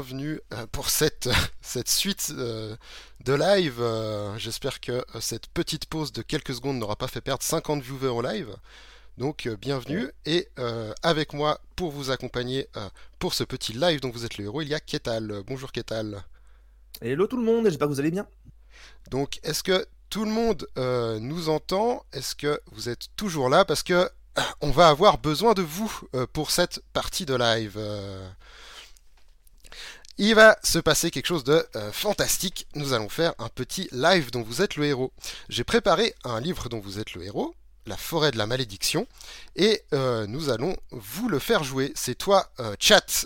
bienvenue euh, pour cette, cette suite euh, de live. Euh, J'espère que cette petite pause de quelques secondes n'aura pas fait perdre 50 viewers au live. Donc bienvenue et euh, avec moi pour vous accompagner euh, pour ce petit live dont vous êtes le héros, il y a Ketal. Bonjour Ketal. Hello tout le monde, j'espère que vous allez bien. Donc est-ce que tout le monde euh, nous entend? Est-ce que vous êtes toujours là? Parce que euh, on va avoir besoin de vous euh, pour cette partie de live. Il va se passer quelque chose de euh, fantastique. Nous allons faire un petit live dont vous êtes le héros. J'ai préparé un livre dont vous êtes le héros, La forêt de la malédiction, et euh, nous allons vous le faire jouer. C'est toi, euh, chat,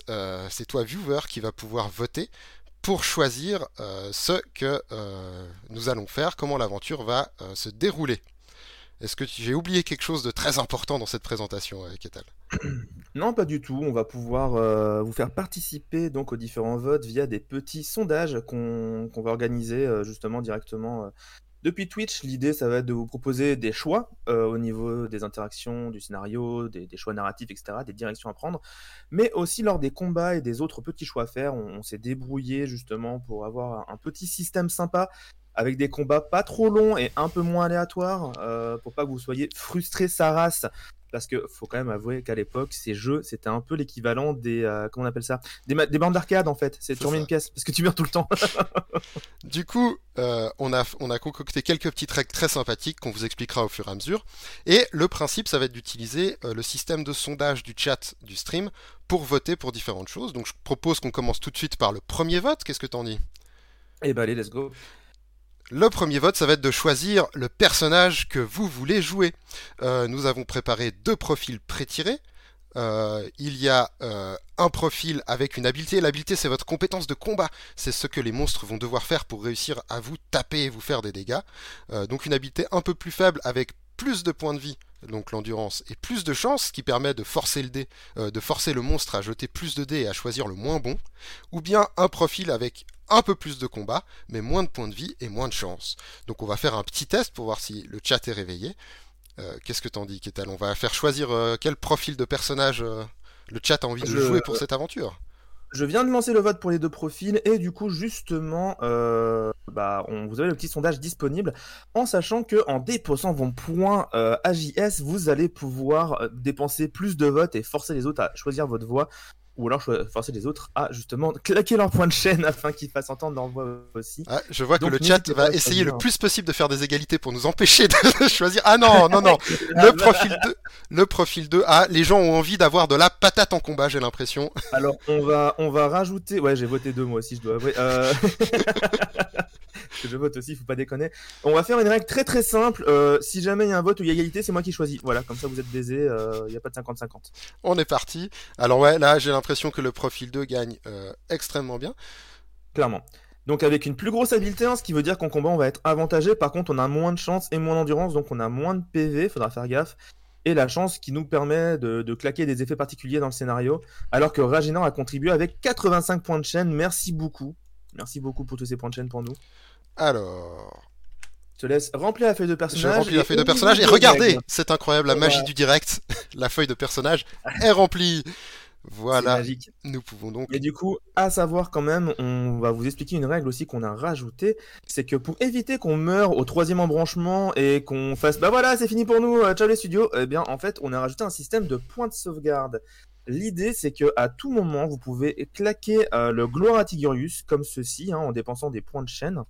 c'est toi, viewer, qui va pouvoir voter pour choisir ce que nous allons faire, comment l'aventure va se dérouler. Est-ce que j'ai oublié quelque chose de très important dans cette présentation, euh, Ketal? Non, pas du tout, on va pouvoir euh, vous faire participer donc aux différents votes via des petits sondages qu'on va organiser euh, justement directement depuis Twitch. L'idée, ça va être de vous proposer des choix au niveau des interactions, du scénario, des, choix narratifs, etc., des directions à prendre, mais aussi lors des combats et des autres petits choix à faire. On, on s'est débrouillé justement pour avoir un petit système sympa avec des combats pas trop longs et un peu moins aléatoires, euh, pour pas que vous soyez frustrés sa race. Parce que faut quand même avouer qu'à l'époque, ces jeux, c'était un peu l'équivalent des. euh, comment on appelle ça? Des, bandes d'arcade en fait. C'est ça. une pièce parce que tu meurs tout le temps. Du coup, euh, on, a, on a concocté quelques petites règles très sympathiques qu'on vous expliquera au fur et à mesure. Et le principe, ça va être d'utiliser euh, le système de sondage du chat du stream pour voter pour différentes choses. Donc je propose qu'on commence tout de suite par le premier vote. Qu'est-ce que t'en dis? Et bah allez, let's go. Le premier vote, ça va être de choisir le personnage que vous voulez jouer. Euh, nous avons préparé deux profils pré-tirés. Euh, il y a euh, un profil avec une habileté. L'habileté, c'est votre compétence de combat. C'est ce que les monstres vont devoir faire pour réussir à vous taper et vous faire des dégâts. Euh, donc une habileté un peu plus faible avec plus de points de vie, donc l'endurance, et plus de chance, ce qui permet de forcer le dé, de forcer le monstre à jeter plus de dés et à choisir le moins bon. Ou bien un profil avec un peu plus de combat, mais moins de points de vie et moins de chance. Donc on va faire un petit test pour voir si le chat est réveillé. Euh, Qu'est-ce que t'en dis, Kétal On va faire choisir euh, quel profil de personnage euh, le chat a envie de Je- jouer pour cette aventure? Je viens de lancer le vote pour les deux profils et du coup justement, bah, on, vous avez le petit sondage disponible en sachant que en déposant vos points AJS, vous allez pouvoir dépenser plus de votes et forcer les autres à choisir votre voix ou alors forcer les autres à justement claquer leur point de chaîne afin qu'ils fassent entendre leur voix aussi. Ah, je vois que le chat va essayer le plus possible de faire des égalités pour nous empêcher de choisir. Ah non, non, non. Le profil 2, le profil 2. Ah, les gens ont envie d'avoir de la patate en combat, j'ai l'impression. Alors on va on va rajouter ouais j'ai voté deux moi aussi je dois avouer euh... que je vote aussi faut pas déconner. On va faire une règle très très simple euh, si jamais il y a un vote ou il y a égalité c'est moi qui choisis. Voilà comme ça vous êtes baisés il y a pas de 50-50 On est parti. Alors ouais, là, j'ai l'impression que le profil 2 gagne euh, extrêmement bien. clairement. Donc avec une plus grosse habileté hein, ce qui veut dire qu'en combat on va être avantagé. Par contre on a moins de chance et moins d'endurance donc on a moins de PV faudra faire gaffe. Et la chance qui nous permet de, de claquer des effets particuliers dans le scénario. Alors que Raginor a contribué avec 85 points de chaîne. Merci beaucoup. Merci beaucoup pour tous ces points de chaîne pour nous Alors, Je te laisse remplir la feuille de je personnage. remplis la et feuille de personnage et regardez, c'est incroyable, la magie du direct. La feuille de personnage est remplie. C'est Voilà, magique. nous pouvons donc. Et du coup, à savoir quand même, on va vous expliquer une règle aussi qu'on a rajoutée, c'est que pour éviter qu'on meure au troisième embranchement et qu'on fasse bah voilà, c'est fini pour nous, euh, ciao les studios, eh bien en fait, on a rajouté un système de points de sauvegarde. L'idée, c'est que à tout moment, vous pouvez claquer euh, le Gloria Tigurius comme ceci, hein, en dépensant des points de chaîne.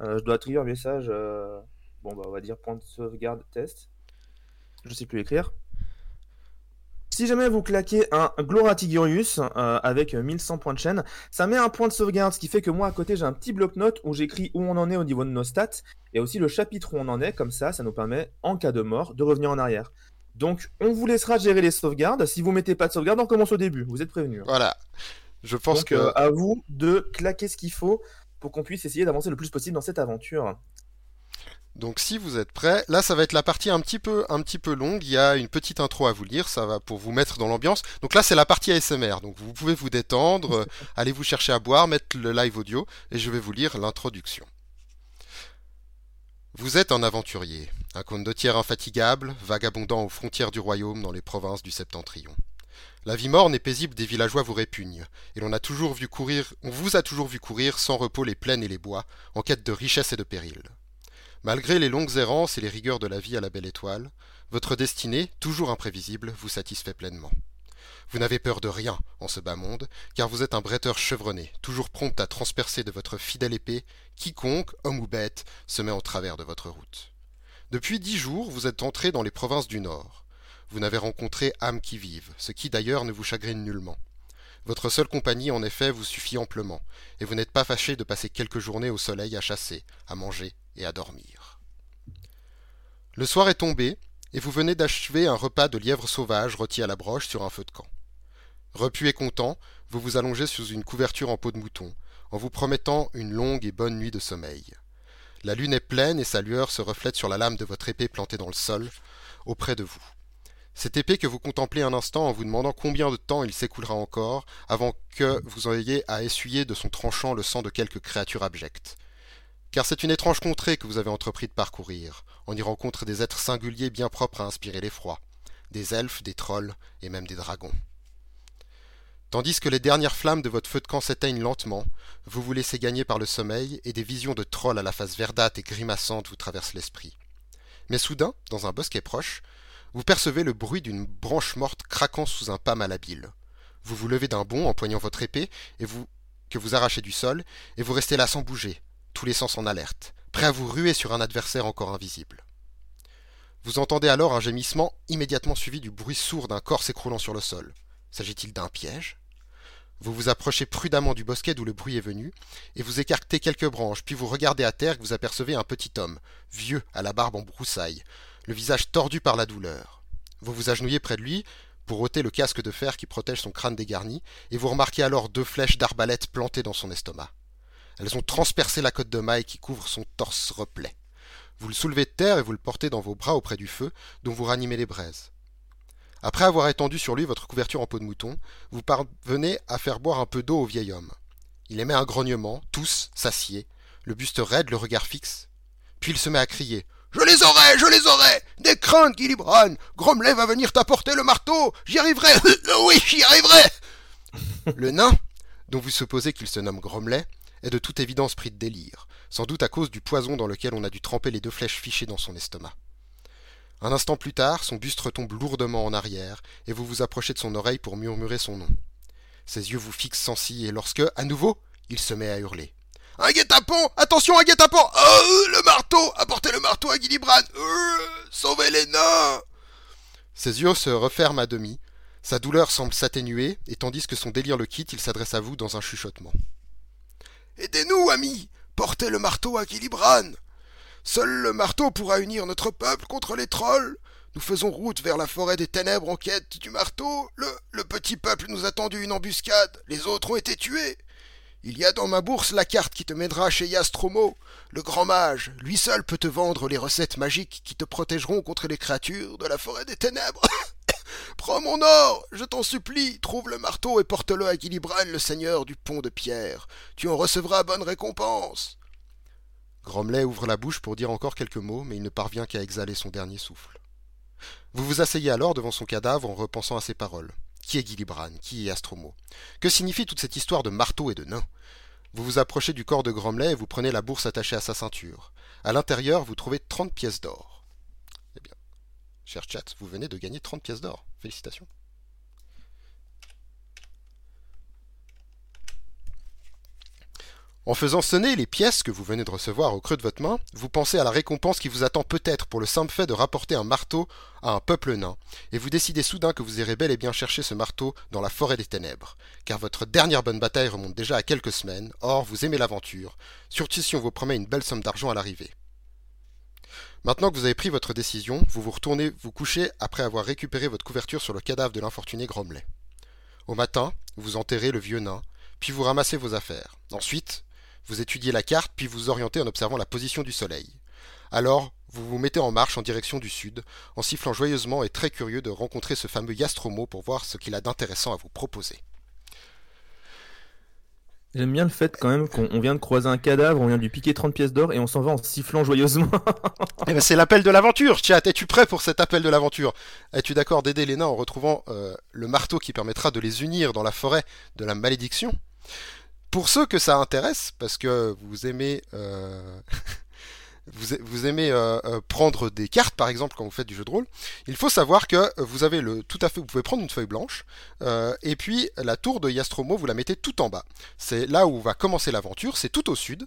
Euh, je dois trigger un message. euh, Bon, bah, on va dire point de sauvegarde test. Je sais plus écrire. Si jamais vous claquez un Gloria Tigurius euh, avec 1100 points de chaîne, ça met un point de sauvegarde, ce qui fait que moi à côté j'ai un petit bloc-notes où j'écris où on en est au niveau de nos stats et aussi le chapitre où on en est, comme ça, ça nous permet en cas de mort de revenir en arrière. Donc on vous laissera gérer les sauvegardes. Si vous mettez pas de sauvegarde, on commence au début. Vous êtes prévenus. hein. Voilà. Je pense Donc que euh, à vous de claquer ce qu'il faut pour qu'on puisse essayer d'avancer le plus possible dans cette aventure. Donc si vous êtes prêts, là ça va être la partie un petit peu un petit peu longue, il y a une petite intro à vous lire, ça va pour vous mettre dans l'ambiance. Donc là c'est la partie ASMR, donc vous pouvez vous détendre, allez vous chercher à boire, mettre le live audio et je vais vous lire l'introduction. Vous êtes un aventurier, un condottière infatigable, vagabondant aux frontières du royaume dans les provinces du Septentrion. La vie morne et paisible des villageois vous répugne, et l'on a toujours vu courir, on vous a toujours vu courir sans repos les plaines et les bois, en quête de richesse et de péril. Malgré les longues errances et les rigueurs de la vie à la belle étoile, votre destinée, toujours imprévisible, vous satisfait pleinement. Vous n'avez peur de rien en ce bas monde, car vous êtes un bretteur chevronné, toujours prompt à transpercer de votre fidèle épée quiconque, homme ou bête, se met en travers de votre route. Depuis dix jours, vous êtes entré dans les provinces du Nord. Vous n'avez rencontré âme qui vive, ce qui d'ailleurs ne vous chagrine nullement. Votre seule compagnie, en effet, vous suffit amplement, et vous n'êtes pas fâché de passer quelques journées au soleil à chasser, à manger et à dormir. Le soir est tombé, et vous venez d'achever un repas de lièvre sauvage rôti à la broche sur un feu de camp. Repu et content, vous vous allongez sous une couverture en peau de mouton, en vous promettant une longue et bonne nuit de sommeil. La lune est pleine et sa lueur se reflète sur la lame de votre épée plantée dans le sol, auprès de vous. Cette épée que vous contemplez un instant en vous demandant combien de temps il s'écoulera encore avant que vous ayez à essuyer de son tranchant le sang de quelque créature abjecte. Car c'est une étrange contrée que vous avez entrepris de parcourir. On y rencontre des êtres singuliers bien propres à inspirer l'effroi, des elfes, des trolls et même des dragons. Tandis que les dernières flammes de votre feu de camp s'éteignent lentement, vous vous laissez gagner par le sommeil et des visions de trolls à la face verdâtre et grimaçante vous traversent l'esprit. Mais soudain, dans un bosquet proche, vous percevez le bruit d'une branche morte craquant sous un pas malhabile. Vous vous levez d'un bond en poignant votre épée et vous que vous arrachez du sol, et vous restez là sans bouger, tous les sens en alerte, prêt à vous ruer sur un adversaire encore invisible. Vous entendez alors un gémissement immédiatement suivi du bruit sourd d'un corps s'écroulant sur le sol. S'agit-il d'un piège? Vous vous approchez prudemment du bosquet d'où le bruit est venu, et vous écartez quelques branches, puis vous regardez à terre et vous apercevez un petit homme, vieux, à la barbe en broussailles, le visage tordu par la douleur. Vous vous agenouillez près de lui pour ôter le casque de fer qui protège son crâne dégarni, et vous remarquez alors deux flèches d'arbalète plantées dans son estomac. Elles ont transpercé la côte de maille qui couvre son torse replet. Vous le soulevez de terre et vous le portez dans vos bras auprès du feu, dont vous ranimez les braises. Après avoir étendu sur lui votre couverture en peau de mouton, vous parvenez à faire boire un peu d'eau au vieil homme. Il émet un grognement, tous, s'assied, le buste raide, le regard fixe. Puis il se met à crier. Je les aurai, je les aurai Des craintes, Gilibran Gromley va venir t'apporter le marteau J'y arriverai Oui, j'y arriverai Le nain, dont vous supposez qu'il se nomme Gromley, est de toute évidence pris de délire, sans doute à cause du poison dans lequel on a dû tremper les deux flèches fichées dans son estomac. Un instant plus tard, son buste retombe lourdement en arrière, et vous vous approchez de son oreille pour murmurer son nom. Ses yeux vous fixent sans ciller lorsque, à nouveau, il se met à hurler. Un guet-apens Attention, un guet-apens Oh, le marteau Apportez le marteau à Gilibran euh, Sauvez les nains Ses yeux se referment à demi, sa douleur semble s'atténuer, et tandis que son délire le quitte, il s'adresse à vous dans un chuchotement. Aidez-nous, amis Portez le marteau à Gilibran Seul le marteau pourra unir notre peuple contre les trolls. Nous faisons route vers la forêt des ténèbres en quête du marteau. Le, le petit peuple nous a tendu une embuscade. Les autres ont été tués. Il y a dans ma bourse la carte qui te mènera chez Yastromo, le grand mage. Lui seul peut te vendre les recettes magiques qui te protégeront contre les créatures de la forêt des ténèbres. Prends mon or, je t'en supplie, trouve le marteau et porte-le à Gilibran, le seigneur du pont de pierre. Tu en recevras bonne récompense. Gromley ouvre la bouche pour dire encore quelques mots, mais il ne parvient qu'à exhaler son dernier souffle. Vous vous asseyez alors devant son cadavre en repensant à ses paroles. Qui est Gilibran Qui est Astromo? Que signifie toute cette histoire de marteau et de nain? Vous vous approchez du corps de Gromley et vous prenez la bourse attachée à sa ceinture. À l'intérieur, vous trouvez 30 pièces d'or. Eh bien, cher chat, vous venez de gagner 30 pièces d'or. Félicitations. En faisant sonner les pièces que vous venez de recevoir au creux de votre main, vous pensez à la récompense qui vous attend peut-être pour le simple fait de rapporter un marteau à un peuple nain, et vous décidez soudain que vous irez bel et bien chercher ce marteau dans la forêt des ténèbres, car votre dernière bonne bataille remonte déjà à quelques semaines, or vous aimez l'aventure, surtout si on vous promet une belle somme d'argent à l'arrivée. Maintenant que vous avez pris votre décision, vous vous retournez vous coucher après avoir récupéré votre couverture sur le cadavre de l'infortuné Gromley. Au matin, vous enterrez le vieux nain, puis vous ramassez vos affaires. Ensuite, vous étudiez la carte, puis vous orientez en observant la position du soleil. Alors, vous vous mettez en marche en direction du sud, en sifflant joyeusement et très curieux de rencontrer ce fameux Yastromo pour voir ce qu'il a d'intéressant à vous proposer. J'aime bien le fait quand même qu'on vient de croiser un cadavre, on vient de lui piquer 30 pièces d'or et on s'en va en sifflant joyeusement. Eh ben c'est l'appel de l'aventure, chat. Es-tu prêt pour cet appel de l'aventure? Es-tu d'accord d'aider les nains en retrouvant euh, le marteau qui permettra de les unir dans la forêt de la malédiction? Pour ceux que ça intéresse, parce que vous aimez euh, euh, euh, prendre des cartes, par exemple, quand vous faites du jeu de rôle, il faut savoir que vous avez le tout à fait, vous pouvez prendre une feuille blanche, et puis la tour de Yastromo, vous la mettez tout en bas. C'est là où va commencer l'aventure, c'est tout au sud,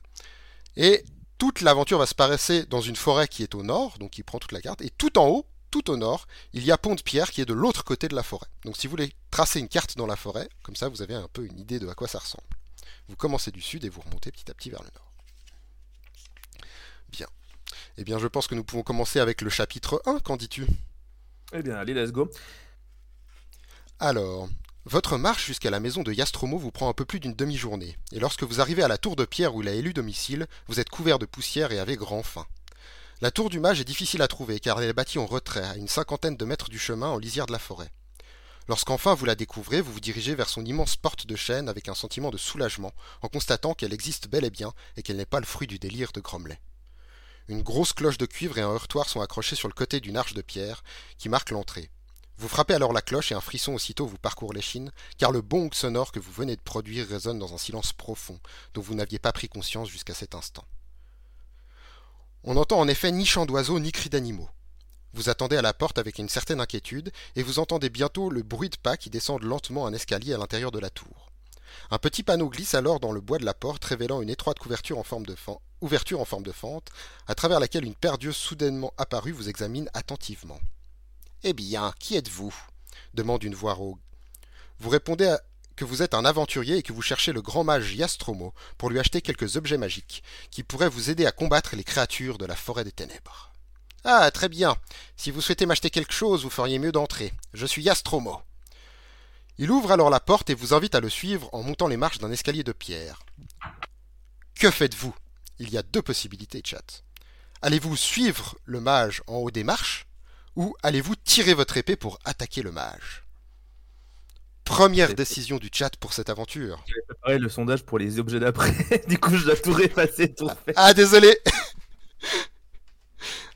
et toute l'aventure va se passer dans une forêt qui est au nord, donc qui prend toute la carte, et tout en haut, tout au nord, il y a Pont de Pierre qui est de l'autre côté de la forêt. Donc si vous voulez tracer une carte dans la forêt, comme ça vous avez un peu une idée de à quoi ça ressemble. Vous commencez du sud et vous remontez petit à petit vers le nord. Bien. Eh bien, je pense que nous pouvons commencer avec le chapitre 1, qu'en dis-tu? Eh bien, allez, let's go. Alors, votre marche jusqu'à la maison de Yastromo vous prend un peu plus d'une demi-journée, et lorsque vous arrivez à la tour de pierre où il a élu domicile, vous êtes couvert de poussière et avez grand faim. La tour du mage est difficile à trouver car elle est bâtie en retrait, à une cinquantaine de mètres du chemin en lisière de la forêt. Lorsqu'enfin vous la découvrez, vous vous dirigez vers son immense porte de chêne avec un sentiment de soulagement en constatant qu'elle existe bel et bien et qu'elle n'est pas le fruit du délire de Gromley. Une grosse cloche de cuivre et un heurtoir sont accrochés sur le côté d'une arche de pierre qui marque l'entrée. Vous frappez alors la cloche et un frisson aussitôt vous parcourt l'échine, car le bong sonore que vous venez de produire résonne dans un silence profond dont vous n'aviez pas pris conscience jusqu'à cet instant. On n'entend en effet ni chant d'oiseaux ni cris d'animaux. Vous attendez à la porte avec une certaine inquiétude, et vous entendez bientôt le bruit de pas qui descendent lentement un escalier à l'intérieur de la tour. Un petit panneau glisse alors dans le bois de la porte, révélant une étroite couverture ouverture en forme de fente, à travers laquelle une paire d'yeux soudainement apparue vous examine attentivement. Eh bien, qui êtes-vous? demande une voix rogue. Vous répondez que vous êtes un aventurier et que vous cherchez le grand mage Yastromo pour lui acheter quelques objets magiques qui pourraient vous aider à combattre les créatures de la forêt des ténèbres. Ah, très bien. Si vous souhaitez m'acheter quelque chose, vous feriez mieux d'entrer. Je suis Yastromo. Il ouvre alors la porte et vous invite à le suivre en montant les marches d'un escalier de pierre. Que faites-vous? Il y a deux possibilités, chat. Allez-vous suivre le mage en haut des marches ou allez-vous tirer votre épée pour attaquer le mage? Première décision du chat pour cette aventure. J'avais préparé le sondage pour les objets d'après, du coup je dois tout Ah désolé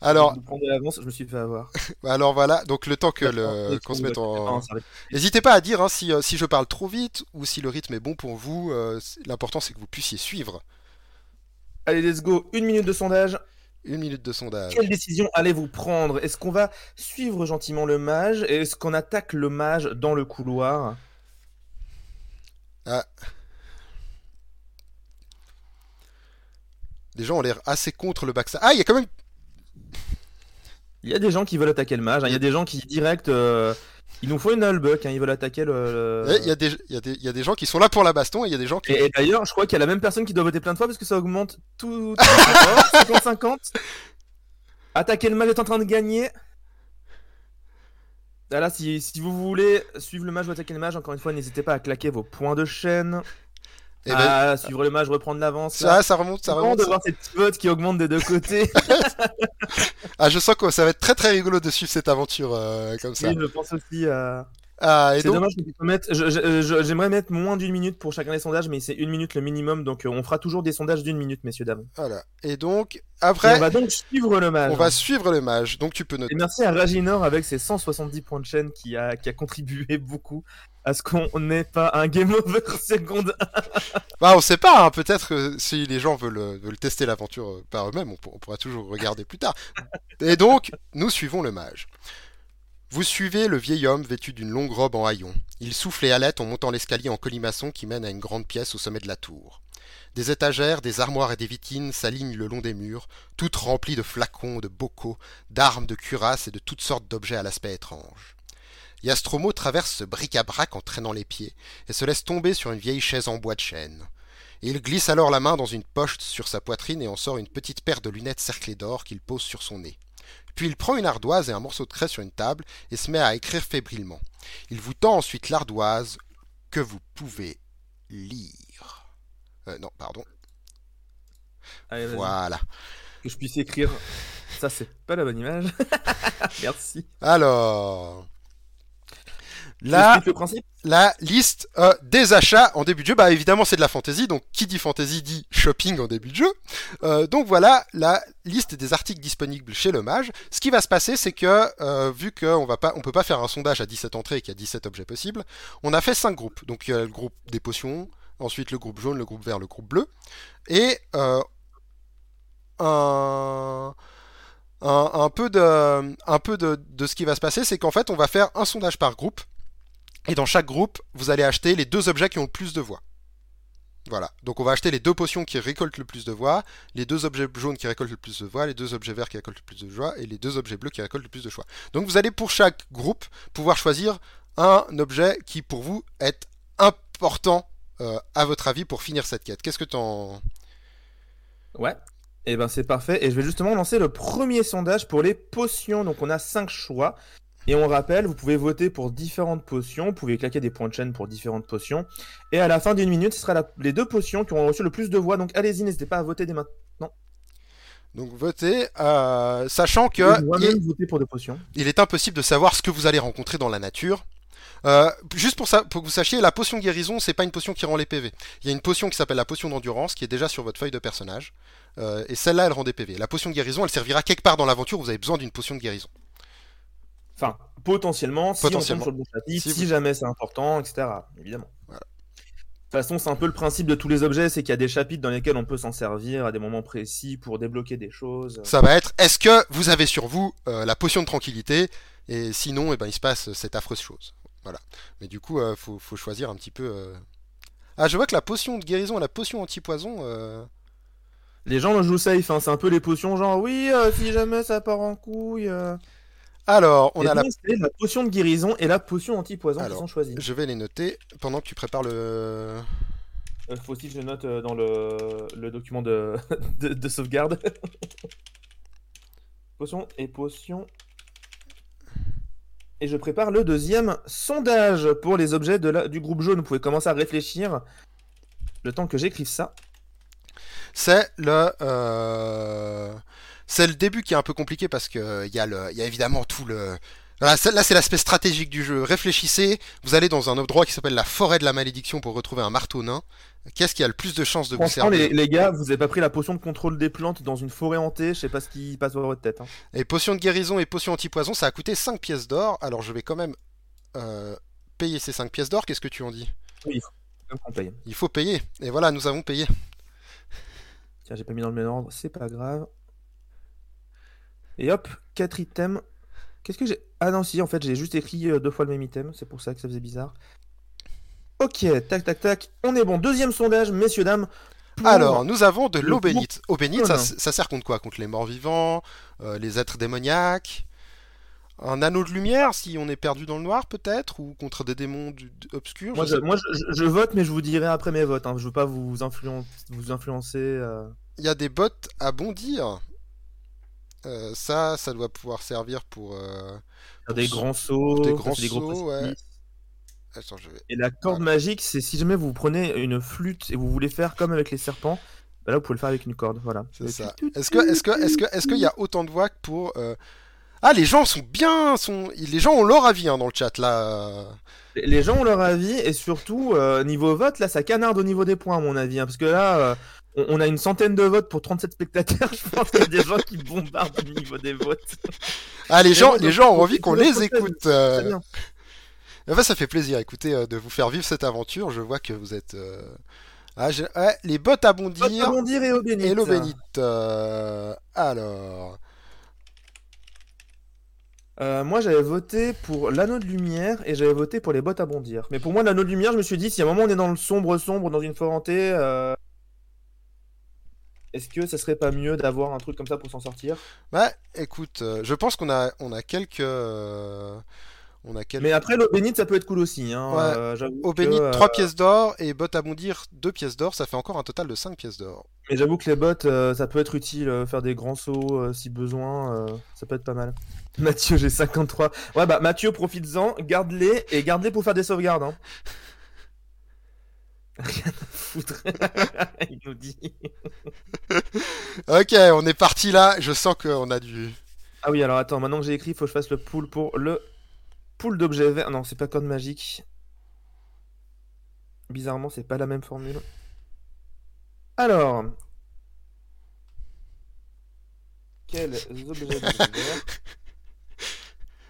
alors, je me suis fait avoir. alors voilà, donc le temps que le qu'on se mette en. N'hésitez pas à dire hein, si, euh, si je parle trop vite ou si le rythme est bon pour vous. Euh, l'important c'est que vous puissiez suivre. Allez, let's go. Une minute de sondage. Une minute de sondage. Quelle décision allez-vous prendre? Est-ce qu'on va suivre gentiment le mage et est-ce qu'on attaque le mage dans le couloir? Ah. Les gens ont l'air assez contre le backstab. Ah, il y a quand même il y a des gens qui veulent attaquer le mage, hein. il y a des gens qui direct. Euh, il nous faut une nullbuck, hein. ils veulent attaquer le. Il, y a des, il, y a des, il y, a des, gens qui sont là pour la baston et il y a des gens qui. Et, d'ailleurs, je crois qu'il y a la même personne qui doit voter plein de fois parce que ça augmente tout. 50-50. Attaquer le mage est en train de gagner. Là, si, si vous voulez suivre le mage ou attaquer le mage, encore une fois, n'hésitez pas à claquer vos points de chaîne. Et eh ben, ah, suivre le match, reprendre l'avance. Ça, ça remonte, ça remonte. de voir ces petits votes qui augmentent des deux côtés. ah, je sens que ça va être très très rigolo de suivre cette aventure euh, comme ça. Oui, je pense aussi à. Ah, c'est dommage que mettre. J'aimerais mettre moins d'une minute pour chacun des sondages, mais c'est une minute le minimum, donc euh, on fera toujours des sondages d'une minute, messieurs dames. Voilà. Et donc après, on va donc suivre le mage. On va suivre le mage, donc tu peux noter. Et merci à Raginor avec ses 170 points de chaîne qui a qui a contribué beaucoup à ce qu'on n'ait pas un game over seconde. bah on sait pas, hein. peut-être que si les gens veulent, veulent tester l'aventure euh, par eux-mêmes, on, pourra toujours regarder plus tard. Et donc nous suivons le mage. Vous suivez le vieil homme vêtu d'une longue robe en haillons. Il souffle et halète en montant l'escalier en colimaçon qui mène à une grande pièce au sommet de la tour. Des étagères, des armoires et des vitrines s'alignent le long des murs, toutes remplies de flacons, de bocaux, d'armes, de cuirasses et de toutes sortes d'objets à l'aspect étrange. Yastromo traverse ce bric-à-brac en traînant les pieds et se laisse tomber sur une vieille chaise en bois de chêne. Il glisse alors la main dans une poche sur sa poitrine et en sort une petite paire de lunettes cerclées d'or qu'il pose sur son nez. Puis il prend une ardoise et un morceau de craie sur une table et se met à écrire fébrilement. Il vous tend ensuite l'ardoise que vous pouvez lire. Euh, non, pardon. voilà. Que je puisse écrire. Ça, c'est pas la bonne image. Merci. Alors. La, le principe? la liste euh, des achats en début de jeu, bah évidemment c'est de la fantasy, donc qui dit fantasy dit shopping en début de jeu. Euh, donc voilà la liste des articles disponibles chez le mage. Ce qui va se passer, c'est que euh, vu qu'on va pas, on peut pas faire un sondage à 17 entrées et qu'il y a 17 objets possibles, on a fait 5 groupes. Donc il y a le groupe des potions, ensuite le groupe jaune, le groupe vert, le groupe bleu, et euh, un un, un peu de, un peu de, de ce qui va se passer, c'est qu'en fait, on va faire un sondage par groupe. Et dans chaque groupe, vous allez acheter les deux objets qui ont le plus de voix. Voilà. Donc on va acheter les deux potions qui récoltent le plus de voix, les deux objets jaunes qui récoltent le plus de voix, les deux objets verts qui récoltent le plus de joie et les deux objets bleus qui récoltent le plus de choix. Donc vous allez pour chaque groupe pouvoir choisir un objet qui pour vous est important euh, à votre avis pour finir cette quête. Qu'est-ce que t'en... Ouais. Et ben c'est parfait. Et je vais justement lancer le premier sondage pour les potions. Donc on a 5 choix. Et on rappelle, vous pouvez voter pour différentes potions. Vous pouvez claquer des points de chaîne pour différentes potions. Et à la fin d'une minute, ce sera la- les deux potions qui auront reçu le plus de voix. Donc allez-y, n'hésitez pas à voter dès maintenant. Donc votez, euh, sachant que il, voter pour des potions. il est impossible de savoir ce que vous allez rencontrer dans la nature. Euh, juste pour, ça, pour que vous sachiez, la potion guérison, c'est pas une potion qui rend les PV. Il y a une potion qui s'appelle la potion d'endurance qui est déjà sur votre feuille de personnage. Euh, et celle-là, elle rend des PV. La potion guérison, elle servira quelque part dans l'aventure où vous avez besoin d'une potion de guérison. Enfin, potentiellement, si Potentiellement. on tombe sur le bon chapitre, Si si, vous- jamais c'est important, etc. Évidemment. Voilà. De toute façon, c'est un peu le principe de tous les objets, c'est qu'il y a des chapitres dans lesquels on peut s'en servir à des moments précis pour débloquer des choses. Ça va être, est-ce que vous avez sur vous euh, la potion de tranquillité? Et sinon, eh ben, il se passe cette affreuse chose. Voilà. Mais du coup, euh, faut, faut choisir un petit peu. euh. Ah, je vois que la potion de guérison et la potion anti-poison. euh, Les gens jouent safe, hein, c'est un peu les potions genre oui, si jamais ça part en couille. Alors, on Et a la donc, c'est la potion de guérison et la potion anti-poison qui sont choisies. Je vais les noter pendant que tu prépares le. Euh, faut aussi que je note euh, dans le, le document de, de, de sauvegarde. potion et potion. Et je prépare le deuxième sondage pour les objets de la, du groupe jaune. Vous pouvez commencer à réfléchir le temps que j'écrive ça. C'est le. euh, C'est le début qui est un peu compliqué parce que euh, il y, a le... il y a évidemment tout le. Là, c'est l'aspect stratégique du jeu. Réfléchissez, vous allez dans un endroit qui s'appelle la forêt de la malédiction pour retrouver un marteau nain. Qu'est-ce qui a le plus de chances de vous servir les, les gars, vous avez pas pris la potion de contrôle des plantes dans une forêt hantée. Je sais pas ce qui passe dans votre tête. hein. Et potion de guérison et potion anti-poison, ça a coûté 5 pièces d'or. Alors je vais quand même euh, payer ces 5 pièces d'or. Qu'est-ce que tu en dis? Comme qu'on paye. Il faut payer. Et voilà, nous avons payé. Tiens, j'ai pas mis dans le même ordre, c'est pas grave. Et hop, 4 items. Qu'est-ce que j'ai? Ah non, si, en fait, j'ai juste écrit euh, deux fois le même item, c'est pour ça que ça faisait bizarre. Ok, tac, tac, tac. On est bon. Deuxième sondage, messieurs, dames. pour- Alors, nous avons de le l'eau bénite. Eau bénite, ça, sert contre quoi? Contre les morts vivants, euh, les êtres démoniaques, un anneau de lumière si on est perdu dans le noir peut-être, ou contre des démons du- obscurs. Moi, je moi vote, mais je vous dirai après mes votes. hein. Je veux pas vous, influen- vous influencer. euh. Il y a des bottes à bondir. Euh, ça, ça doit pouvoir servir pour. euh, des grands sauts, des grands gros sauts, ouais. précipices. Attends, je vais. Et la corde magique, c'est si jamais vous prenez une flûte et vous voulez faire comme avec les serpents, bah là vous pouvez le faire avec une corde, voilà. C'est ça. Est-ce que, est-ce que, est-ce que, est-ce qu'il y a autant de voix que pour. euh, Ah, les gens sont bien, sont. Les gens ont leur avis hein, dans le chat là. Les gens ont leur avis et surtout euh, niveau vote, là ça canarde au niveau des points à mon avis, hein, parce que là on, on a une centaine de votes pour 37 spectateurs. Je pense qu'il y a des gens qui bombardent au niveau des votes. Ah, les gens, les gens ont envie qu'on les écoute. euh, bien. Enfin, ça fait plaisir, écoutez, euh, de vous faire vivre cette aventure. Je vois que vous êtes. euh, Ah, les bottes à bondir Vote à bondir et eau bénite. et l'eau bénite. Euh, Alors. Euh, moi j'avais voté pour l'anneau de lumière et j'avais voté pour les bottes à bondir. Mais pour moi l'anneau de lumière, je me suis dit si à un moment on est dans le sombre sombre dans une forêt hantée, euh, est-ce que ça serait pas mieux d'avoir un truc comme ça pour s'en sortir? Bah, écoute, euh, je pense qu'on a, on a quelques. euh, On a quelques. Mais après l'eau bénite ça peut être cool aussi. Hein. Ouais. euh, j'avoue Eau que, bénite, euh, 3 pièces d'or et bottes à bondir, 2 pièces d'or. Ça fait encore un total de 5 pièces d'or. Mais j'avoue que les bottes, euh, ça peut être utile, euh, faire des grands sauts euh, si besoin, euh, ça peut être pas mal. Mathieu, j'ai 53. Ouais, bah Mathieu, profites-en, garde-les et garde-les pour faire des sauvegardes. Hein. Rien à foutre. Il nous dit. Ok, on est parti là. Je sens qu'on a du. Ah oui, alors attends, maintenant que j'ai écrit, il faut que je fasse le pool pour le poule d'objets verts. Non, c'est pas code magique. Bizarrement, c'est pas la même formule. Alors. Quels objets verts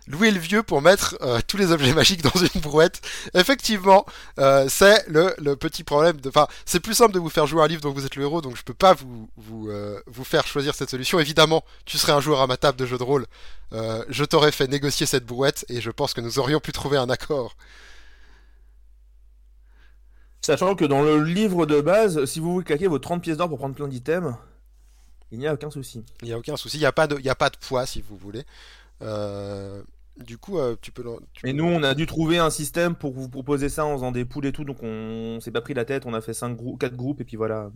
Louer le vieux pour mettre euh, tous les objets magiques dans une brouette. Effectivement, euh, c'est le, le, petit problème. De... Enfin, c'est plus simple de vous faire jouer un livre dont vous êtes le héros, donc je peux pas vous vous, euh, vous faire choisir cette solution. Évidemment, tu serais un joueur à ma table de jeu de rôle. Je t'aurais fait négocier cette brouette et je pense que nous aurions pu trouver un accord. Sachant que dans le livre de base, si vous voulez claquer vos 30 pièces d'or pour prendre plein d'items, il n'y a aucun souci. Il n'y a aucun souci. Il n'y a, pas de... il y a pas de poids si vous voulez. Euh, du coup, euh, tu peux. tu Mais peux- nous, on a dû trouver un système pour vous proposer ça en faisant des poules et tout, donc on s'est pas pris la tête, on a fait 5 grou 4 groupes et puis voilà.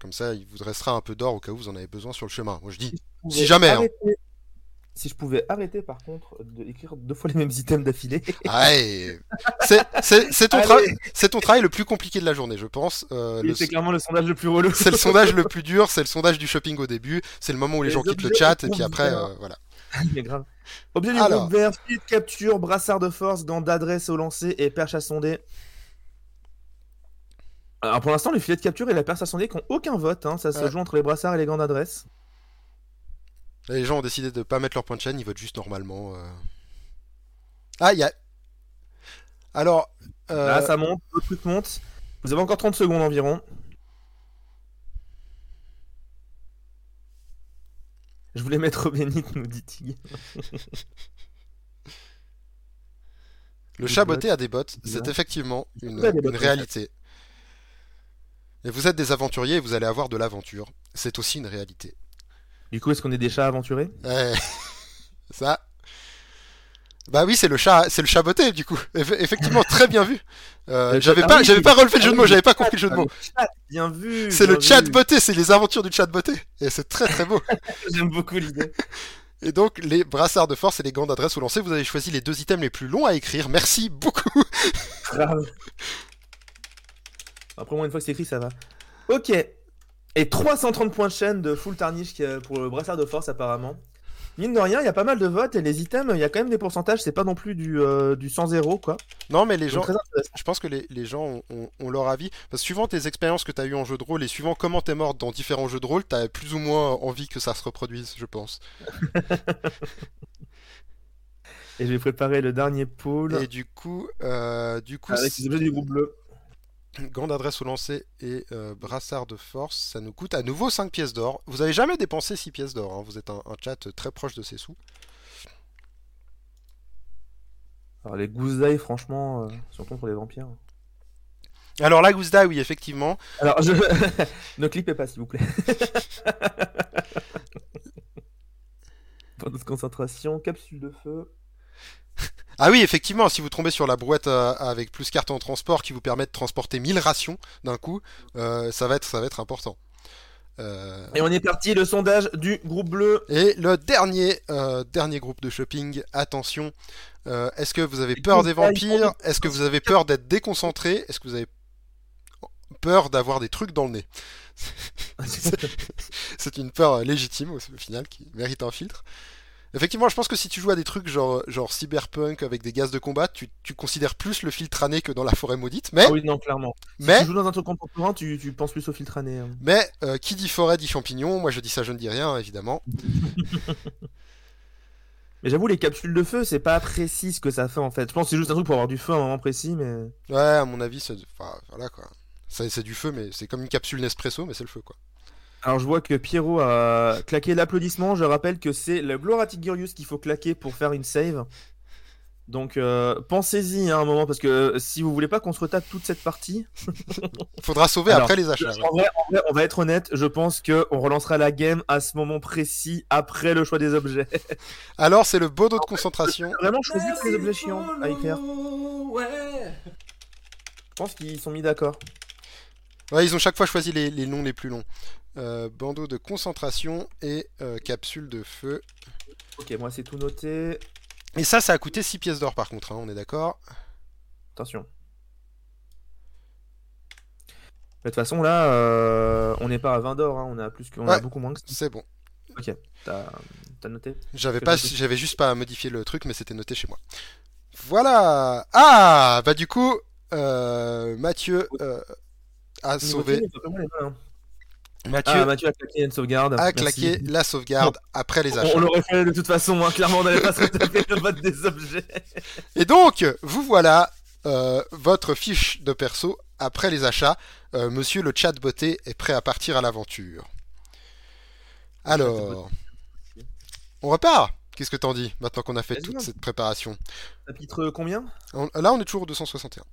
Comme ça, il vous restera un peu d'or au cas où vous en avez besoin sur le chemin. Moi, je dis. Si jamais, hein. Si je pouvais arrêter par contre d'écrire deux fois les mêmes items d'affilée. Ah, et- c'est ton, tra- ton travail le plus compliqué de la journée, je pense. Euh, le- c'est clairement le sondage le plus relou. C'est le sondage le plus dur, c'est le sondage du shopping au début, c'est le moment où les, Les gens quittent le chat, et puis après, euh, voilà. Mais grave. Objet du Alors. groupe vert, filet de capture, brassard de force, gants d'adresse au lancer et perche à sonder. Alors pour l'instant, le filet de capture et la perche à sonder qui n'ont aucun vote. hein. Ça se Ouais. joue entre les brassards et les gants d'adresse. Les gens ont décidé de pas mettre leur point de chaîne, ils votent juste normalement. euh. Ah, il y a. Alors, euh, Là, ça monte, le truc monte. Vous avez encore 30 secondes environ. Je voulais mettre bénite, nous dit Tig. le chat botté a des bottes, c'est effectivement une, réalité. Et vous êtes des aventuriers et vous allez avoir de l'aventure. C'est aussi une réalité. Du coup, est-ce qu'on est des chats aventurés? Ouais. Ça. Bah oui, c'est le chat, c'est le chat botté du coup. Eff- effectivement, très bien vu. Euh, j'avais pas, ah j'avais pas relevé le jeu de ah mots, oui, j'avais pas compris le jeu de Ah, mots. bien vu C'est le chat botté, c'est les aventures du chat botté. Et c'est très très beau. J'aime beaucoup l'idée. Et donc, les brassards de force et les gants d'adresse au lancer, vous avez choisi les deux items les plus longs à écrire. Merci beaucoup. Après, moi, une fois que c'est écrit, ça va. Ok. Et 330 points de chaîne de full tarnish pour le brassard de force, apparemment. Mine de rien, il y a pas mal de votes et les items, il y a quand même des pourcentages, c'est pas non plus du, euh, du 100-0, quoi. Non, mais les Donc, gens, je pense que les, les gens ont, ont- ont leur avis. Parce que suivant tes expériences que tu as eues en jeu de rôle et suivant comment t'es mort dans différents jeux de rôle, t'as plus ou moins envie que ça se reproduise, je pense. Et je vais préparer le dernier pool Et du coup, euh, du coup, avec les objets du groupe bleu. Gants d'adresse au lancer et euh, brassard de force, ça nous coûte à nouveau 5 pièces d'or. Vous avez jamais dépensé 6 pièces d'or, hein. vous êtes un, un chat très proche de ses sous. Alors, les gousses franchement, euh, surtout pour les vampires. Alors la gousse oui, effectivement. Alors, je... ne clippez pas, s'il vous plaît. Pendant de concentration, capsule de feu. Ah oui, effectivement, si vous tombez sur la brouette euh, avec plus carte en transport qui vous permet de transporter 1000 rations d'un coup, euh, ça, va être, ça va être important. Euh, Et on est parti, le sondage du groupe bleu. Et le dernier, euh, dernier groupe de shopping, attention, est-ce que vous avez peur des vampires? Est-ce que vous avez peur d'être déconcentré? Est-ce que vous avez peur d'avoir des trucs dans le nez? C'est une peur légitime au final qui mérite un filtre. Effectivement, je pense que si tu joues à des trucs genre, genre cyberpunk avec des gaz de combat, tu, tu considères plus le filtre année que dans la forêt maudite. Mais, Ah oui, non, clairement. Si tu joues dans un truc contemporain, tu, tu penses plus au filtre année. hein. mais euh, qui dit forêt dit champignon. Moi je dis ça, je ne dis rien, évidemment. Mais j'avoue, les capsules de feu, c'est pas précis ce que ça fait en fait. Je pense que c'est juste un truc pour avoir du feu à un moment précis, mais. Ouais, à mon avis, c'est enfin, voilà quoi. C'est du feu, mais c'est comme une capsule Nespresso, mais c'est le feu quoi. Alors je vois que Pierrot a claqué l'applaudissement. Je rappelle que c'est le Gloratic Gurius qu'il faut claquer pour faire une save. Donc euh, pensez-y hein, un moment parce que euh, si vous voulez pas qu'on se retape toute cette partie, Faudra sauver Alors, après les achats. en vrai, en vrai, on va être honnête, je pense que on relancera la game à ce moment précis après le choix des objets. Alors, c'est le beau dos de concentration. Vraiment choisi que les objets chiants à écrire. Ouais. Je pense qu'ils sont mis d'accord. Ouais, ils ont chaque fois choisi les, les noms les plus longs. Euh, bandeau de concentration et euh, capsule de feu. Ok, moi c'est tout noté. Et ça, ça a coûté 6 pièces d'or par contre, hein, on est d'accord Attention. De toute façon, là, euh, on n'est pas à 20 d'or, hein, on a plus que, on a beaucoup moins que ça. C'est bon. Ok, t'as noté J'avais pas, j'avais juste pas à modifier le truc, mais c'était noté chez moi. Voilà. Ah, bah du coup, Mathieu a sauvé. Mathieu Ah, Mathieu a claqué une sauvegarde. a claqué la sauvegarde après les achats. on l'aurait fait de toute façon, hein. clairement on n'allait pas se retaper le vote des objets. Et donc, vous voilà, euh, votre fiche de perso après les achats. Euh, monsieur le chat beauté est prêt à partir à l'aventure. Alors, on repart Qu'est-ce que t'en dis maintenant qu'on a fait toute hein. cette préparation? Chapitre combien? On- Là, on est toujours au 261.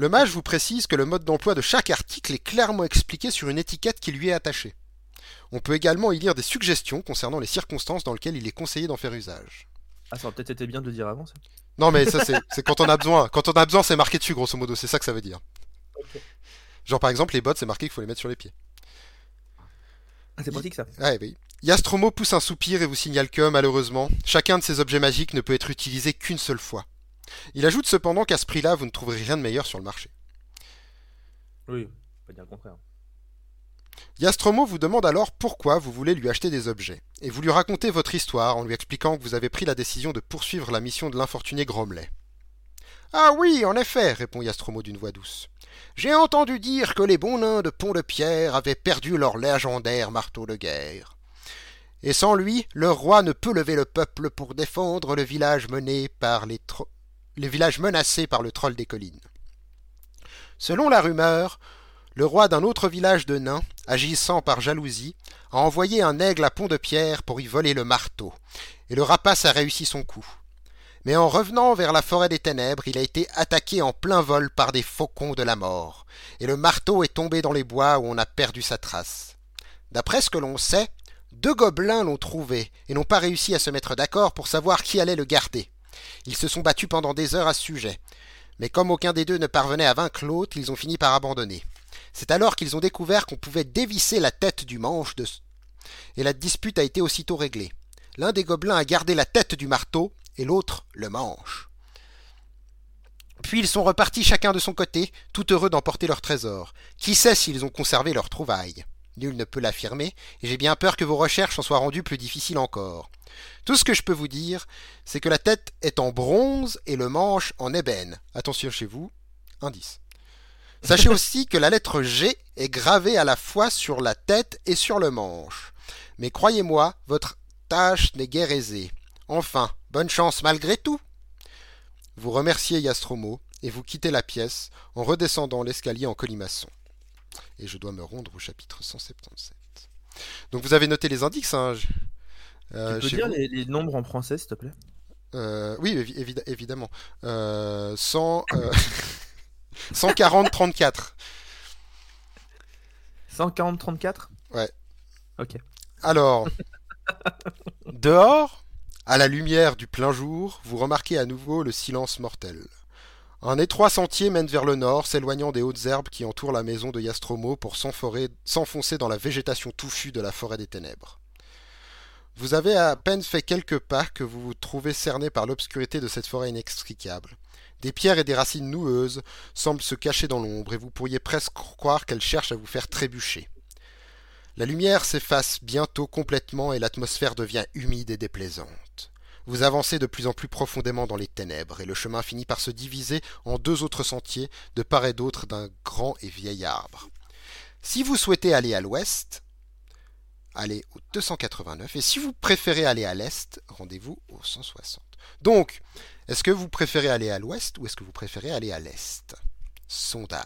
Le mage vous précise que le mode d'emploi de chaque article est clairement expliqué sur une étiquette qui lui est attachée. On peut également y lire des suggestions concernant les circonstances dans lesquelles il est conseillé d'en faire usage. Ah, ça aurait peut-être été bien de le dire avant ça. Non, mais ça, c'est quand on a besoin. Quand on a besoin, c'est marqué dessus, grosso modo. C'est ça que ça veut dire. Genre, par exemple, les bottes, c'est marqué qu'il faut les mettre sur les pieds. Ah, c'est pratique ça. Ouais, oui. Yastromo pousse un soupir et vous signale que, malheureusement, chacun de ces objets magiques ne peut être utilisé qu'une seule fois. Il ajoute cependant qu'à ce prix-là, vous ne trouverez rien de meilleur sur le marché. Oui, pas dire le contraire. Yastromo vous demande alors pourquoi vous voulez lui acheter des objets, et vous lui racontez votre histoire en lui expliquant que vous avez pris la décision de poursuivre la mission de l'infortuné Gromley. Ah oui, en effet, répond Yastromo d'une voix douce. J'ai entendu dire que les bons nains de Pont-de-Pierre avaient perdu leur légendaire marteau de guerre. Et sans lui, leur roi ne peut lever le peuple pour défendre le village mené par les, tro- les villages menacés par le troll des collines. Selon la rumeur, le roi d'un autre village de nains, agissant par jalousie, a envoyé un aigle à Pont-de-Pierre pour y voler le marteau, et le rapace a réussi son coup. Mais en revenant vers la forêt des ténèbres, il a été attaqué en plein vol par des faucons de la mort, et le marteau est tombé dans les bois où on a perdu sa trace. D'après ce que l'on sait, deux gobelins l'ont trouvé et n'ont pas réussi à se mettre d'accord pour savoir qui allait le garder. Ils se sont battus pendant des heures à ce sujet. Mais comme aucun des deux ne parvenait à vaincre l'autre, ils ont fini par abandonner. C'est alors qu'ils ont découvert qu'on pouvait dévisser la tête du manche de... Et la dispute a été aussitôt réglée. L'un des gobelins a gardé la tête du marteau et l'autre le manche. Puis ils sont repartis chacun de son côté, tout heureux d'emporter leur trésor. Qui sait s'ils ont conservé leur trouvaille? Nul ne peut l'affirmer, et j'ai bien peur que vos recherches en soient rendues plus difficiles encore. Tout ce que je peux vous dire, c'est que la tête est en bronze et le manche en ébène. Attention chez vous, indice. Sachez aussi que la lettre G est gravée à la fois sur la tête et sur le manche. Mais croyez-moi, votre tâche n'est guère aisée. Enfin, bonne chance malgré tout. Vous remerciez Yastromo et vous quittez la pièce en redescendant l'escalier en colimaçon. Et je dois me rendre au chapitre 177. Donc vous avez noté les indices, hein je- euh, tu peux dire vous les, les nombres en français, s'il te plaît? Euh, Oui, évi- évi- évidemment. Euh, 100, euh, 140, 34. 140, 34 Ouais. Ok. Alors, dehors, à la lumière du plein jour, vous remarquez à nouveau le silence mortel. Un étroit sentier mène vers le nord, s'éloignant des hautes herbes qui entourent la maison de Yastromo pour s'enfoncer dans la végétation touffue de la forêt des ténèbres. Vous avez à peine fait quelques pas que vous vous trouvez cerné par l'obscurité de cette forêt inextricable. Des pierres et des racines noueuses semblent se cacher dans l'ombre et vous pourriez presque croire qu'elles cherchent à vous faire trébucher. La lumière s'efface bientôt complètement et l'atmosphère devient humide et déplaisante. Vous avancez de plus en plus profondément dans les ténèbres et le chemin finit par se diviser en deux autres sentiers de part et d'autre d'un grand et vieil arbre. Si vous souhaitez aller à l'ouest, allez au 289 et si vous préférez aller à l'est, rendez-vous au 160. Donc, est-ce que vous préférez aller à l'ouest ou est-ce que vous préférez aller à l'est? Sondage.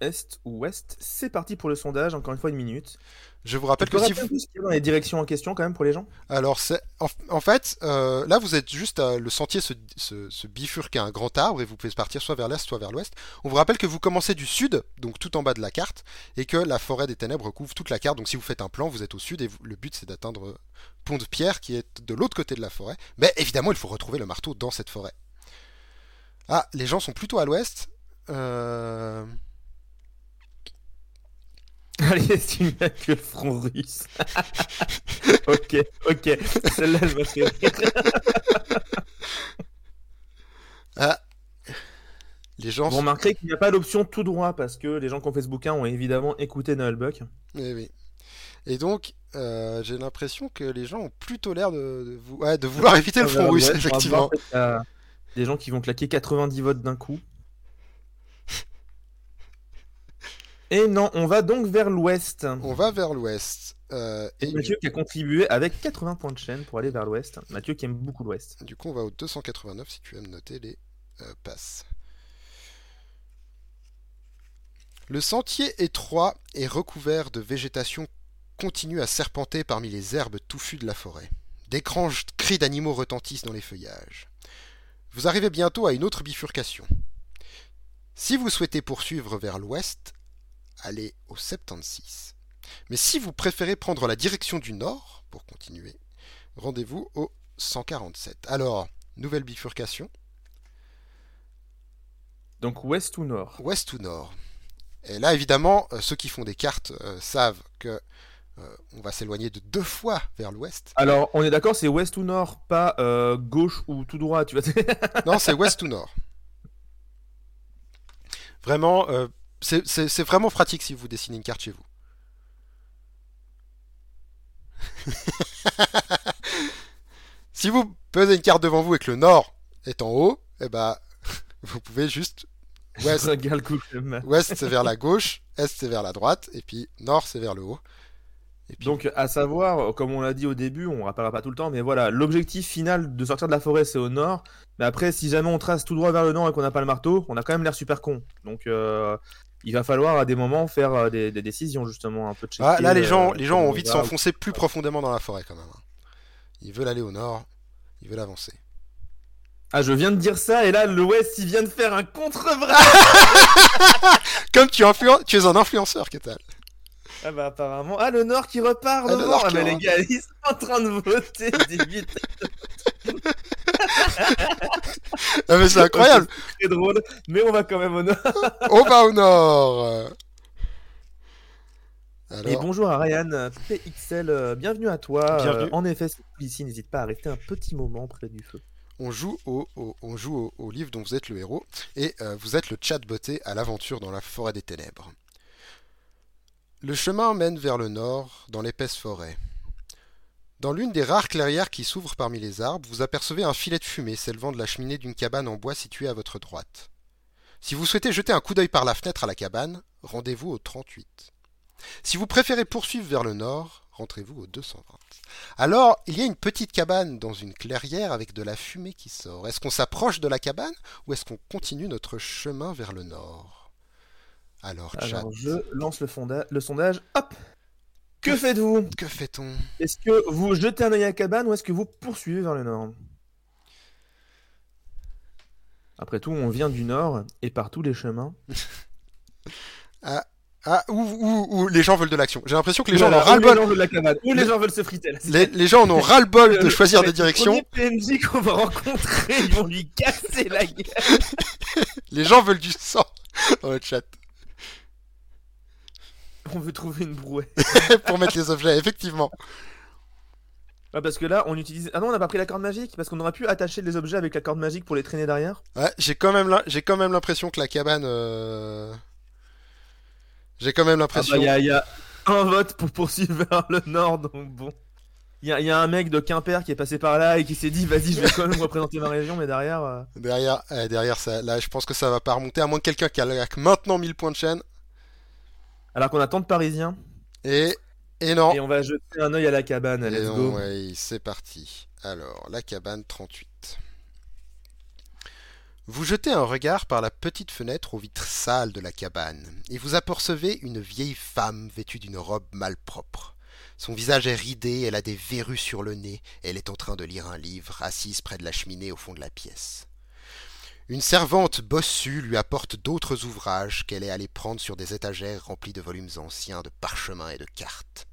Est ou ouest C'est parti pour le sondage, encore une fois une minute. Je vous rappelle que si vous... dans les directions en question quand même pour les gens? Alors, c'est en, en fait, euh, là, vous êtes juste à- le sentier se, se, se bifurque à un grand arbre et vous pouvez partir soit vers l'est, soit vers l'ouest. On vous rappelle que vous commencez du sud, donc tout en bas de la carte, et que la forêt des ténèbres couvre toute la carte. Donc, si vous faites un plan, vous êtes au sud et vous- le but c'est d'atteindre Pont de Pierre qui est de l'autre côté de la forêt. Mais évidemment, il faut retrouver le marteau dans cette forêt. Ah, les gens sont plutôt à l'ouest. Euh... Allez, tu n'as que le front russe. ok, ok. Celle-là, elle m'a fait rire. Ah, les gens. Vous remarquerez qu'il n'y a pas l'option tout droit parce que les gens qui ont fait ce bouquin ont évidemment écouté Noël Buck. Eh oui. Et donc, euh, j'ai l'impression que les gens ont plutôt l'air de, de vou- ouais, de vouloir éviter le front russe, effectivement. Des gens qui vont claquer 90 votes d'un coup. Et non, on va donc vers l'ouest. On va vers l'ouest. Euh, et Mathieu qui a contribué avec 80 points de chaîne pour aller vers l'ouest. Mathieu qui aime beaucoup l'ouest. Du coup, on va au 289 si tu aimes noter les euh, passes. Le sentier étroit et recouvert de végétation continue à serpenter parmi les herbes touffues de la forêt. D'étranges cris d'animaux retentissent dans les feuillages. Vous arrivez bientôt à une autre bifurcation. Si vous souhaitez poursuivre vers l'ouest, allez au 76. Mais si vous préférez prendre la direction du nord pour continuer, rendez-vous au 147. Alors, nouvelle bifurcation. Donc ouest ou nord? Ouest ou nord. Et là, évidemment, euh, ceux qui font des cartes euh, savent que euh, on va s'éloigner de deux fois vers l'ouest. Alors, on est d'accord, c'est ouest ou nord, pas gauche ou tout droit, tu vois. non, c'est ouest ou nord. Vraiment, c'est vraiment pratique si vous dessinez une carte chez vous. si vous posez une carte devant vous et que le nord est en haut, eh ben, vous pouvez juste Ouest, Ouest c'est vers la gauche, Est c'est vers la droite, et puis Nord c'est vers le haut. Donc, à savoir, comme on l'a dit au début, on ne rappellera pas tout le temps, mais voilà, l'objectif final de sortir de la forêt, c'est au nord. Mais après, si jamais on trace tout droit vers le nord et qu'on n'a pas le marteau, on a quand même l'air super con. Donc, euh, il va falloir à des moments faire euh, des, décisions, justement, un peu de ah, Là, les gens, euh, les gens ont envie de s'enfoncer plus profondément dans la forêt, quand même. Hein. Ils veulent aller au nord, ils veulent avancer. Ah, je viens de dire ça, et là, l'Ouest, il vient de faire un contre-bras Comme tu, tu es un influenceur, Ketal. Ah bah apparemment. Ah, le Nord qui repart ah, devant Ah, mais les gars, ils sont en train de voter, mais c'est incroyable C'est drôle, mais on va quand même au Nord On va au Nord Et bonjour à Ryan, PXL, euh, bienvenue à toi. Euh, en effet, ici, n'hésite pas à rester un petit moment près du feu on joue au, on joue au, livre dont vous êtes le héros, et euh, vous êtes le chat botté à l'aventure dans la forêt des ténèbres. Le chemin mène vers le nord, dans l'épaisse forêt. Dans l'une des rares clairières qui s'ouvrent parmi les arbres, vous apercevez un filet de fumée s'élevant de la cheminée d'une cabane en bois située à votre droite. Si vous souhaitez jeter un coup d'œil par la fenêtre à la cabane, rendez-vous au 38. Si vous préférez poursuivre vers le nord, rentrez-vous au 220. Alors, il y a une petite cabane dans une clairière avec de la fumée qui sort. Est-ce qu'on s'approche de la cabane ou est-ce qu'on continue notre chemin vers le nord? Alors, je lance le, le sondage. Hop Que, faites-vous Que fait-on Est-ce que vous jetez un œil à la cabane ou est-ce que vous poursuivez vers le nord Après tout, on vient du nord et par tous les chemins. ah, ah, ou, les gens veulent de l'action. J'ai l'impression que les gens en ont ras-le-bol. Ou les gens veulent se friter. Les, gens en ont ras-le-bol de choisir des directions. Les PNJ qu'on va rencontrer, ils vont lui casser la gueule. les gens veulent du sang dans le chat. On veut trouver une brouette. pour mettre les objets, effectivement. Ah, parce que là, on utilise. Ah non, on n'a pas pris la corde magique Parce qu'on aurait pu attacher les objets avec la corde magique pour les traîner derrière. Ouais, j'ai quand même l'impression que la cabane. Euh, j'ai quand même l'impression. Il ah bah, y, a un vote pour poursuivre vers le nord, donc bon. Il y, a un mec de Quimper qui est passé par là et qui s'est dit vas-y je vais quand même représenter ma région mais derrière euh, derrière eh, derrière ça là je pense que ça va pas remonter à moins que quelqu'un qui a maintenant 1000 points de chaîne alors qu'on a tant de parisiens. Et et non. Et on va jeter un oeil à la cabane let's go. c'est parti. Alors la cabane 38 vous jetez un regard par la petite fenêtre aux vitres sales de la cabane, et vous apercevez une vieille femme vêtue d'une robe malpropre. Son visage est ridé, elle a des verrues sur le nez, elle est en train de lire un livre, assise près de la cheminée au fond de la pièce. Une servante bossue lui apporte d'autres ouvrages qu'elle est allée prendre sur des étagères remplies de volumes anciens de parchemins et de cartes.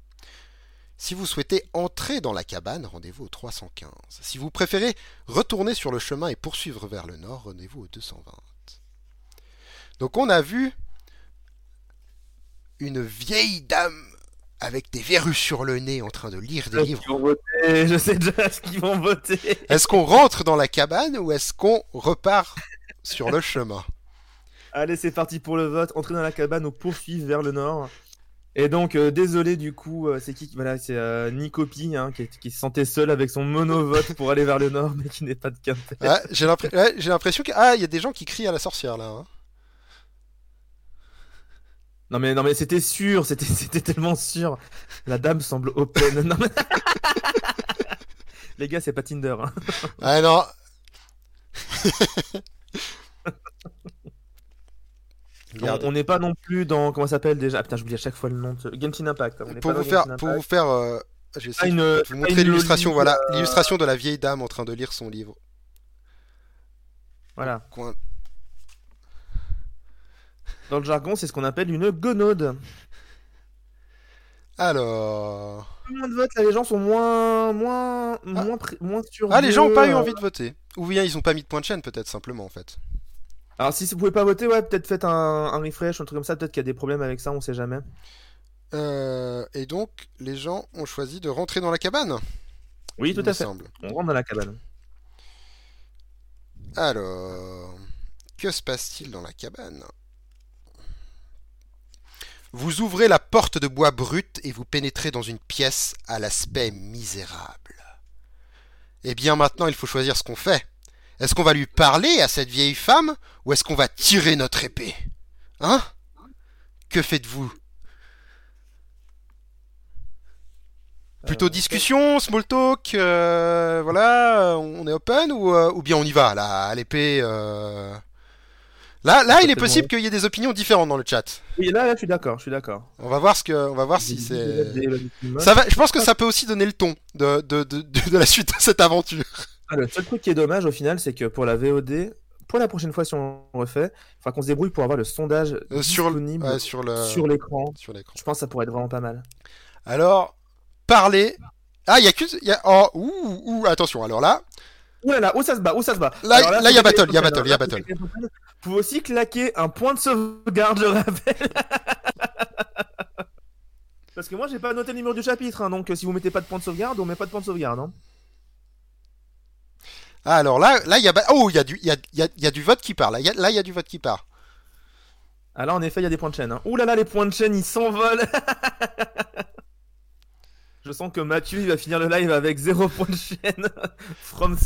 Si vous souhaitez entrer dans la cabane, rendez-vous au 315. Si vous préférez retourner sur le chemin et poursuivre vers le nord, rendez-vous au 220. Donc on a vu une vieille dame avec des verrues sur le nez en train de lire des livres. Je sais déjà ce qu'ils vont voter. Est-ce qu'on rentre dans la cabane ou est-ce qu'on repart sur le chemin? Allez, c'est parti pour le vote. Entrer dans la cabane ou poursuivre vers le nord. Et donc, euh, désolé du coup, euh, c'est qui Voilà, c'est euh, Nicopi hein, qui, qui se sentait seul avec son monovote pour aller vers le nord, mais qui n'est pas de Quimper. Ah, ouais, j'ai l'impression que ah, il y a des gens qui crient à la sorcière là. hein. Non mais non mais c'était sûr, c'était c'était tellement sûr. La dame semble open. Non, mais- Les gars, c'est pas Tinder. hein. Ah non. On on n'est pas non plus dans comment ça s'appelle déjà? Ah putain, j'oublie à chaque fois le nom. De... Genshin Impact. On est Pour pas vous faire, pour vous faire, euh, je vais essayer Ah, une- de vous ah, montrer l'illustration. Voilà, euh, l'illustration de la vieille dame en train de lire son livre. Voilà. Coin- Dans le jargon, c'est ce qu'on appelle une gonode. Alors, Moins de votes, là, les gens sont moins moins moins pré- moins sûrs. ah, les gens ont pas eu euh. envie de voter. Ou bien ils ont pas mis de point de chaîne, peut-être simplement en fait. Alors si vous pouvez pas voter, ouais, peut-être faites un, un refresh, un truc comme ça. Peut-être qu'il y a des problèmes avec ça, on sait jamais. Euh, et donc, les gens ont choisi de rentrer dans la cabane. Oui, tout à fait. semble. On rentre dans la cabane. Alors, que se passe-t-il dans la cabane? Vous ouvrez la porte de bois brut et vous pénétrez dans une pièce à l'aspect misérable. Eh bien maintenant, il faut choisir ce qu'on fait. Est-ce qu'on va lui parler à cette vieille femme ou est-ce qu'on va tirer notre épée? Hein? Que faites-vous? Plutôt Euh, discussion, small talk, euh, voilà, on est open ou, euh, ou bien on y va là, à l'épée euh. Là, là, il est possible qu'il y ait des opinions différentes dans le chat. Oui, là, là, je suis d'accord, je suis d'accord. On va voir ce que, on va voir si c'est. Ça va, je pense que ça peut aussi donner le ton de, de, de, la suite de cette aventure. Ah, le seul truc qui est dommage au final, c'est que pour la VOD, pour la prochaine fois si on refait, il faudra qu'on se débrouille pour avoir le sondage Euh, sur le- disponible Ouais, sur le, sur l'écran. sur l'écran. Je pense que ça pourrait être vraiment pas mal. Alors, parler. Ah, il y a que, il y a, oh, ouh, ouh, attention. Alors là, Ouh là là, où ça se bat, où ça se bat Là, il y a battle, il y a battle, il y a battle. Vous pouvez aussi claquer un point de sauvegarde, je rappelle. Parce que moi, j'ai pas noté le numéro du chapitre, hein, donc euh, si vous mettez pas de point de sauvegarde, on met pas de point de sauvegarde. Hein. ah, alors là, là, il y a, oh, il y a du, il y a, y a, il y a du vote qui part. Là, il y a, là, il y a du vote qui part. Ah là, en effet, il y a des points de chaîne. Hein. Ouh là là, les points de chaîne, ils s'envolent. Je sens que Mathieu, il va finir le live avec 0 point de chaîne. from,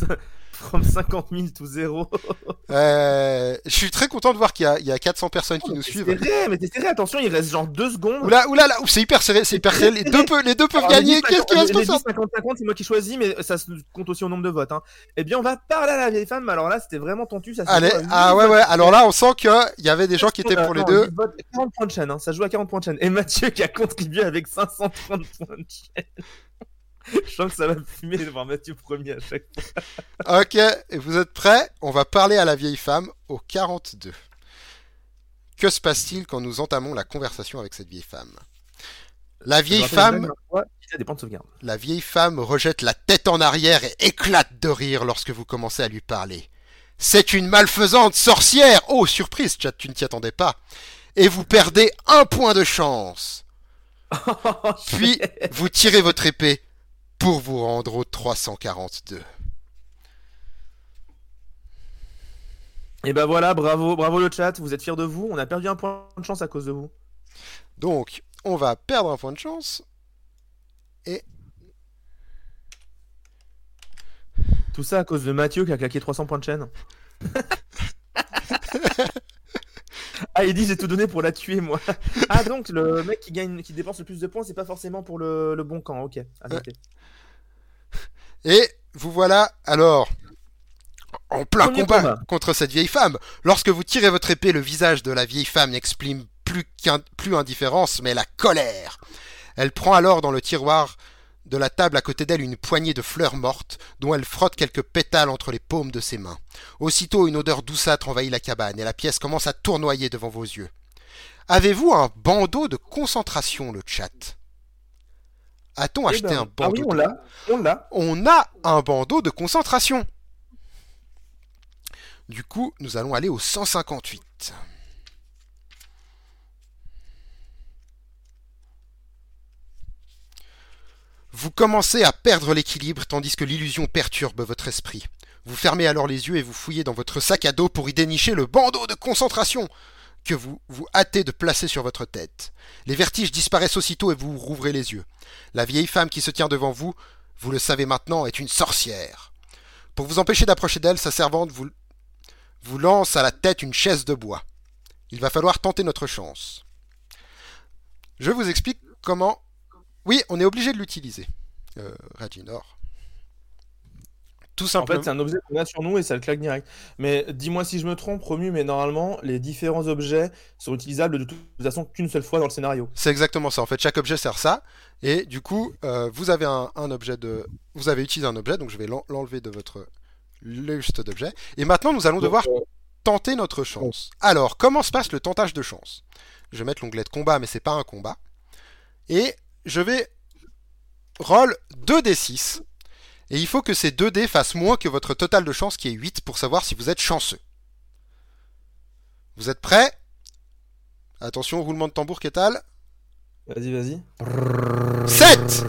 from 50 000 to 0. Euh, je suis très content de voir qu'il y a, il y a 400 personnes qui nous C'est suivent. serré, mais t'es serré, attention, il reste genre 2 secondes. Oula, oula, là, c'est hyper serré, c'est hyper serré. Les deux, pe- les deux peuvent Alors, gagner. 10, Qu'est-ce qui va se passer 10, 50, 50, c'est moi qui choisis, mais ça se compte aussi au nombre de votes. Hein. Eh bien, on va parler à la vieille femme. Alors là, c'était vraiment tendu. Ça Allez, ah ouais, ouais. Alors là, on sent qu'il y avait des gens qui étaient pour les deux. huit votes, 40 points de chaîne, hein. ça joue à 40 points de chaîne. Et Mathieu qui a contribué avec 530 points de chaîne. Je sens que ça va me fumer de voir Mathieu premier à chaque fois. Ok, et vous êtes prêts? On va parler à la vieille femme au 42. Que se passe-t-il quand nous entamons la conversation avec cette vieille femme? La vieille femme, la vieille femme rejette la tête en arrière et éclate de rire lorsque vous commencez à lui parler. C'est une malfaisante sorcière Oh, surprise, chat, tu ne t'y attendais pas. Et vous perdez un point de chance. Puis, vous tirez votre épée pour vous rendre au 342. Et ben voilà, bravo, bravo le chat, vous êtes fiers de vous. On a perdu un point de chance à cause de vous. Donc, on va perdre un point de chance. Tout ça à cause de Mathieu qui a claqué 300 points de chaîne. ah, il dit j'ai tout donné pour la tuer, moi. ah, donc le mec qui gagne, qui dépense le plus de points, c'est pas forcément pour le, le bon camp. Ok, à noter. Et vous voilà alors en plein combat, combat. contre cette vieille femme. Lorsque vous tirez votre épée, le visage de la vieille femme n'exprime plus plus indifférence, mais la colère. Elle prend alors dans le tiroir de la table à côté d'elle une poignée de fleurs mortes, dont elle frotte quelques pétales entre les paumes de ses mains. Aussitôt, une odeur douceâtre envahit la cabane et la pièce commence à tournoyer devant vos yeux. Avez-vous un bandeau de concentration, le chat? A-t-on Eh acheté ben, un Ah bandeau oui, on de l'a, on l'a. on a un bandeau de concentration. Du coup, nous allons aller au 158. Vous commencez à perdre l'équilibre tandis que l'illusion perturbe votre esprit. Vous fermez alors les yeux et vous fouillez dans votre sac à dos pour y dénicher le bandeau de concentration. que vous vous hâtez de placer sur votre tête. Les vertiges disparaissent aussitôt et vous rouvrez les yeux. La vieille femme qui se tient devant vous, vous le savez maintenant, est une sorcière. Pour vous empêcher d'approcher d'elle, sa servante vous, vous lance à la tête une chaise de bois. Il va falloir tenter notre chance. Je vous explique comment. Oui, on est obligé de l'utiliser, euh, Radinor. Tout En simplement. fait, c'est un objet qu'on a sur nous et ça le claque direct. Mais dis-moi si je me trompe, Romu, mais normalement, les différents objets sont utilisables de toute façon qu'une seule fois dans le scénario. C'est exactement ça. En fait, chaque objet sert ça. Et du coup, euh, vous avez un, un objet de. Vous avez utilisé un objet, donc je vais l'en- l'enlever de votre liste d'objets. Et maintenant, nous allons devoir Donc, euh, tenter notre chance. Alors, comment se passe le tentage de chance? Je vais mettre l'onglet de combat, mais c'est pas un combat. Et je vais roll 2d6. Et il faut que ces 2d fassent moins que votre total de chance qui est 8 pour savoir si vous êtes chanceux. Vous êtes prêts? Attention, roulement de tambour, Kétal. Vas-y, vas-y. 7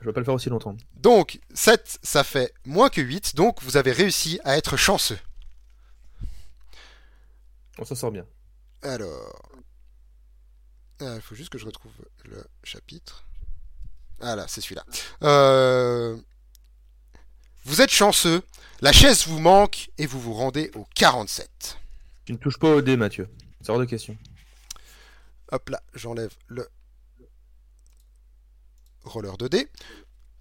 Je vais pas le faire aussi longtemps. Donc, 7, ça fait moins que 8, donc vous avez réussi à être chanceux. On s'en sort bien. Alors. Il faut juste que je retrouve le chapitre. Ah là, c'est celui-là. Euh, Vous êtes chanceux, la chaise vous manque et vous vous rendez au 47. Tu ne touches pas au dé, Mathieu. C'est hors de question. Hop là, j'enlève le roller 2D.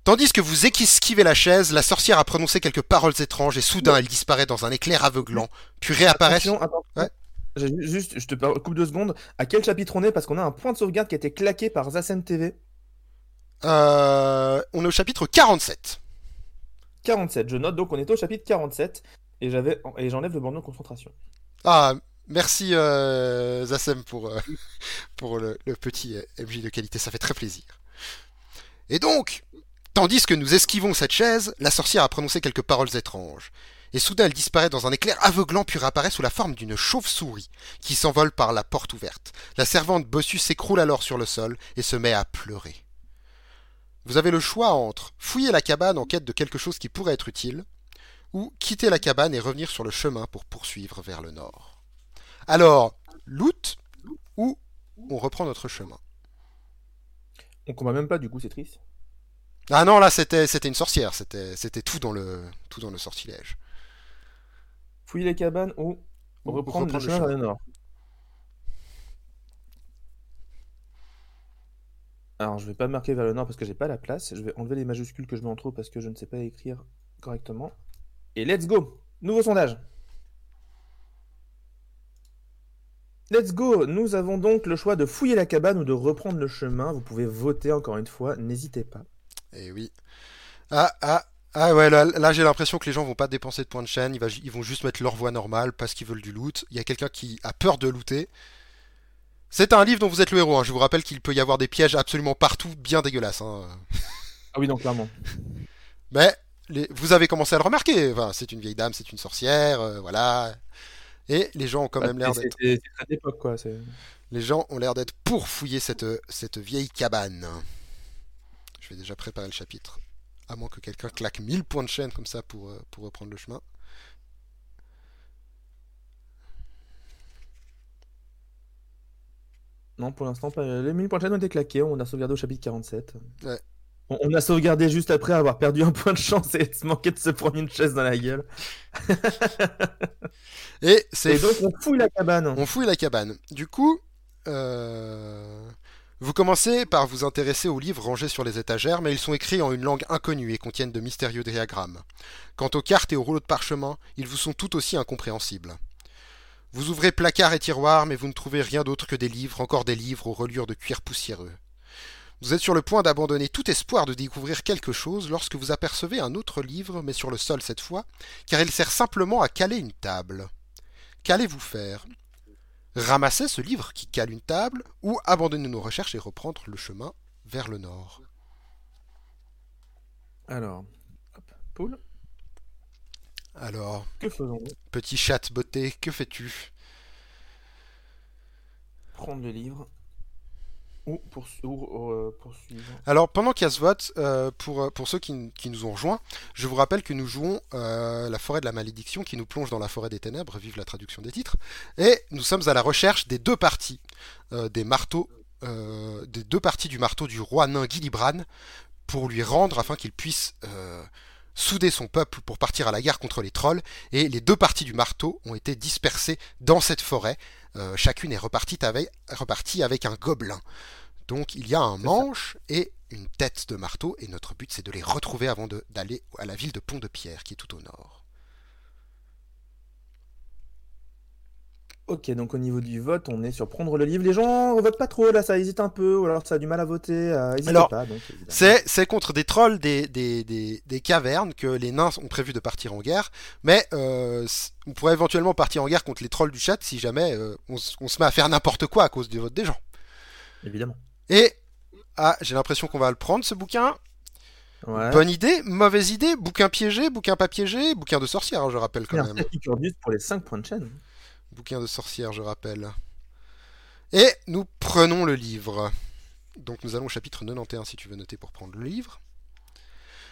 Tandis que vous esquivez la chaise, la sorcière a prononcé quelques paroles étranges et soudain elle disparaît dans un éclair aveuglant, puis réapparaît. Attention, attention. Ouais. Juste, je te coupe deux secondes. À quel chapitre on est? Parce qu'on a un point de sauvegarde qui a été claqué par Zassen TV. Euh, on est au chapitre 47. 47. Je note donc on est au chapitre 47. Et j'avais et j'enlève le bandeau de concentration. Ah, merci euh, Zassem pour, euh, pour le, le petit euh, MJ de qualité, ça fait très plaisir. Et donc, tandis que nous esquivons cette chaise, la sorcière a prononcé quelques paroles étranges. Et soudain elle disparaît dans un éclair aveuglant puis réapparaît sous la forme d'une chauve-souris qui s'envole par la porte ouverte. La servante bossue s'écroule alors sur le sol et se met à pleurer. Vous avez le choix entre fouiller la cabane en quête de quelque chose qui pourrait être utile, ou quitter la cabane et revenir sur le chemin pour poursuivre vers le nord. Alors, loot ou on reprend notre chemin? On combat même pas, du coup, c'est triste. Ah non, là c'était c'était une sorcière, c'était c'était tout dans le tout dans le sortilège. Fouiller les cabanes ou Ou reprendre, le chemin vers le nord. Alors, je vais pas marquer vers le nord parce que j'ai pas la place. Je vais enlever les majuscules que je mets en trop parce que je ne sais pas écrire correctement. Et let's go Nouveau sondage Let's go Nous avons donc le choix de fouiller la cabane ou de reprendre le chemin. Vous pouvez voter encore une fois, n'hésitez pas. Et oui. Ah ah ah ouais là, là, j'ai l'impression que les gens vont pas dépenser de points de chaîne, ils, va- ils vont juste mettre leur voix normale parce qu'ils veulent du loot. Il y a quelqu'un qui a peur de looter. C'est un livre dont vous êtes le héros. hein. Je vous rappelle qu'il peut y avoir des pièges absolument partout, bien dégueulasses. hein. Ah oui, donc clairement. Mais les- vous avez commencé à le remarquer. Enfin, c'est une vieille dame, c'est une sorcière, euh, voilà. Et les gens ont quand même l'air d'être, c'est- quoi. les gens ont l'air d'être pour fouiller cette cette vieille cabane. Je vais déjà préparer le chapitre, à moins que quelqu'un claque 1000 points de chaîne comme ça pour euh, pour reprendre le chemin. Non, pour l'instant, pas... les 1000 points de chaîne ont été claqués. On a sauvegardé au chapitre 47. Ouais. On, on a sauvegardé juste après avoir perdu un point de chance et se manquer de se prendre une chaise dans la gueule. Et c'est Et donc, on fouille la cabane. On fouille la cabane. Du coup, euh, vous commencez par vous intéresser aux livres rangés sur les étagères, mais ils sont écrits en une langue inconnue et contiennent de mystérieux diagrammes. Quant aux cartes et aux rouleaux de parchemin, ils vous sont tout aussi incompréhensibles. Vous ouvrez placards et tiroirs, mais vous ne trouvez rien d'autre que des livres, encore des livres aux reliures de cuir poussiéreux. Vous êtes sur le point d'abandonner tout espoir de découvrir quelque chose lorsque vous apercevez un autre livre, mais sur le sol cette fois, car il sert simplement à caler une table. Qu'allez-vous faire? Ramasser ce livre qui cale une table ou abandonner nos recherches et reprendre le chemin vers le nord Alors, hop, poule. Alors, Que faisons-nous? petit chat beauté, que fais-tu? Prendre le livre. Euh. Alors, pendant qu'il y a ce vote, euh, pour, euh, pour ceux qui, nous ont rejoints, je vous rappelle que nous jouons La forêt de la malédiction qui nous plonge dans la forêt des ténèbres, vive la traduction des titres, et nous sommes à la recherche des deux parties des marteaux, des deux parties du marteau du roi nain Gilibran pour lui rendre afin qu'il puisse souder son peuple pour partir à la guerre contre les trolls. Et les deux parties du marteau ont été dispersées dans cette forêt. Euh, chacune est repartie avec, repartie avec un gobelin. Donc il y a un ça. manche et une tête de marteau, et notre but c'est de les retrouver avant d'aller à la ville de Pont-de-Pierre, qui est tout au nord. Ok, donc au niveau du vote, on est sur prendre le livre. Les gens votent pas trop là, ça hésite un peu, ou alors ça a du mal à voter. euh, Alors, pas. Donc. C'est c'est contre des trolls des, des, des, des cavernes que les nains ont prévu de partir en guerre, mais euh, on pourrait éventuellement partir en guerre contre les trolls du chat si jamais euh, on, se met à faire n'importe quoi à cause du vote des gens. Évidemment. Et ah, j'ai l'impression qu'on va le prendre ce bouquin. Ouais. Bonne idée, mauvaise idée, bouquin piégé, bouquin pas piégé, bouquin de sorcière, hein, je rappelle quand Merci même. Picardus pour les 5 points de chaîne. Bouquin de sorcière, je rappelle. Et nous prenons le livre. Donc nous allons au chapitre 91 si tu veux noter pour prendre le livre.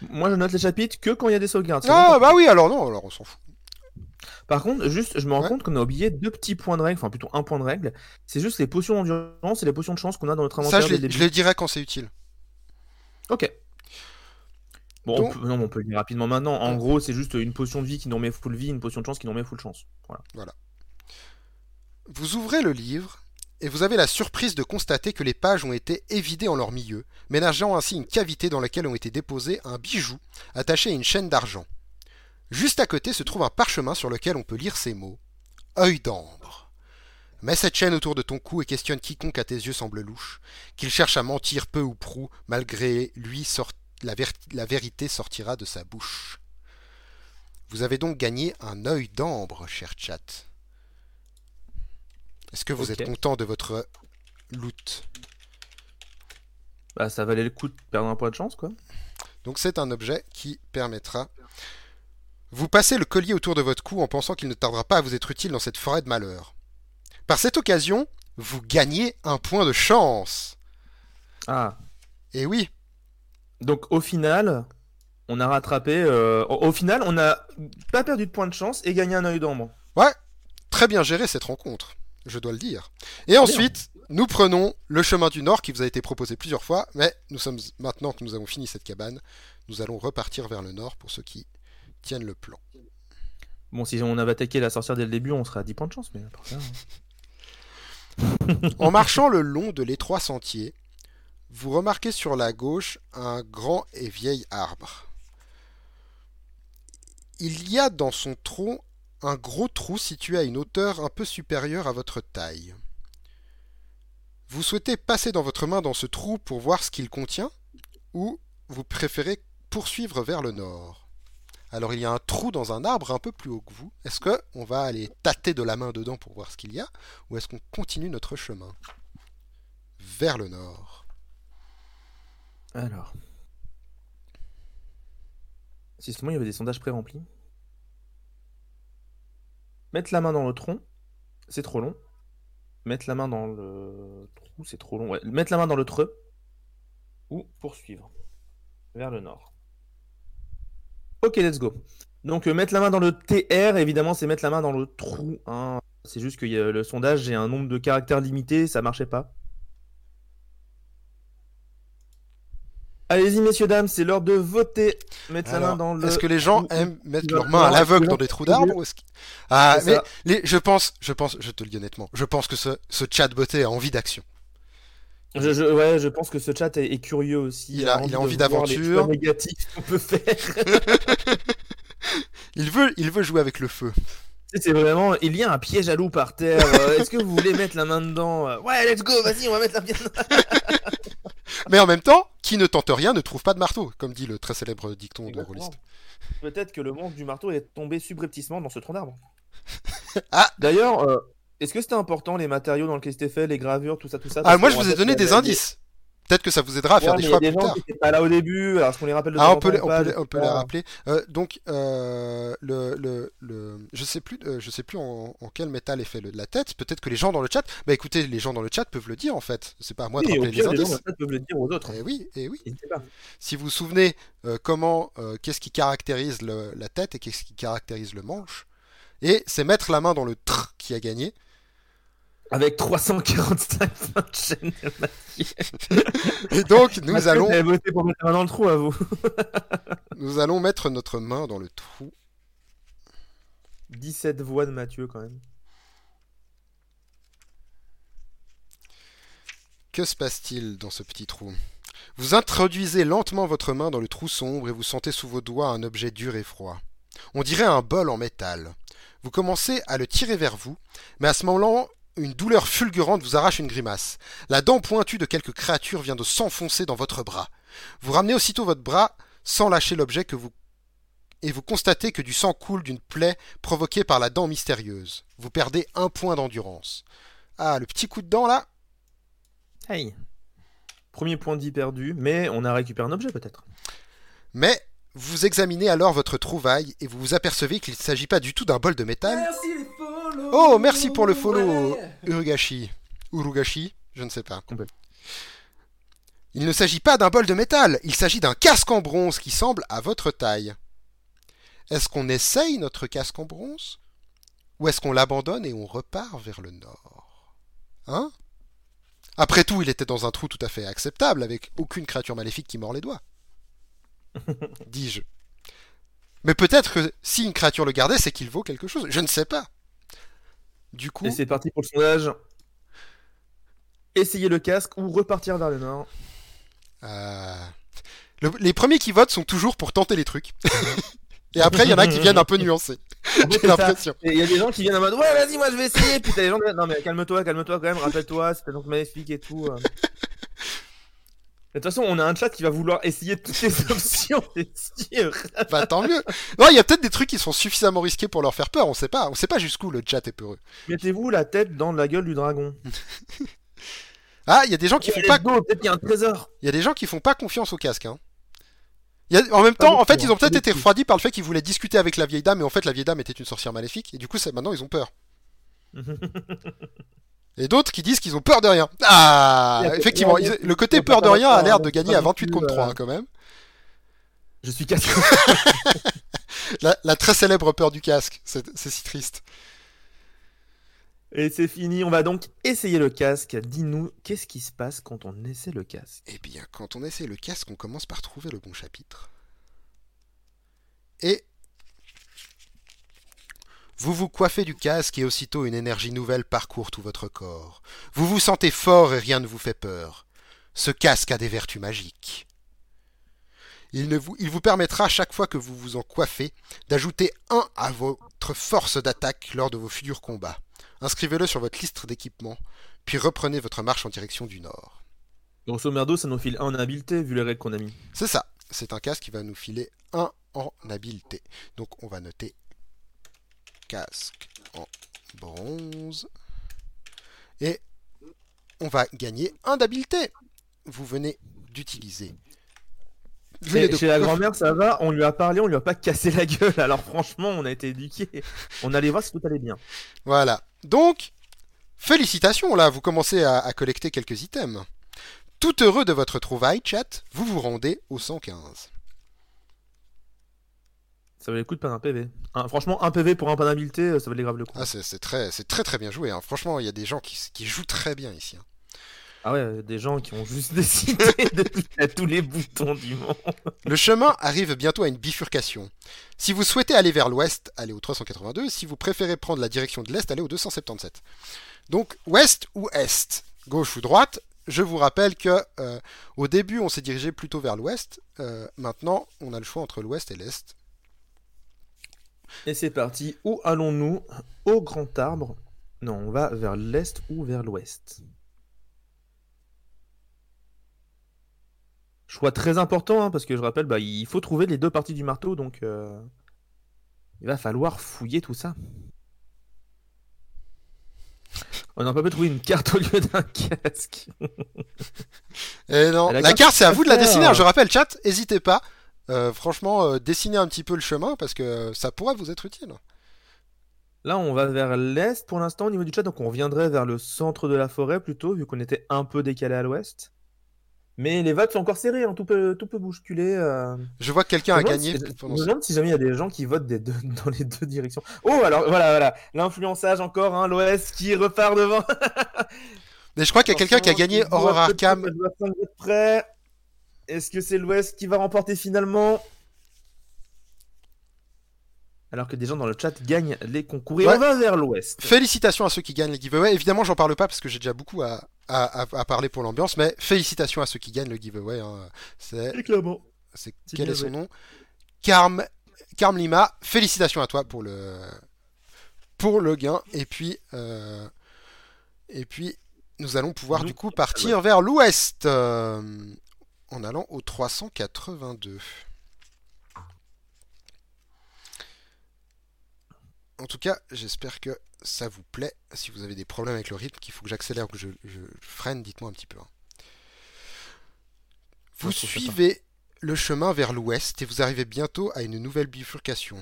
Moi, je note les chapitres que quand il y a des sauvegardes. Ah bah oui, alors non, alors on s'en fout. Par contre, juste, je me rends Ouais. compte qu'on a oublié deux petits points de règle, enfin plutôt un point de règle. C'est juste les potions d'endurance et les potions de chance qu'on a dans notre Ça, inventaire je les, début. je les dirai quand c'est utile. Ok. Bon, Donc- on peut, non, on peut le dire rapidement maintenant. En gros, c'est juste une potion de vie qui nous remet full vie, une potion de chance qui nous remet full chance. Voilà. Vous ouvrez le livre et vous avez la surprise de constater que les pages ont été évidées en leur milieu, ménageant ainsi une cavité dans laquelle ont été déposés un bijou attaché à une chaîne d'argent. Juste à côté se trouve un parchemin sur lequel on peut lire ces mots Œil d'ambre. Mets cette chaîne autour de ton cou et questionne quiconque à tes yeux semble louche, qu'il cherche à mentir peu ou prou, malgré lui sort- la, la vérité sortira de sa bouche. Vous avez donc gagné un œil d'ambre, cher chat. Est-ce que vous êtes content de votre loot Bah, ça valait le coup de perdre un point de chance, quoi. Donc c'est un objet qui permettra. Vous passez le collier autour de votre cou en pensant qu'il ne tardera pas à vous être utile dans cette forêt de malheur. Par cette occasion, vous gagnez un point de chance. Ah. Et oui, Donc, au final, on a rattrapé. euh, Au, au final, on a pas perdu de point de chance et gagné un œil d'ombre. ouais, très bien géré cette rencontre, je dois le dire. Et ensuite, nous prenons le chemin du nord qui vous a été proposé plusieurs fois, mais nous sommes maintenant que nous avons fini cette cabane, nous allons repartir vers le nord pour ceux qui tiennent le plan. Bon, si on avait attaqué la sorcière dès le début, on serait à 10 points de chance, mais ça, hein. En marchant le long de l'étroit sentier, vous remarquez sur la gauche un grand et vieil arbre. Il y a dans son tronc un gros trou situé à une hauteur un peu supérieure à votre taille. Vous souhaitez passer dans votre main dans ce trou pour voir ce qu'il contient ou vous préférez poursuivre vers le nord? Alors il y a un trou dans un arbre un peu plus haut que vous. Est-ce que on va aller tâter de la main dedans pour voir ce qu'il y a ou est-ce qu'on continue notre chemin vers le nord? Alors. Justement, il y avait des sondages pré-remplis. Mettre la main dans le tronc, c'est trop long. Mettre la main dans le trou, c'est trop long. Ouais, mettre la main dans le treux. Ou poursuivre. Vers le nord. Ok, let's go. Donc, euh, mettre la main dans le TR, évidemment, c'est mettre la main dans le trou. C'est juste que y a- le sondage, j'ai un nombre de caractères limité, ça marchait pas. Allez-y, messieurs, dames, c'est l'heure de voter. Mettre la main dans le. Est-ce que les gens aiment mettre leurs mains à l'aveugle dans des trous d'arbres ou est-ce que- Ah, mais les, je pense, je pense, je te le dis honnêtement, je pense que ce, ce chat botté a envie d'action. Je, je- ouais, je pense que ce chat est, est curieux aussi. Il a- il a envie d'aventure. choix négatifs qu'on peut faire. Il veut, il veut jouer avec le feu. C'est vraiment, il y a un piège à loup par terre. euh, Est-ce que vous voulez mettre la main dedans? Ouais, let's go, vas-y, on va mettre la main dedans. Mais en même temps, qui ne tente rien ne trouve pas de marteau, comme dit le très célèbre dicton de. Rolliste. Peut-être que le monstre du marteau est tombé subrepticement dans ce tronc d'arbre. Ah. D'ailleurs, euh, est-ce que c'était important les matériaux dans lesquels c'était fait, les gravures, tout ça, tout ça Ah, moi je vous ai donné des indices. Peut-être que ça vous aidera à faire Ouais, des choix il y a des gens qui étaient pas là au début, alors qu'on les rappelle de Ah, on peut, les, on peut, les, on peut rappeler. Euh, donc, euh, le, le, le, je sais plus, euh, je sais plus en, en quel métal est fait le, la tête. Peut-être que les gens dans le chat, bah écoutez, les gens dans le chat peuvent le dire en fait. C'est pas à moi de Oui, rappeler les pire, les gens indices. dans le chat peuvent le dire aux autres. Eh oui, eh oui. Si vous vous souvenez comment, qu'est-ce qui caractérise le- la tête et qu'est-ce qui caractérise le manche, et c'est mettre la main dans le tr qui a gagné. Avec 345 points de chaîne. Et donc nous Mathieu, allons, voté pour mettre la main dans le trou à vous. nous allons mettre notre main dans le trou. 17 voix de Mathieu quand même. Que se passe-t-il dans ce petit trou? Vous introduisez lentement votre main dans le trou sombre et vous sentez sous vos doigts un objet dur et froid. On dirait un bol en métal. Vous commencez à le tirer vers vous, mais à ce moment-là, une douleur fulgurante vous arrache une grimace. La dent pointue de quelque créature vient de s'enfoncer dans votre bras. Vous ramenez aussitôt votre bras sans lâcher l'objet que vous et vous constatez que du sang coule d'une plaie provoquée par la dent mystérieuse. Vous perdez un point d'endurance. Ah, le petit coup de dent là, Hey. Premier point de vie perdu, mais on a récupéré un objet peut-être. Mais vous examinez alors votre trouvaille et vous vous apercevez qu'il ne s'agit pas du tout d'un bol de métal. Merci les follow. Oh, merci pour le follow, Ouais. Urugashi. Urugashi, je ne sais pas. Il ne s'agit pas d'un bol de métal, il s'agit d'un casque en bronze qui semble à votre taille. Est-ce qu'on essaye notre casque en bronze? Ou est-ce qu'on l'abandonne et on repart vers le nord? Hein? Après tout, il était dans un trou tout à fait acceptable, avec aucune créature maléfique qui mord les doigts. Dis-je. Mais peut-être que si une créature le gardait, c'est qu'il vaut quelque chose. Je ne sais pas. Du coup, Et c'est parti pour le sondage. Essayez le casque ou repartir vers le nord. euh, le- les premiers qui votent sont toujours pour tenter les trucs. Et après, il y en a qui viennent un peu nuancer. J'ai l'impression. Et Il y a des gens qui viennent en mode ouais vas-y moi je vais essayer puis t'as des gens qui- non mais calme-toi calme-toi quand même rappelle-toi c'était donc maléfique et tout. De toute façon on a un chat qui va vouloir essayer toutes les options c'est sûr. Bah tant mieux. Non, il y a peut-être des trucs qui sont suffisamment risqués pour leur faire peur. On sait pas. On sait pas jusqu'où le chat est peureux. Mettez-vous la tête dans la gueule du dragon. Ah, il y a des gens qui font pas. peut-être qu'il y a un trésor. Il y a des gens qui font pas confiance au casque. Hein. Il y a- En même temps, en fait, ils ont peut-être été refroidis par le fait qu'ils voulaient discuter avec la vieille dame, et en fait, la vieille dame était une sorcière maléfique, et du coup, maintenant, ils ont peur. Et d'autres qui disent qu'ils ont peur de rien. Ah, effectivement, ils- le côté peur de rien a l'air de gagner à non 28 plus, contre 3 euh, hein, quand même. Je suis casque. La, la très célèbre peur du casque, c'est c'est si triste. Et c'est fini on va donc essayer le casque. Dis-nous qu'est-ce qui se passe quand on essaie le casque? Eh bien, quand on essaie le casque, on commence par trouver le bon chapitre. Et vous vous coiffez du casque et aussitôt une énergie nouvelle parcourt tout votre corps. Vous vous sentez fort et rien ne vous fait peur. Ce casque a des vertus magiques. Il, ne vous, il vous permettra, chaque fois que vous vous en coiffez, d'ajouter 1 à votre force d'attaque lors de vos futurs combats. Inscrivez-le sur votre liste d'équipements, puis reprenez votre marche en direction du nord. Grosso merdo ça nous file un en habileté vu les règles qu'on a mis. C'est ça. C'est un casque qui va nous filer 1 en habileté. Donc on va noter casque en bronze. Et on va gagner 1 d'habileté. Vous venez d'utiliser. de chez la grand-mère, ça va, on lui a parlé, on lui a pas cassé la gueule. Alors franchement, on a été éduqués. On allait voir si tout allait bien. Voilà. Donc, félicitations là, vous commencez à, à collecter quelques items. Tout heureux de votre trouvaille, chat, vous vous rendez au 115. Ça valait le coup de pas un PV. Un- franchement, un PV pour un pas d'habileté, euh, ça valait grave le coup. Ah, c'est très, très très bien joué. hein. Franchement, il y a des gens qui, qui jouent très bien ici. hein. Ah ouais, euh, des gens qui ont juste décidé de à tous les boutons du monde. Le chemin arrive bientôt à une bifurcation. Si vous souhaitez aller vers l'ouest, allez au 382. Si vous préférez prendre la direction de l'est, allez au 277. Donc ouest ou est, gauche ou droite? Je vous rappelle que euh, au début on s'est dirigé plutôt vers l'ouest. Euh, maintenant on a le choix entre l'ouest et l'est. Et c'est parti. Où allons-nous? Au grand arbre Non, on va vers l'est ou vers l'ouest. Choix très important, hein, parce que je rappelle, bah, il faut trouver les deux parties du marteau, donc euh, il va falloir fouiller tout ça. On n'a pas pu trouver une carte au lieu d'un casque. Et non, La la, carte, carte c'est à vous de la dessiner. Alors, je rappelle, chat, n'hésitez pas. Euh, franchement, euh, dessinez un petit peu le chemin parce que ça pourrait vous être utile. Là, on va vers l'est pour l'instant au niveau du chat, donc on reviendrait vers le centre de la forêt plutôt, vu qu'on était un peu décalé à l'ouest. Mais les vagues sont encore serrées, hein, tout, peut, tout peut bousculer. euh. Je vois que quelqu'un a gagné. si- Je me demande si jamais il y a des gens qui votent des deux- dans les deux directions. Oh, alors voilà, voilà, l'influençage encore, hein, l'ouest qui repart devant. Mais je crois qu'il y a quelqu'un qui a gagné peut-être- Arkham. près. Est-ce que c'est l'Ouest qui va remporter finalement? Alors que des gens dans le chat gagnent les concours. Et Ouais. on va vers l'Ouest. Félicitations à ceux qui gagnent les giveaways. Évidemment, j'en parle pas parce que j'ai déjà beaucoup à, à- à- à parler pour l'ambiance, mais félicitations à ceux qui gagnent le giveaway. hein. C'est, Clairement. c'est- C'est quel est son nom? Carm, Carm Lima. Félicitations à toi pour le pour le gain. Et puis euh, et puis nous allons pouvoir Nous, du coup partir vers l'ouest euh, en allant au 382. En tout cas, j'espère que ça vous plaît. Si vous avez des problèmes avec le rythme, qu'il faut que j'accélère ou que je, je freine, dites-moi un petit peu. hein. Vous ça suivez le chemin vers l'ouest et vous arrivez bientôt à une nouvelle bifurcation.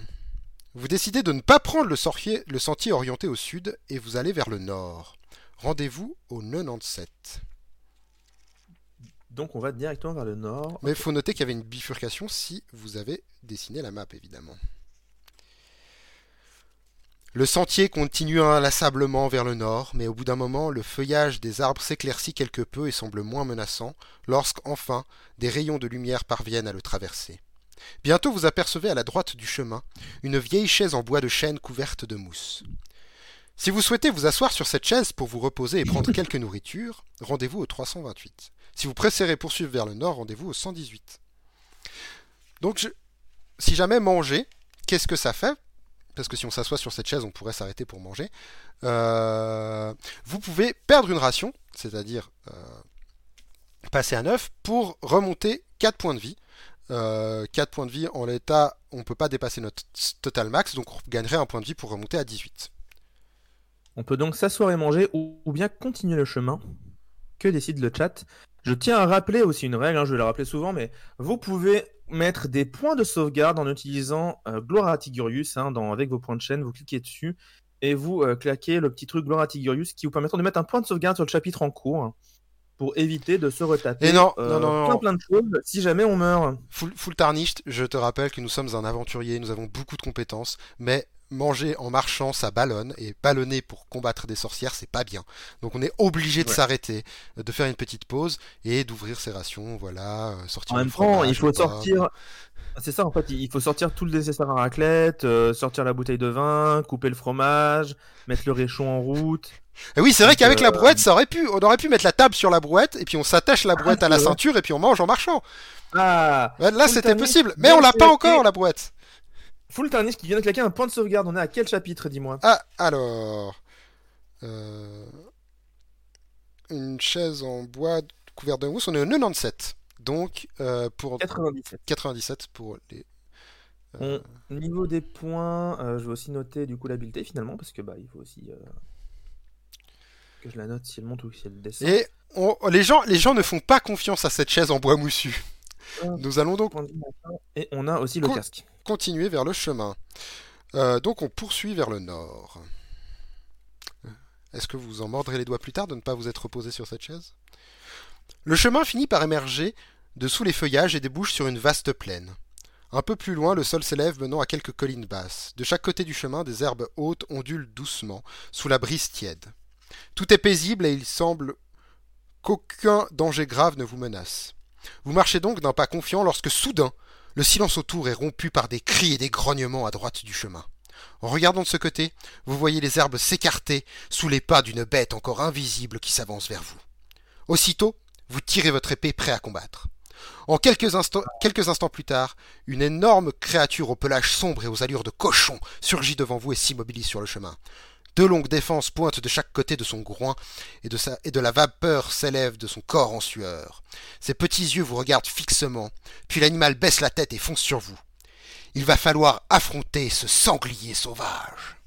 Vous décidez de ne pas prendre le, sorcier- le sentier orienté au sud et vous allez vers le nord. Rendez-vous au 97. Donc on va directement vers le nord. Mais il faut noter qu'il y avait une bifurcation si vous avez dessiné la map, évidemment. Le sentier continue inlassablement vers le nord, mais au bout d'un moment, le feuillage des arbres s'éclaircit quelque peu et semble moins menaçant, lorsqu'enfin des rayons de lumière parviennent à le traverser. Bientôt vous apercevez à la droite du chemin une vieille chaise en bois de chêne couverte de mousse. Si vous souhaitez vous asseoir sur cette chaise pour vous reposer et prendre quelques nourritures, rendez-vous au 328. Si vous préférez poursuivre vers le nord, rendez-vous au 118. Donc, si jamais manger, qu'est-ce que ça fait? Parce que si on s'assoit sur cette chaise, on pourrait s'arrêter pour manger. Euh, vous pouvez perdre une ration, c'est-à-dire euh, passer à 9, pour remonter 4 points de vie. Euh, 4 points de vie en l'état, on ne peut pas dépasser notre total max, donc on gagnerait un point de vie pour remonter à 18. On peut donc s'asseoir et manger ou bien continuer le chemin. Que décide le chat Je tiens à rappeler aussi une règle, hein, je vais la rappeler souvent, mais vous pouvez mettre des points de sauvegarde en utilisant euh, Gloire à Tigurius hein, dans, avec vos points de chaîne. Vous cliquez dessus et vous euh, claquez le petit truc Gloire à Tigurius qui vous permettra de mettre un point de sauvegarde sur le chapitre en cours hein, pour éviter de se retaper Et non, euh, non, non, plein non. plein de choses si jamais on meurt. Full, full tarnished, je te rappelle que nous sommes un aventurier, nous avons beaucoup de compétences, mais manger en marchant, ça ballonne, et ballonner pour combattre des sorcières, c'est pas bien. Donc on est obligé de s'arrêter, euh, de faire une petite pause, et d'ouvrir ses rations, voilà, euh, sortir En même temps, il faut sortir. C'est ça en fait, il faut sortir tout le nécessaire à raclette, euh, sortir la bouteille de vin, couper le fromage, mettre le réchaud en route. Et oui, c'est vrai qu'avec la brouette, ça aurait pu, on aurait pu mettre la table sur la brouette, et puis on s'attache la brouette à la ceinture, et puis on mange en marchant. Ah Là, c'était possible, mais on l'a pas encore, la brouette. Full Tarnish qui vient de claquer un point de sauvegarde, on est à quel chapitre, dis-moi? Ah, alors. euh, Une chaise en bois couverte de mousse, on est au 97. Donc, euh, pour 97. 97 pour les. euh, On- Niveau des points, euh, je vais aussi noter du coup l'habileté finalement, parce que bah il faut aussi que je la note si elle monte ou si elle descend. Et on- les, gens, les gens ne font pas confiance à cette chaise en bois moussu. Nous allons donc. Et on a aussi le casque. Continuer vers le chemin. Euh, donc, on poursuit vers le nord. Est-ce que vous en mordrez les doigts plus tard de ne pas vous être reposé sur cette chaise? Le chemin finit par émerger de sous les feuillages et débouche sur une vaste plaine. Un peu plus loin, le sol s'élève menant à quelques collines basses. De chaque côté du chemin, des herbes hautes ondulent doucement, sous la brise tiède. Tout est paisible et il semble qu'aucun danger grave ne vous menace. Vous marchez donc d'un pas confiant lorsque soudain, le silence autour est rompu par des cris et des grognements à droite du chemin. En regardant de ce côté, vous voyez les herbes s'écarter sous les pas d'une bête encore invisible qui s'avance vers vous. Aussitôt, vous tirez votre épée prêt à combattre. En quelques instants, plus tard, une énorme créature au pelage sombre et aux allures de cochon surgit devant vous et s'immobilise sur le chemin. Deux longues défenses pointent de chaque côté de son groin et de, sa, et de la vapeur s'élève de son corps en sueur. Ses petits yeux vous regardent fixement, puis l'animal baisse la tête et fonce sur vous. Il va falloir affronter ce sanglier sauvage.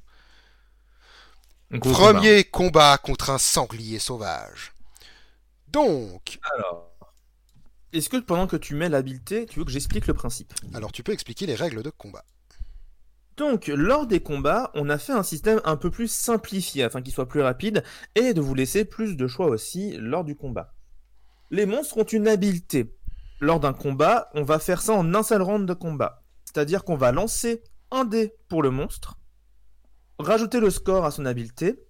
Gros Premier combat contre un sanglier sauvage. Donc. Alors. Est-ce que pendant que tu mets l'habileté, tu veux que j'explique le principe? alors tu peux expliquer les règles de combat. Donc, lors des combats, on a fait un système un peu plus simplifié afin qu'il soit plus rapide et de vous laisser plus de choix aussi lors du combat. Les monstres ont une habileté. Lors d'un combat, on va faire ça en un seul round de combat. C'est-à-dire qu'on va lancer un dé pour le monstre, rajouter le score à son habileté.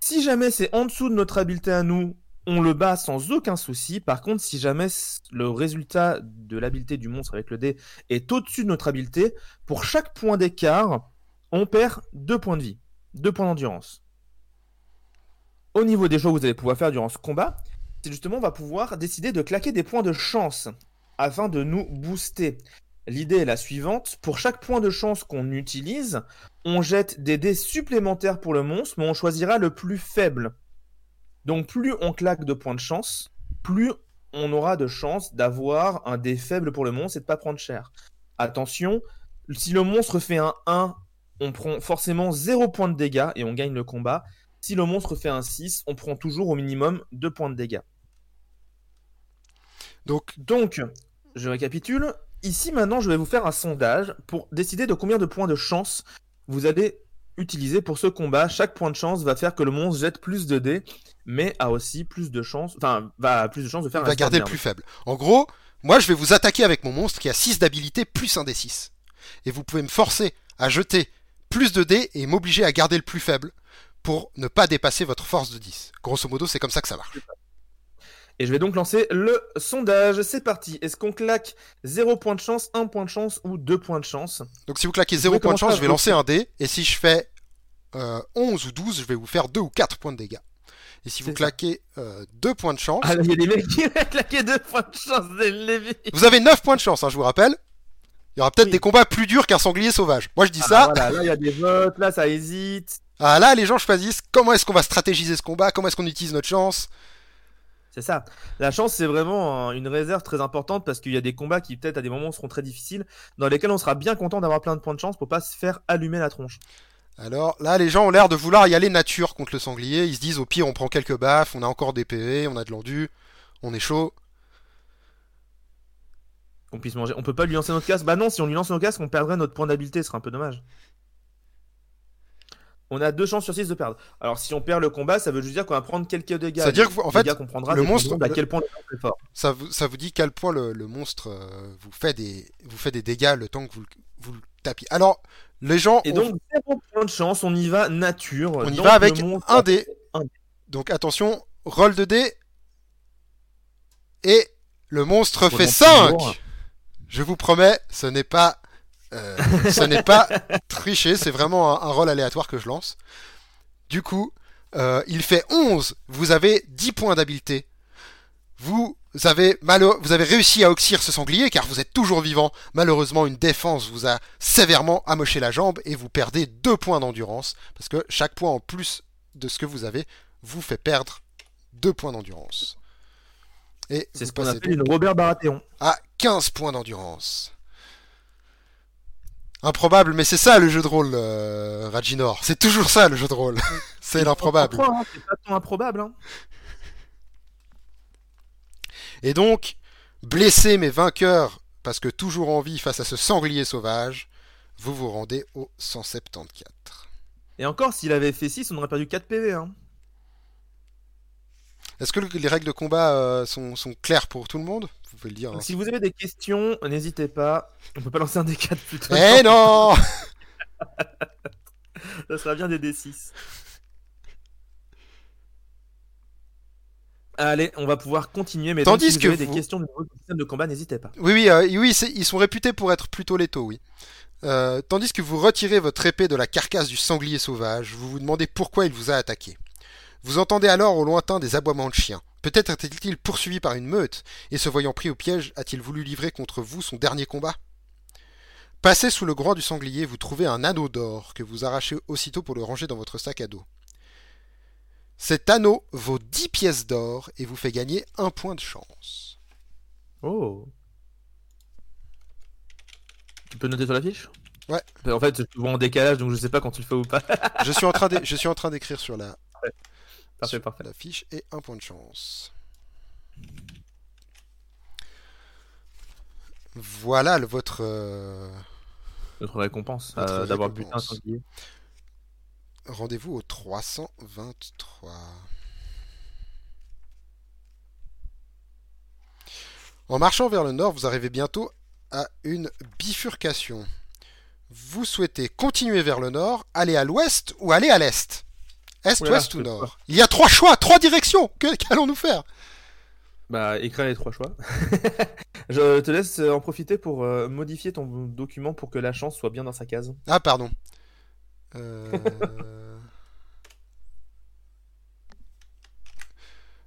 Si jamais c'est en dessous de notre habileté à nous, on le bat sans aucun souci. Par contre, si jamais le résultat de l'habileté du monstre avec le dé est au-dessus de notre habileté, pour chaque point d'écart, on perd 2 points de vie, 2 points d'endurance. Au niveau des choix que vous allez pouvoir faire durant ce combat, c'est justement on va pouvoir décider de claquer des points de chance afin de nous booster. L'idée est la suivante, pour chaque point de chance qu'on utilise, on jette des dés supplémentaires pour le monstre, mais on choisira le plus faible. Donc plus on claque de points de chance, plus on aura de chances d'avoir un dé faible pour le monstre et de pas prendre cher. Attention, si le monstre fait un 1, on prend forcément 0 points de dégâts et on gagne le combat. Si le monstre fait un 6, on prend toujours au minimum 2 points de dégâts. Donc, Donc, je récapitule. Ici, maintenant, je vais vous faire un sondage pour décider de combien de points de chance vous allez utiliser pour ce combat. Chaque point de chance va faire que le monstre jette plus de dés, mais a aussi plus de chance, enfin, va plus de chance de faire il un va garder le plus faible. En gros, moi je vais vous attaquer avec mon monstre qui a 6 d'habilité plus un des 6. Et vous pouvez me forcer à jeter plus de dés et m'obliger à garder le plus faible pour ne pas dépasser votre force de 10. Grosso modo, c'est comme ça que ça marche. Et je vais donc lancer le sondage. C'est parti. Est-ce qu'on claque 0 point de chance, 1 point de chance ou 2 points de chance? Donc si vous claquez Vous 0 pouvez points de chance, je vais lancer un dé. Et si je fais euh, 11 ou 12, je vais vous faire 2 ou 4 points de dégâts. Et si vous claquez 2 points de chance, Ah là, il y a des mecs qui ont claqué 2 points de chance vous avez 9 points de chance, hein, je vous rappelle. Il y aura peut-être Oui. des combats plus durs qu'un sanglier sauvage. Moi je dis Ah, ça. voilà, là, il y a des votes, là, ça hésite. Ah, là, les gens choisissent comment est-ce qu'on va stratégiser ce combat, comment est-ce qu'on utilise notre chance. C'est ça. La chance, c'est vraiment un- une réserve très importante parce qu'il y a des combats qui, peut-être, à des moments, seront très difficiles, dans lesquels on sera bien content d'avoir plein de points de chance pour pas se faire allumer la tronche. Alors là, les gens ont l'air de vouloir y aller nature contre le sanglier. Ils se disent au pire, on prend quelques baffes, on a encore des PV, on a de l'endu, on est chaud. Qu'on puisse manger. On peut pas lui lancer notre casque? Bah non, si on lui lance notre casque, on perdrait notre point d'habileté. Ce serait un peu dommage. On a deux chances sur 6 de perdre. Alors, si on perd le combat, ça veut juste dire qu'on va prendre quelques dégâts. C'est-à-dire Les que, en fait, le monstre- d'à quel point le monstre est fort. Ça vous, ça vous dit quel point le, le monstre euh, vous, fait des, vous fait des dégâts le temps que vous le tapiez. Alors, les gens, Et ont- donc, zéro point de chance, on y va nature. on y Donc, va avec un dé. un dé. Donc attention, roll de dés. Et le monstre fait donc 5 toujours- Je vous promets, ce n'est pas, euh, ce n'est pas triché, c'est vraiment un, un roll aléatoire que je lance. Du coup, euh, il fait 11. Vous avez 10 points d'habileté. Vous avez, vous avez réussi à oxyre ce sanglier car vous êtes toujours vivant. Malheureusement, une défense vous a sévèrement amoché la jambe et vous perdez 2 points d'endurance parce que chaque point en plus de ce que vous avez vous fait perdre 2 points d'endurance. Et C'est ce qu'on appelle une Robert Baratheon. à 15 points d'endurance. Improbable, mais c'est ça le jeu de rôle, euh, Raginor. C'est toujours ça le jeu de rôle. c'est l'improbable. Hein, C'est pas tant improbable. Hein. Et donc, blessé mais vainqueur, parce que toujours en vie face à ce sanglier sauvage, vous vous rendez au 174. Et encore, s'il avait fait 6, on aurait perdu 4 PV. Hein. Est-ce que le- les règles de combat euh, sont, sont claires pour tout le monde? Vous pouvez le dire. hein. Si vous avez des questions, n'hésitez pas. On peut pas lancer un D4 plutôt. Eh non Ça sera bien des D6. Allez, on va pouvoir continuer. Mais Tandis donc, si vous que avez vous- des questions de système de combat, n'hésitez pas. Oui, oui, euh, oui ils sont réputés pour être plutôt létaux, oui. Euh, tandis que vous retirez votre épée de la carcasse du sanglier sauvage, vous vous demandez pourquoi il vous a attaqué. Vous entendez alors au lointain des aboiements de chiens. Peut-être était-il poursuivi par une meute, et se voyant pris au piège, a-t-il voulu livrer contre vous son dernier combat? Passé sous le groin du sanglier, vous trouvez un anneau d'or que vous arrachez aussitôt pour le ranger dans votre sac à dos. Cet anneau vaut 10 pièces d'or et vous fait gagner un point de chance. Oh. Tu peux noter sur la fiche Ouais. En fait, je te vois en décalage, donc je sais pas quand tu le fais ou pas. je suis en train de- je suis en train d'écrire sur la Parfait, sur parfait. la fiche et un point de chance. Voilà le, votre euh, Notre récompense Notre euh, d'avoir buté un récompense. sanglier. Rendez-vous au 323. En marchant vers le nord, vous arrivez bientôt à une bifurcation. Vous souhaitez continuer vers le nord, aller à l'ouest ou aller à l'est? Est, ouest ou nord? Il y a trois choix, trois directions Qu'allons-nous faire? Bah, écris les trois choix. je te laisse euh, en profiter pour euh, modifier ton document pour que la chance soit bien dans sa case. Ah, pardon. Euh,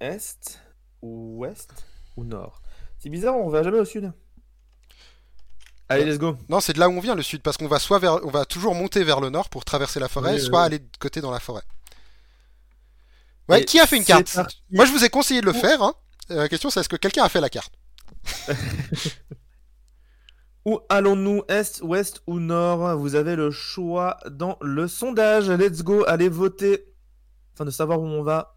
Est, ou ouest, ou nord. C'est bizarre, on va jamais au sud. Allez, let's go. Non, c'est de là où on vient, le sud, parce qu'on va soit vers, on va toujours monter vers le nord pour traverser la forêt, Oui, soit oui. aller de côté dans la forêt. Ouais, Et qui a fait une carte? parti. Moi, je vous ai conseillé de le Ouh. faire. Hein. Euh, La question, c'est est-ce que quelqu'un a fait la carte? Où allons-nous Est, ouest ou nord? Vous avez le choix dans le sondage. Let's go, allez voter. Afin de savoir où on va.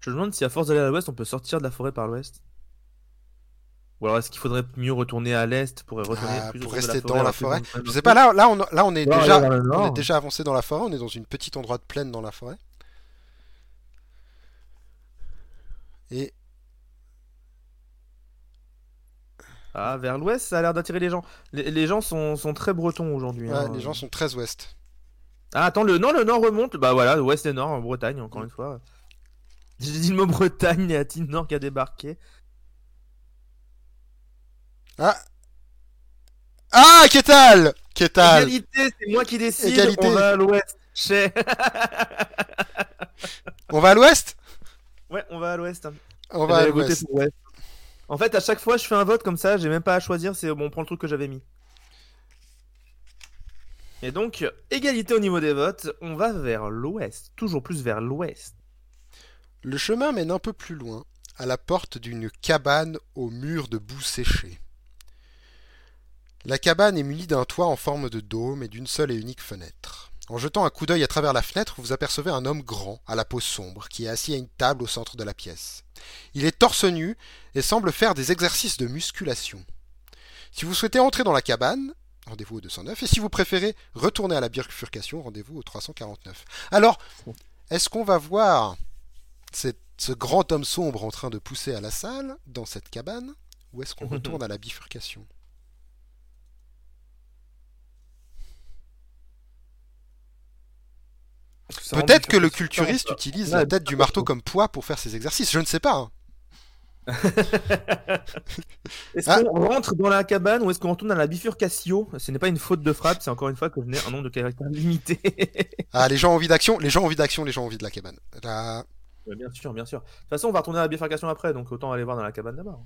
Je me demande si à force d'aller à l'ouest, on peut sortir de la forêt par l'ouest. Ou alors est-ce qu'il faudrait mieux retourner à l'est pour retourner Ah, plus Pour autour de rester forêt, dans la forêt dans le- Je sais pas, là, là, on, là, on est déjà, on est déjà avancé dans la forêt, on est dans une petite endroit de plaine dans la forêt. Et Ah, vers l'ouest, ça a l'air d'attirer les gens. Les, les gens sont, sont très bretons aujourd'hui. ouais, hein. les gens sont très ouest. Ah, attends, le, non, le nord remonte. Bah voilà, ouest et nord, en Bretagne, Mm. encore une fois. J'ai dit le mot Bretagne, et Atine Nord qui a débarqué. Ah Ah, Kétal Kétal Égalité, c'est moi qui décide. Égalité. On va à l'ouest. Chez- On va à l'ouest? Ouais, on va à l'ouest. On va à voté l'ouest. En fait, à chaque fois, je fais un vote comme ça, j'ai même pas à choisir, c'est bon, on prend le truc que j'avais mis. Et donc, égalité au niveau des votes, on va vers l'ouest, toujours plus vers l'ouest. Le chemin mène un peu plus loin, à la porte d'une cabane au mur de boue séchée. La cabane est munie d'un toit en forme de dôme et d'une seule et unique fenêtre. En jetant un coup d'œil à travers la fenêtre, vous apercevez un homme grand, à la peau sombre, qui est assis à une table au centre de la pièce. Il est torse nu et semble faire des exercices de musculation. Si vous souhaitez entrer dans la cabane, rendez-vous au 209, et si vous préférez retourner à la bifurcation, rendez-vous au 349. Alors, est-ce qu'on va voir cette- ce grand homme sombre en train de pousser à la salle, dans cette cabane, ou est-ce qu'on retourne à la bifurcation? Peut-être que le culturiste utilise la Ouais, tête du marteau comme poids pour faire ses exercices, je ne sais pas. hein. Est-ce Ah. qu'on rentre dans la cabane ou est-ce qu'on retourne à la bifurcation? Ce n'est pas une faute de frappe, c'est encore une fois que je n'ai un nombre de caractères limité. Ah, les gens ont envie d'action, les gens ont envie d'action, les gens ont envie de la cabane. Ouais, bien sûr, bien sûr. De toute façon, on va retourner à la bifurcation après, donc autant aller voir dans la cabane d'abord.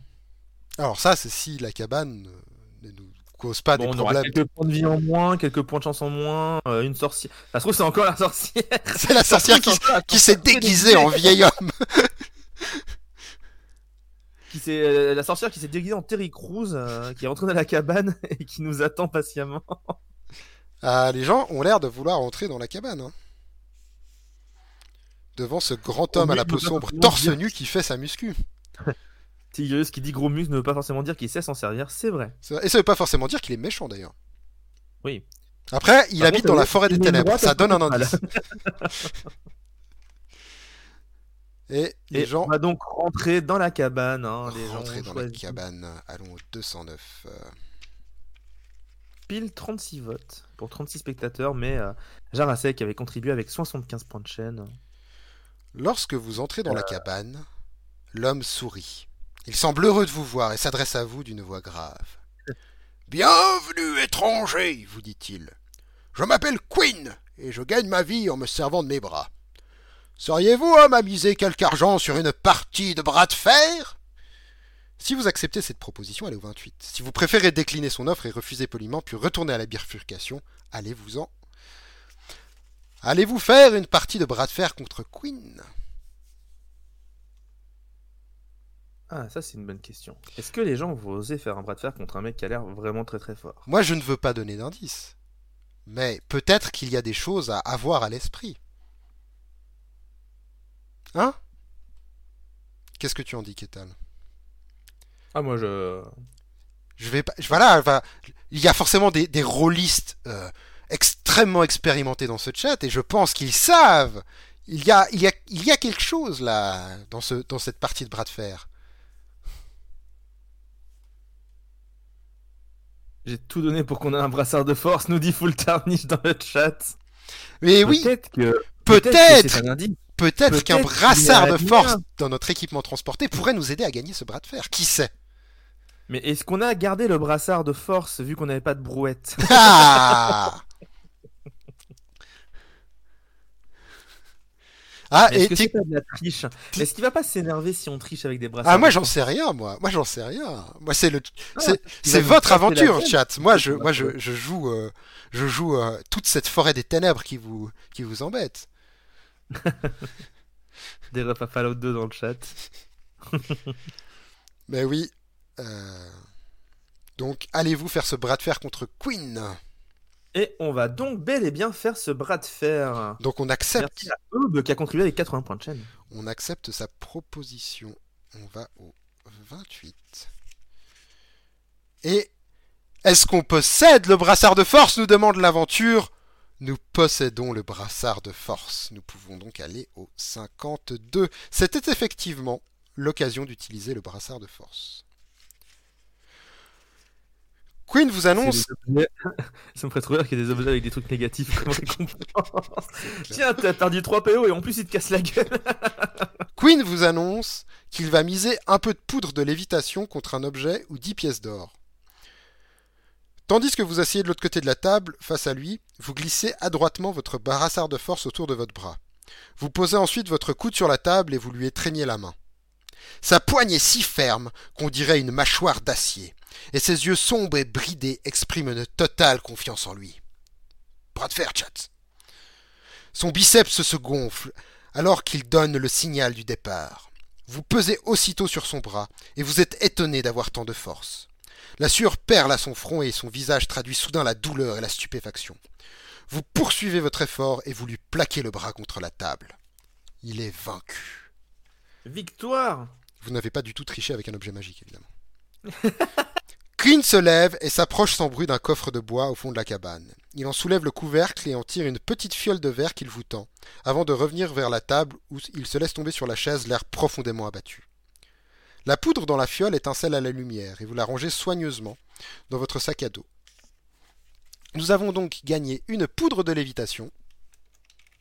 Alors ça, c'est si la cabane euh, ne nous cause pas Bon, des on aura problèmes. quelques points de vie en moins, quelques points de chance en moins, euh, une sorcière. Ça se trouve, c'est encore la sorcière. C'est la sorcière qui, s'est déguisée en vieil homme. Qui euh, la sorcière qui s'est déguisée en Terry Crews, euh, qui est rentrée dans la cabane et qui nous attend patiemment. Ah, les gens ont l'air de vouloir entrer dans la cabane. hein. Devant ce grand homme à la peau sombre, torse nu qui fait sa muscu. Tigreus qui dit gros muscle ne veut pas forcément dire qu'il sait s'en servir, c'est vrai. Et ça veut pas forcément dire qu'il est méchant d'ailleurs. Oui. Après, il Par habite contre, dans la forêt des ténèbres. Ça donne un indice. Et les Et gens on va donc rentrer dans la cabane. Hein, les gens ont dans la cabane. Allons au 209. euh. Pile 36 votes pour 36 spectateurs, mais euh, Jarasek avait contribué avec 75 points de chaîne. Lorsque vous entrez dans la Euh. cabane, l'homme sourit. Il semble heureux de vous voir et s'adresse à vous d'une voix grave. Bienvenue, étranger, vous dit-il. Je m'appelle Quinn et je gagne ma vie en me servant de mes bras. Seriez-vous à miser quelque argent sur une partie de bras de fer? Si vous acceptez cette proposition, allez au 28. Si vous préférez décliner son offre et refuser poliment, puis retourner à la bifurcation, allez-vous-en. Allez-vous faire une partie de bras de fer contre Quinn? Ah, ça, c'est une bonne question. Est-ce que les gens vont oser faire un bras de fer contre un mec qui a l'air vraiment très très fort? Moi, je ne veux pas donner d'indice. Mais peut-être qu'il y a des choses à avoir à l'esprit. Hein? Qu'est-ce que tu en dis, Kétal Ah, moi, je. Je vais pas. je- Voilà, va- il y a forcément des, des rôlistes euh, extrêmement expérimentés dans ce chat et je pense qu'ils savent. Il y a, il y a, il y a quelque chose là dans ce, dans cette partie de bras de fer. J'ai tout donné pour qu'on ait un brassard de force, nous dit Full Tarnish dans le chat. Mais oui, Peut-être que. peut-être, qu'un brassard de bien. force dans notre équipement transporté pourrait nous aider à gagner ce bras de fer. Qui sait? Mais est-ce qu'on a gardé le brassard de force vu qu'on n'avait pas de brouette? Ah Ah, Est-ce et que t'es- c'est pas de la triche? Est-ce qu'il va pas s'énerver si on triche avec des brassards ah moi j'en sais rien moi. Moi j'en sais rien. Moi c'est le Ah, c'est c'est votre aventure chat. Moi je moi je, trouver. je joue euh, je joue euh, toute cette forêt des ténèbres qui vous qui vous embête. Des à Fallout 2 dans le chat. Mais oui. euh, Donc allez-vous faire ce bras de fer contre Queen? Et on va donc bel et bien faire ce bras de fer. Donc on accepte Merci à Eub qui a contribué avec 80 points de chaîne. on accepte sa proposition. On va au 28. Et est-ce qu'on possède le brassard de force? Nous demande l'aventure. Nous possédons le brassard de force. Nous pouvons donc aller au 52. C'était effectivement l'occasion d'utiliser le brassard de force. Queen vous annonce Ça me ferait trop rire qu'il y ait des objets avec des trucs négatifs. Tiens, t'as perdu 3 PO et en plus il te casse la gueule. Queen vous annonce qu'il va miser un peu de poudre de lévitation contre un objet ou 10 pièces d'or. Tandis que vous asseyez de l'autre côté de la table, face à lui, vous glissez adroitement votre brassard de force autour de votre bras. Vous posez ensuite votre coude sur la table et vous lui étreignez la main. Sa poigne est si ferme qu'on dirait une mâchoire d'acier, et ses yeux sombres et bridés expriment une totale confiance en lui. Bras de fer, chat. Son biceps se gonfle alors qu'il donne le signal du départ. Vous pesez aussitôt sur son bras, et vous êtes étonné d'avoir tant de force. La sueur perle à son front et son visage traduit soudain la douleur et la stupéfaction. Vous poursuivez votre effort et vous lui plaquez le bras contre la table. Il est vaincu. Victoire Vous n'avez pas du tout triché avec un objet magique, évidemment. Queen se lève et s'approche sans bruit d'un coffre de bois au fond de la cabane. Il en soulève le couvercle et en tire une petite fiole de verre qu'il vous tend, avant de revenir vers la table où il se laisse tomber sur la chaise, l'air profondément abattu. La poudre dans la fiole étincelle à la lumière et vous la rangez soigneusement dans votre sac à dos. Nous avons donc gagné une poudre de lévitation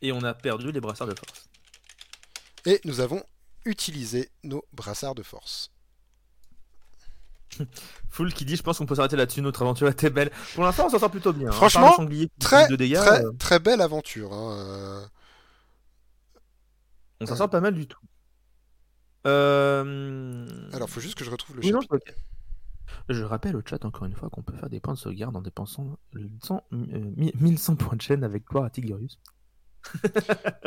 Et on a perdu les brassards de force. et nous avons utilisé nos brassards de force. Full qui dit je pense qu'on peut s'arrêter là-dessus, notre aventure était belle. Pour l'instant on s'en sort plutôt bien. hein. Franchement, sanglier Très, fait de dégâts, très, euh, très belle aventure. hein, euh. on s'en sort pas mal du tout. Euh... Alors, faut juste que je retrouve le Oui, chapitre. Je rappelle au chat encore une fois qu'on peut faire des points de sauvegarde en dépensant le 100, euh, 1100 points de chaîne avec gloire à Tigurius.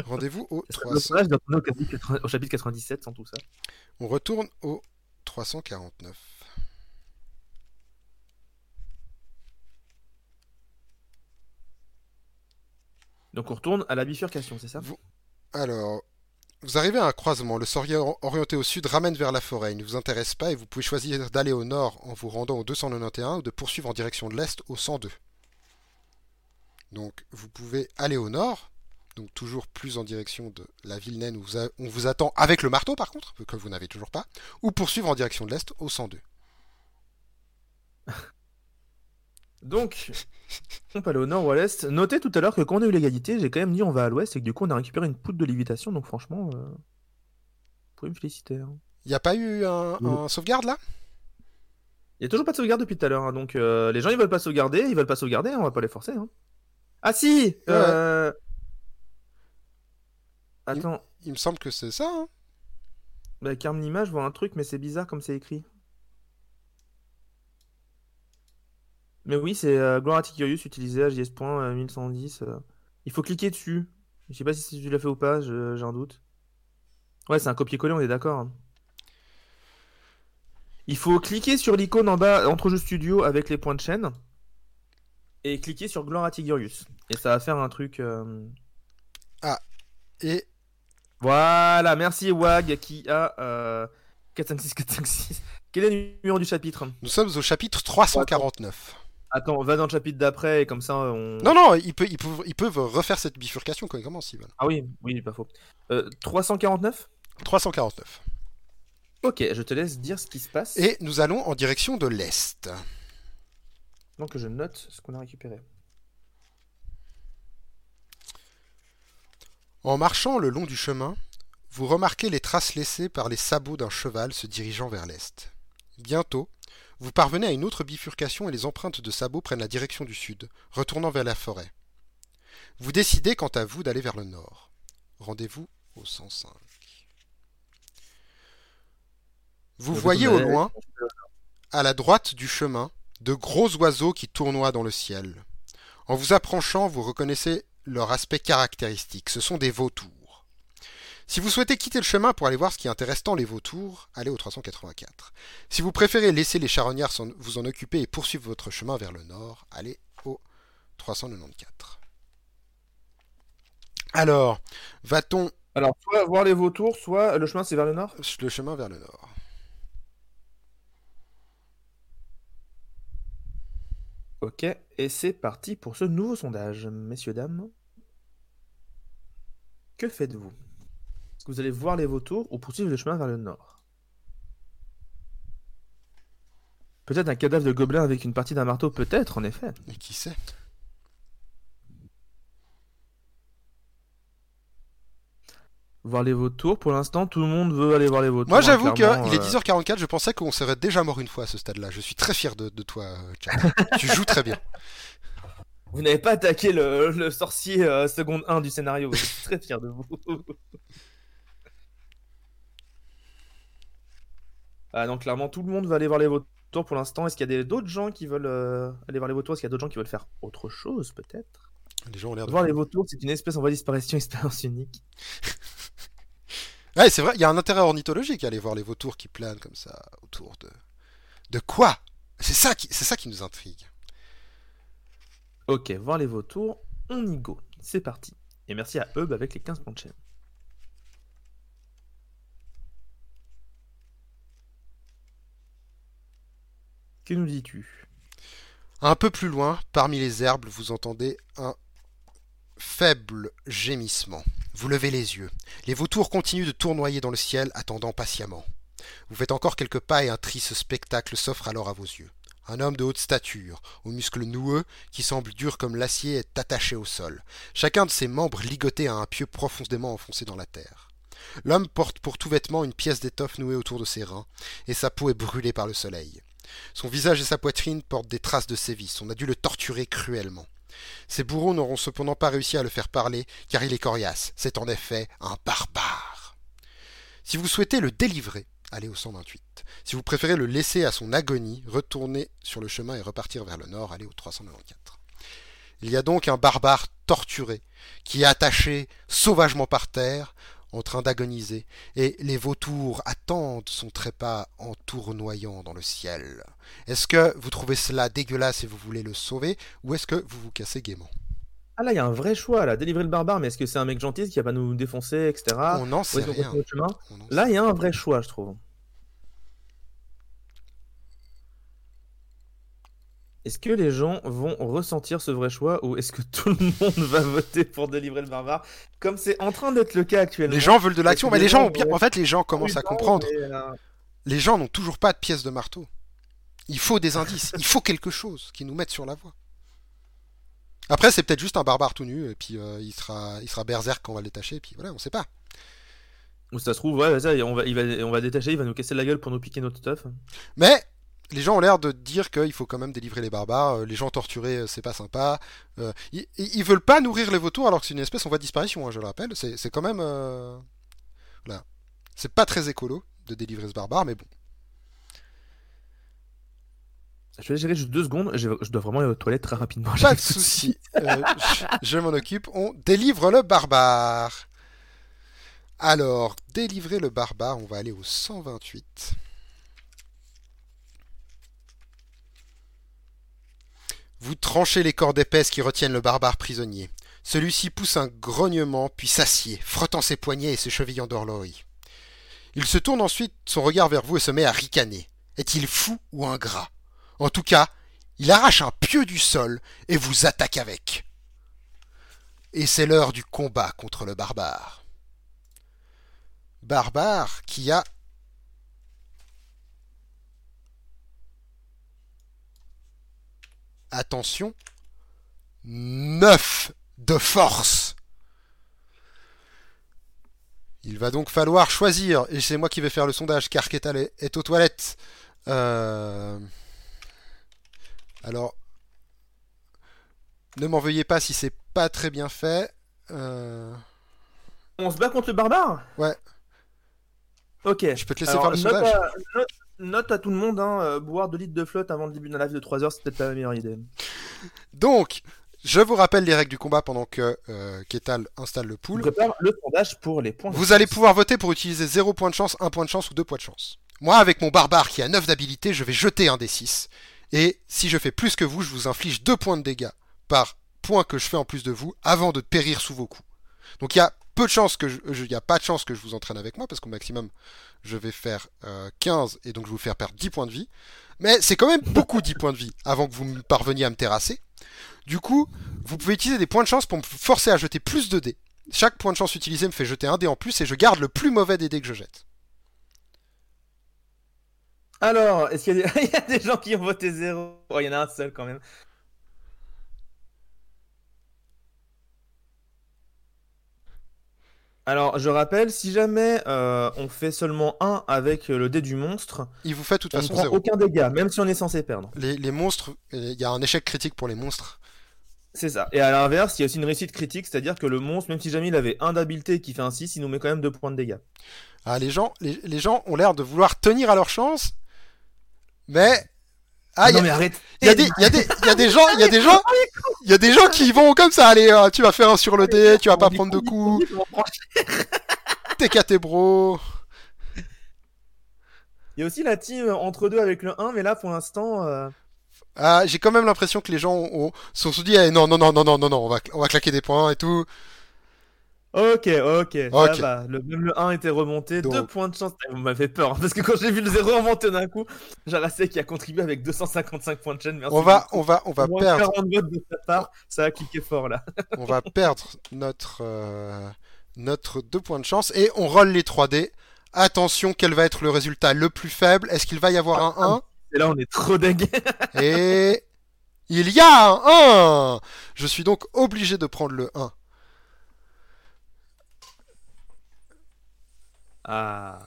Rendez-vous au C'est 300. dommage de retourner au chapitre 80 au chapitre 97 sans tout ça. On retourne au 349. Donc on retourne à la bifurcation, c'est ça? Alors, vous arrivez à un croisement. Le sorier or- orienté au sud ramène vers la forêt. Il ne vous intéresse pas et vous pouvez choisir d'aller au nord en vous rendant au 291 ou de poursuivre en direction de l'est au 102. Donc, vous pouvez aller au nord, donc toujours plus en direction de la ville naine où vous a- on vous attend avec le marteau par contre, que vous n'avez toujours pas, ou poursuivre en direction de l'est au 102. Donc, on peut aller au nord ou à l'est. Notez tout à l'heure que quand on a eu l'égalité, j'ai quand même dit on va à l'ouest et que du coup on a récupéré une poudre de lévitation. Donc franchement, euh... vous pouvez me féliciter. hein. Il n'y a pas eu un, Oui. un sauvegarde là? Il y a toujours pas de sauvegarde depuis tout à l'heure. hein, donc euh, les gens ils veulent pas sauvegarder, ils veulent pas sauvegarder, on va pas les forcer. hein. Ah si euh... Attends, Il me semble que c'est ça. hein. bah, je vois un truc, mais c'est bizarre comme c'est écrit. Mais oui, c'est euh, Gloria Tigurius utilisé à JS. euh, 1110. euh. Il faut cliquer dessus. Je sais pas si tu l'as fait ou pas, j'ai un doute. Ouais, c'est un copier-coller, on est d'accord. hein. Il faut cliquer sur l'icône en bas entre jeux studio avec les points de chaîne et cliquer sur Tigurius. Et ça va faire un truc. euh, Ah, et Voilà, merci Wag qui a euh, 456 456. Quel est le numéro du chapitre? Nous sommes au chapitre 349. Attends, va dans le chapitre d'après et comme ça on. Non, non, ils peuvent, ils peuvent, ils peuvent refaire cette bifurcation quand ils commencent, veulent. Ah oui, oui, pas faux. Euh, 349 349. Ok, je te laisse dire ce qui se passe. Et nous allons en direction de l'Est. Donc je note ce qu'on a récupéré. En marchant le long du chemin, vous remarquez les traces laissées par les sabots d'un cheval se dirigeant vers l'Est. Bientôt, vous parvenez à une autre bifurcation et les empreintes de sabots prennent la direction du sud, retournant vers la forêt. Vous décidez quant à vous d'aller vers le nord. Rendez-vous au 105. Vous voyez au loin, à la droite du chemin, de gros oiseaux qui tournoient dans le ciel. En vous approchant, vous reconnaissez leur aspect caractéristique. Ce sont des vautours. Si vous souhaitez quitter le chemin pour aller voir ce qui intéresse tant les vautours, allez au 384. Si vous préférez laisser les charognards vous en occuper et poursuivre votre chemin vers le nord, allez au 394. Alors, va-t-on Alors, soit voir les vautours, soit le chemin c'est vers le nord? Le chemin vers le nord Ok, et c'est parti pour ce nouveau sondage. Messieurs, dames, que faites-vous? Que vous allez voir les vautours ou poursuivre le chemin vers le nord Peut-être un cadavre de gobelin avec une partie d'un marteau, peut-être, en effet. Et qui sait? Voir les vautours, pour l'instant, tout le monde veut aller voir les vautours. Moi, hein, j'avoue qu'il est euh, 10h44, je pensais qu'on serait déjà mort une fois à ce stade-là. Je suis très fier de, de toi, euh, Chad. tu joues très bien. Vous n'avez pas attaqué le, le sorcier euh, seconde 1 du scénario, je suis très fier de vous. ah non, clairement, tout le monde va aller voir les vautours pour l'instant. Est-ce qu'il y a d'autres gens qui veulent euh, aller voir les vautours? Est-ce qu'il y a d'autres gens qui veulent faire autre chose, peut-être? Les gens ont l'air de... Voir les vautours, c'est une espèce en voie de disparition, expérience unique. Ouais, c'est vrai, il y a un intérêt ornithologique à aller voir les vautours qui planent comme ça autour de... De quoi? C'est ça, qui... c'est ça qui nous intrigue. Ok, voir les vautours, on y go. C'est parti. Et merci à Hub avec les 15 points de chaîne. Que nous dis-tu? Un peu plus loin, parmi les herbes, vous entendez un faible gémissement. Vous levez les yeux. Les vautours continuent de tournoyer dans le ciel, attendant patiemment. Vous faites encore quelques pas et un triste spectacle s'offre alors à vos yeux. Un homme de haute stature, aux muscles noueux, qui semble dur comme l'acier, est attaché au sol, chacun de ses membres ligoté à un pieu profondément enfoncé dans la terre. L'homme porte pour tout vêtement une pièce d'étoffe nouée autour de ses reins, et sa peau est brûlée par le soleil. Son visage et sa poitrine portent des traces de sévices. On a dû le torturer cruellement. Ses bourreaux n'auront cependant pas réussi à le faire parler, car il est coriace. C'est en effet un barbare. Si vous souhaitez le délivrer, allez au 128. Si vous préférez le laisser à son agonie, retournez sur le chemin et repartir vers le nord, allez au 394. Il y a donc un barbare torturé, qui est attaché sauvagement par terre, en train d'agoniser, et les vautours attendent son trépas en tournoyant dans le ciel. Est-ce que vous trouvez cela dégueulasse et vous voulez le sauver, ou est-ce que vous vous cassez gaiement? Ah là, il y a un vrai choix là. Délivrer le barbare, mais est-ce que c'est un mec gentil qui va pas nous défoncer, etc. On n'en sait rien. On Là, il y a un vrai choix, je trouve. Est-ce que les gens vont ressentir ce vrai choix ou est-ce que tout le monde va voter pour délivrer le barbare comme c'est en train d'être le cas actuellement? Les gens veulent de l'action, mais les gens ont bien. En fait, les gens commencent à comprendre. euh, Les gens n'ont toujours pas de pièces de marteau. Il faut des indices. Il faut quelque chose qui nous mette sur la voie. Après, c'est peut-être juste un barbare tout nu, et puis euh, il sera, il sera berserk quand on va le détacher, et puis voilà, on sait pas. Ou ça se trouve, ouais, ça, on va, il va, on va détacher, il va nous casser la gueule pour nous piquer notre stuff. Mais les gens ont l'air de dire qu'il faut quand même délivrer les barbares. euh, Les gens torturés, euh, c'est pas sympa. Euh, ils, veulent pas nourrir les vautours alors que c'est une espèce en voie de disparition, hein, je le rappelle. C'est quand même. euh, Voilà. C'est pas très écolo de délivrer ce barbare, mais bon. Je vais gérer juste deux secondes, je, je dois vraiment aller aux toilettes très rapidement. Pas de souci. Euh, je je m'en occupe. On délivre le barbare. Alors, délivrer le barbare, on va aller au 128. Vous tranchez les cordes épaisses qui retiennent le barbare prisonnier. Celui-ci pousse un grognement, puis s'assied, frottant ses poignets et se chevillant d'horloge. Il se tourne ensuite son regard vers vous et se met à ricaner. Est-il fou ou ingrat? En tout cas, il arrache un pieu du sol et vous attaque avec. Et c'est l'heure du combat contre le barbare. Barbare qui a attention, 9 de force. Il va donc falloir choisir, et c'est moi qui vais faire le sondage, car Ketal est, aux toilettes. Euh, Alors, ne m'en veuillez pas si c'est pas très bien fait. Euh, On se bat contre le barbare? Ouais. Ok. Je peux te laisser Alors, faire le note sondage. à, note, note à tout le monde, hein, euh, boire 2 litres de flotte avant le début d'un live de 3 heures, c'est peut-être pas la meilleure idée. Donc, je vous rappelle les règles du combat pendant que euh, Ketal installe le pool. prépare le sondage pour les points. de Vous allez pouvoir voter pour utiliser 0 point de chance, 1 point de chance ou 2 points de chance. Moi, avec mon barbare qui a 9 d'habilité, je vais jeter un des 6. Et si je fais plus que vous, je vous inflige 2 points de dégâts par point que je fais en plus de vous avant de périr sous vos coups. Donc il y a peu de chances que je, il y a pas de chance que je vous entraîne avec moi parce qu'au maximum je vais faire euh, 15 et donc je vais vous faire perdre 10 points de vie. Mais c'est quand même beaucoup 10 points de vie avant que vous parveniez à me terrasser. Du coup, vous pouvez utiliser des points de chance pour me forcer à jeter plus de dés. Chaque point de chance utilisé me fait jeter un dé en plus et je garde le plus mauvais des dés que je jette. Alors, est-ce qu'il y, a des... gens qui ont voté 0 Oh, il y en a un seul quand même. Alors, je rappelle, si jamais euh, on fait seulement 1 avec le dé du monstre, Il vous fait de toute on façon prend 0. aucun dégât, même si on est censé perdre. Les, les monstres, euh, il y a un échec critique pour les monstres. C'est ça. Et à l'inverse, il y a aussi une réussite critique, c'est-à-dire que le monstre, même si jamais il avait 1 d'habileté qui fait un 6, il nous met quand même 2 points de dégâts. Ah, les gens, les, les gens ont l'air de vouloir tenir à leur chance, mais ah, il y non a- mais arrête il y, a des, il y a des, il y a des gens, il y a des gens, il y a des gens qui vont comme ça. Allez, euh, tu vas faire un sur le dé, tu vas pas prendre de coups, t'es caté bro. Il y a aussi la team entre deux avec le 1, mais là pour l'instant. euh, Ah, j'ai quand même l'impression que les gens ont, ont- se sont dit, eh, non, non, non, non, non, non, non, on va, on va claquer des points et tout. Ok, ok, ça Ok. va. Le, même le 1 était remonté, Donc- 2 points de chance. Vous m'avez peur, hein, parce que quand j'ai vu le 0 remonter d'un coup, Jarassé qui a contribué avec 255 points de chaîne. Merci On va, on va, on va Moins perdre, 40 votes de sa part, ça a cliqué fort là. on va perdre notre, euh, notre deux points de chance et on roll les 3 dés. Attention, quel va être le résultat le plus faible? Est-ce qu'il va y avoir un 1 Et là on est trop dingue. Et il y a un 1 Je suis donc obligé de prendre le 1. Ah.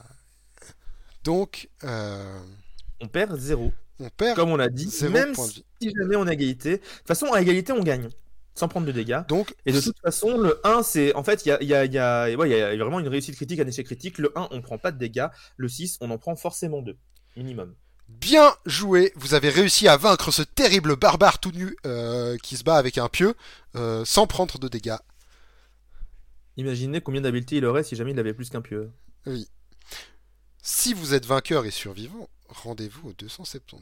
Donc, euh, On perd 0. on perd. Comme on l'a dit, Zéro même si jamais on à égalité. De toute façon, à égalité, on gagne. Sans prendre de dégâts. Donc, Et de toute façon, le 1, c'est. En fait, il y a, il y, a, il y, a... ouais, il y a vraiment une réussite critique, un échec critique. Le 1, on prend pas de dégâts. Le 6, on en prend forcément 2. Minimum. bien joué. Vous avez réussi à vaincre ce terrible barbare tout nu euh, qui se bat avec un pieu euh, sans prendre de dégâts. Imaginez combien d'habileté il aurait si jamais il avait plus qu'un pieu. Oui. Si vous êtes vainqueur et survivant, rendez-vous au 272.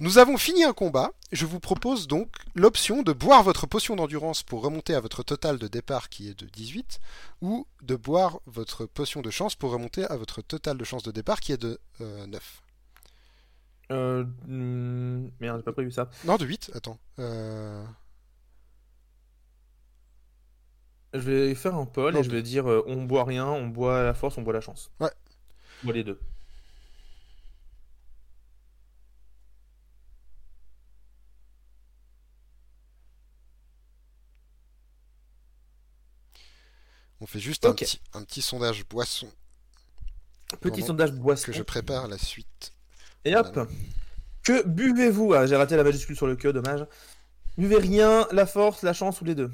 Nous avons fini un combat. Je vous propose donc l'option de boire votre potion d'endurance pour remonter à votre total de départ qui est de 18, ou de boire votre potion de chance pour remonter à votre total de chance de départ qui est de euh, 9. Euh. hmm, Merde, j'ai pas prévu ça. Non, de 8, attends. Euh, Je vais faire un poll Non, et je vais dire euh, on boit rien, on boit la force, on boit la chance. Ouais. On boit les deux. on fait juste un, petit, un petit sondage boisson Petit sondage boisson. que je prépare la suite. Et hop. Que buvez-vous? Ah, j'ai raté la majuscule sur le que, dommage. Buvez rien, la force, la chance ou les deux?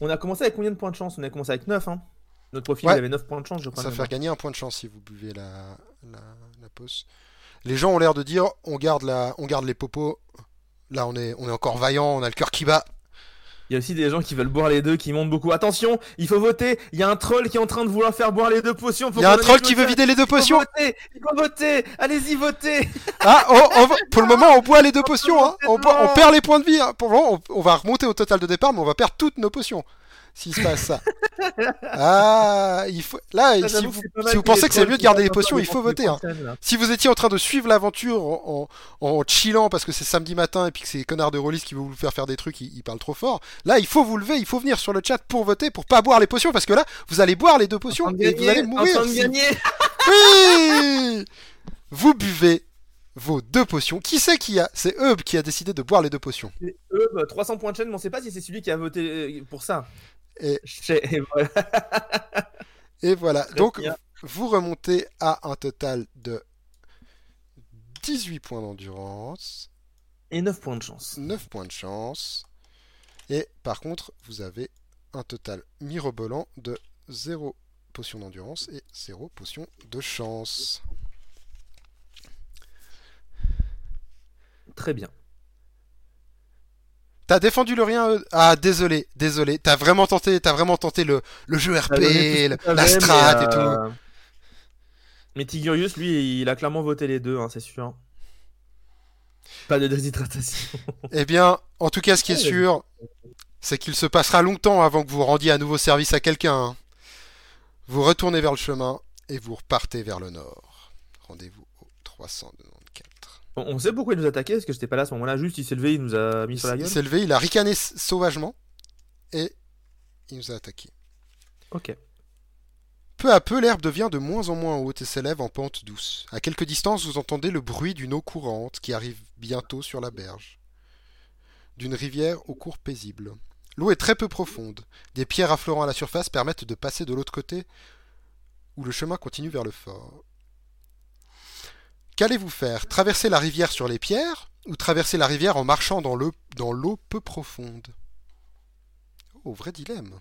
On a commencé avec combien de points de chance? On a commencé avec 9, hein. Notre profil Ouais. il avait 9 points de chance, je crois. Ça faire gagner un point de chance si vous buvez la, la, la pause. Les gens ont l'air de dire on garde, la, on garde les popos. Là, on est, on est encore vaillant, on a le cœur qui bat. Il y a aussi des gens qui veulent boire les deux, qui montent beaucoup. Attention, il faut voter. Il y a un troll qui est en train de vouloir faire boire les deux potions. Il y a un troll qui veut vider les deux potions. Il faut voter. Il faut voter. Allez-y, votez. Ah, pour le moment, on boit les deux potions. Hein. On, perd les points de vie. Hein. Pour le moment, on, va remonter au total de départ, mais on va perdre toutes nos potions s'il se passe ça. ah, il faut. Là, si, vous, pensez que c'est mieux de garder les potions, il faut voter. Hein. Si vous étiez en train de suivre l'aventure en, en, chillant parce que c'est samedi matin et puis que c'est connards de Rollis qui veulent vous faire faire des trucs, ils, parlent trop fort. Là, il faut vous lever, il faut venir sur le chat pour voter, pour pas boire les potions parce que là, vous allez boire les deux potions et vous allez mourir. oui Vous buvez vos deux potions. Qui c'est qui a C'est Eub qui a décidé de boire les deux potions. Eub, 300 points de chaîne, mais on sait pas si c'est celui qui a voté euh, pour ça. Et, et voilà. Donc, vous remontez à un total de 18 points d'endurance. Et 9 points de chance. 9 points de chance. Et par contre, vous avez un total mirobolant de 0 potion d'endurance et 0 potion de chance. Très bien. T'as défendu le rien euh, Ah désolé, désolé. T'as vraiment tenté, t'as vraiment tenté le, le jeu RP, la strat et tout. Euh, mais Tigurius, lui, il a clairement voté les deux, hein, c'est sûr. Pas de déshydratation. eh bien, en tout cas, ce qui est sûr, c'est qu'il se passera longtemps avant que vous rendiez à nouveau service à quelqu'un. Hein. Vous retournez vers le chemin et vous repartez vers le nord. Rendez-vous au 300 on sait pourquoi il nous attaquait, parce que j'étais pas là à ce moment-là. Juste, il s'est levé, il nous a mis sur la gueule. Il s'est levé, il a ricané sauvagement et il nous a attaqué. Ok. Peu à peu, l'herbe devient de moins en moins haute et s'élève en pente douce. À quelque distance, vous entendez le bruit d'une eau courante qui arrive bientôt sur la berge. D'une rivière au cours paisible. L'eau est très peu profonde. Des pierres affleurant à la surface permettent de passer de l'autre côté, où le chemin continue vers le fort. Qu'allez-vous faire? Traverser la rivière sur les pierres ou traverser la rivière en marchant dans l'eau dans peu profonde? Oh, vrai dilemme.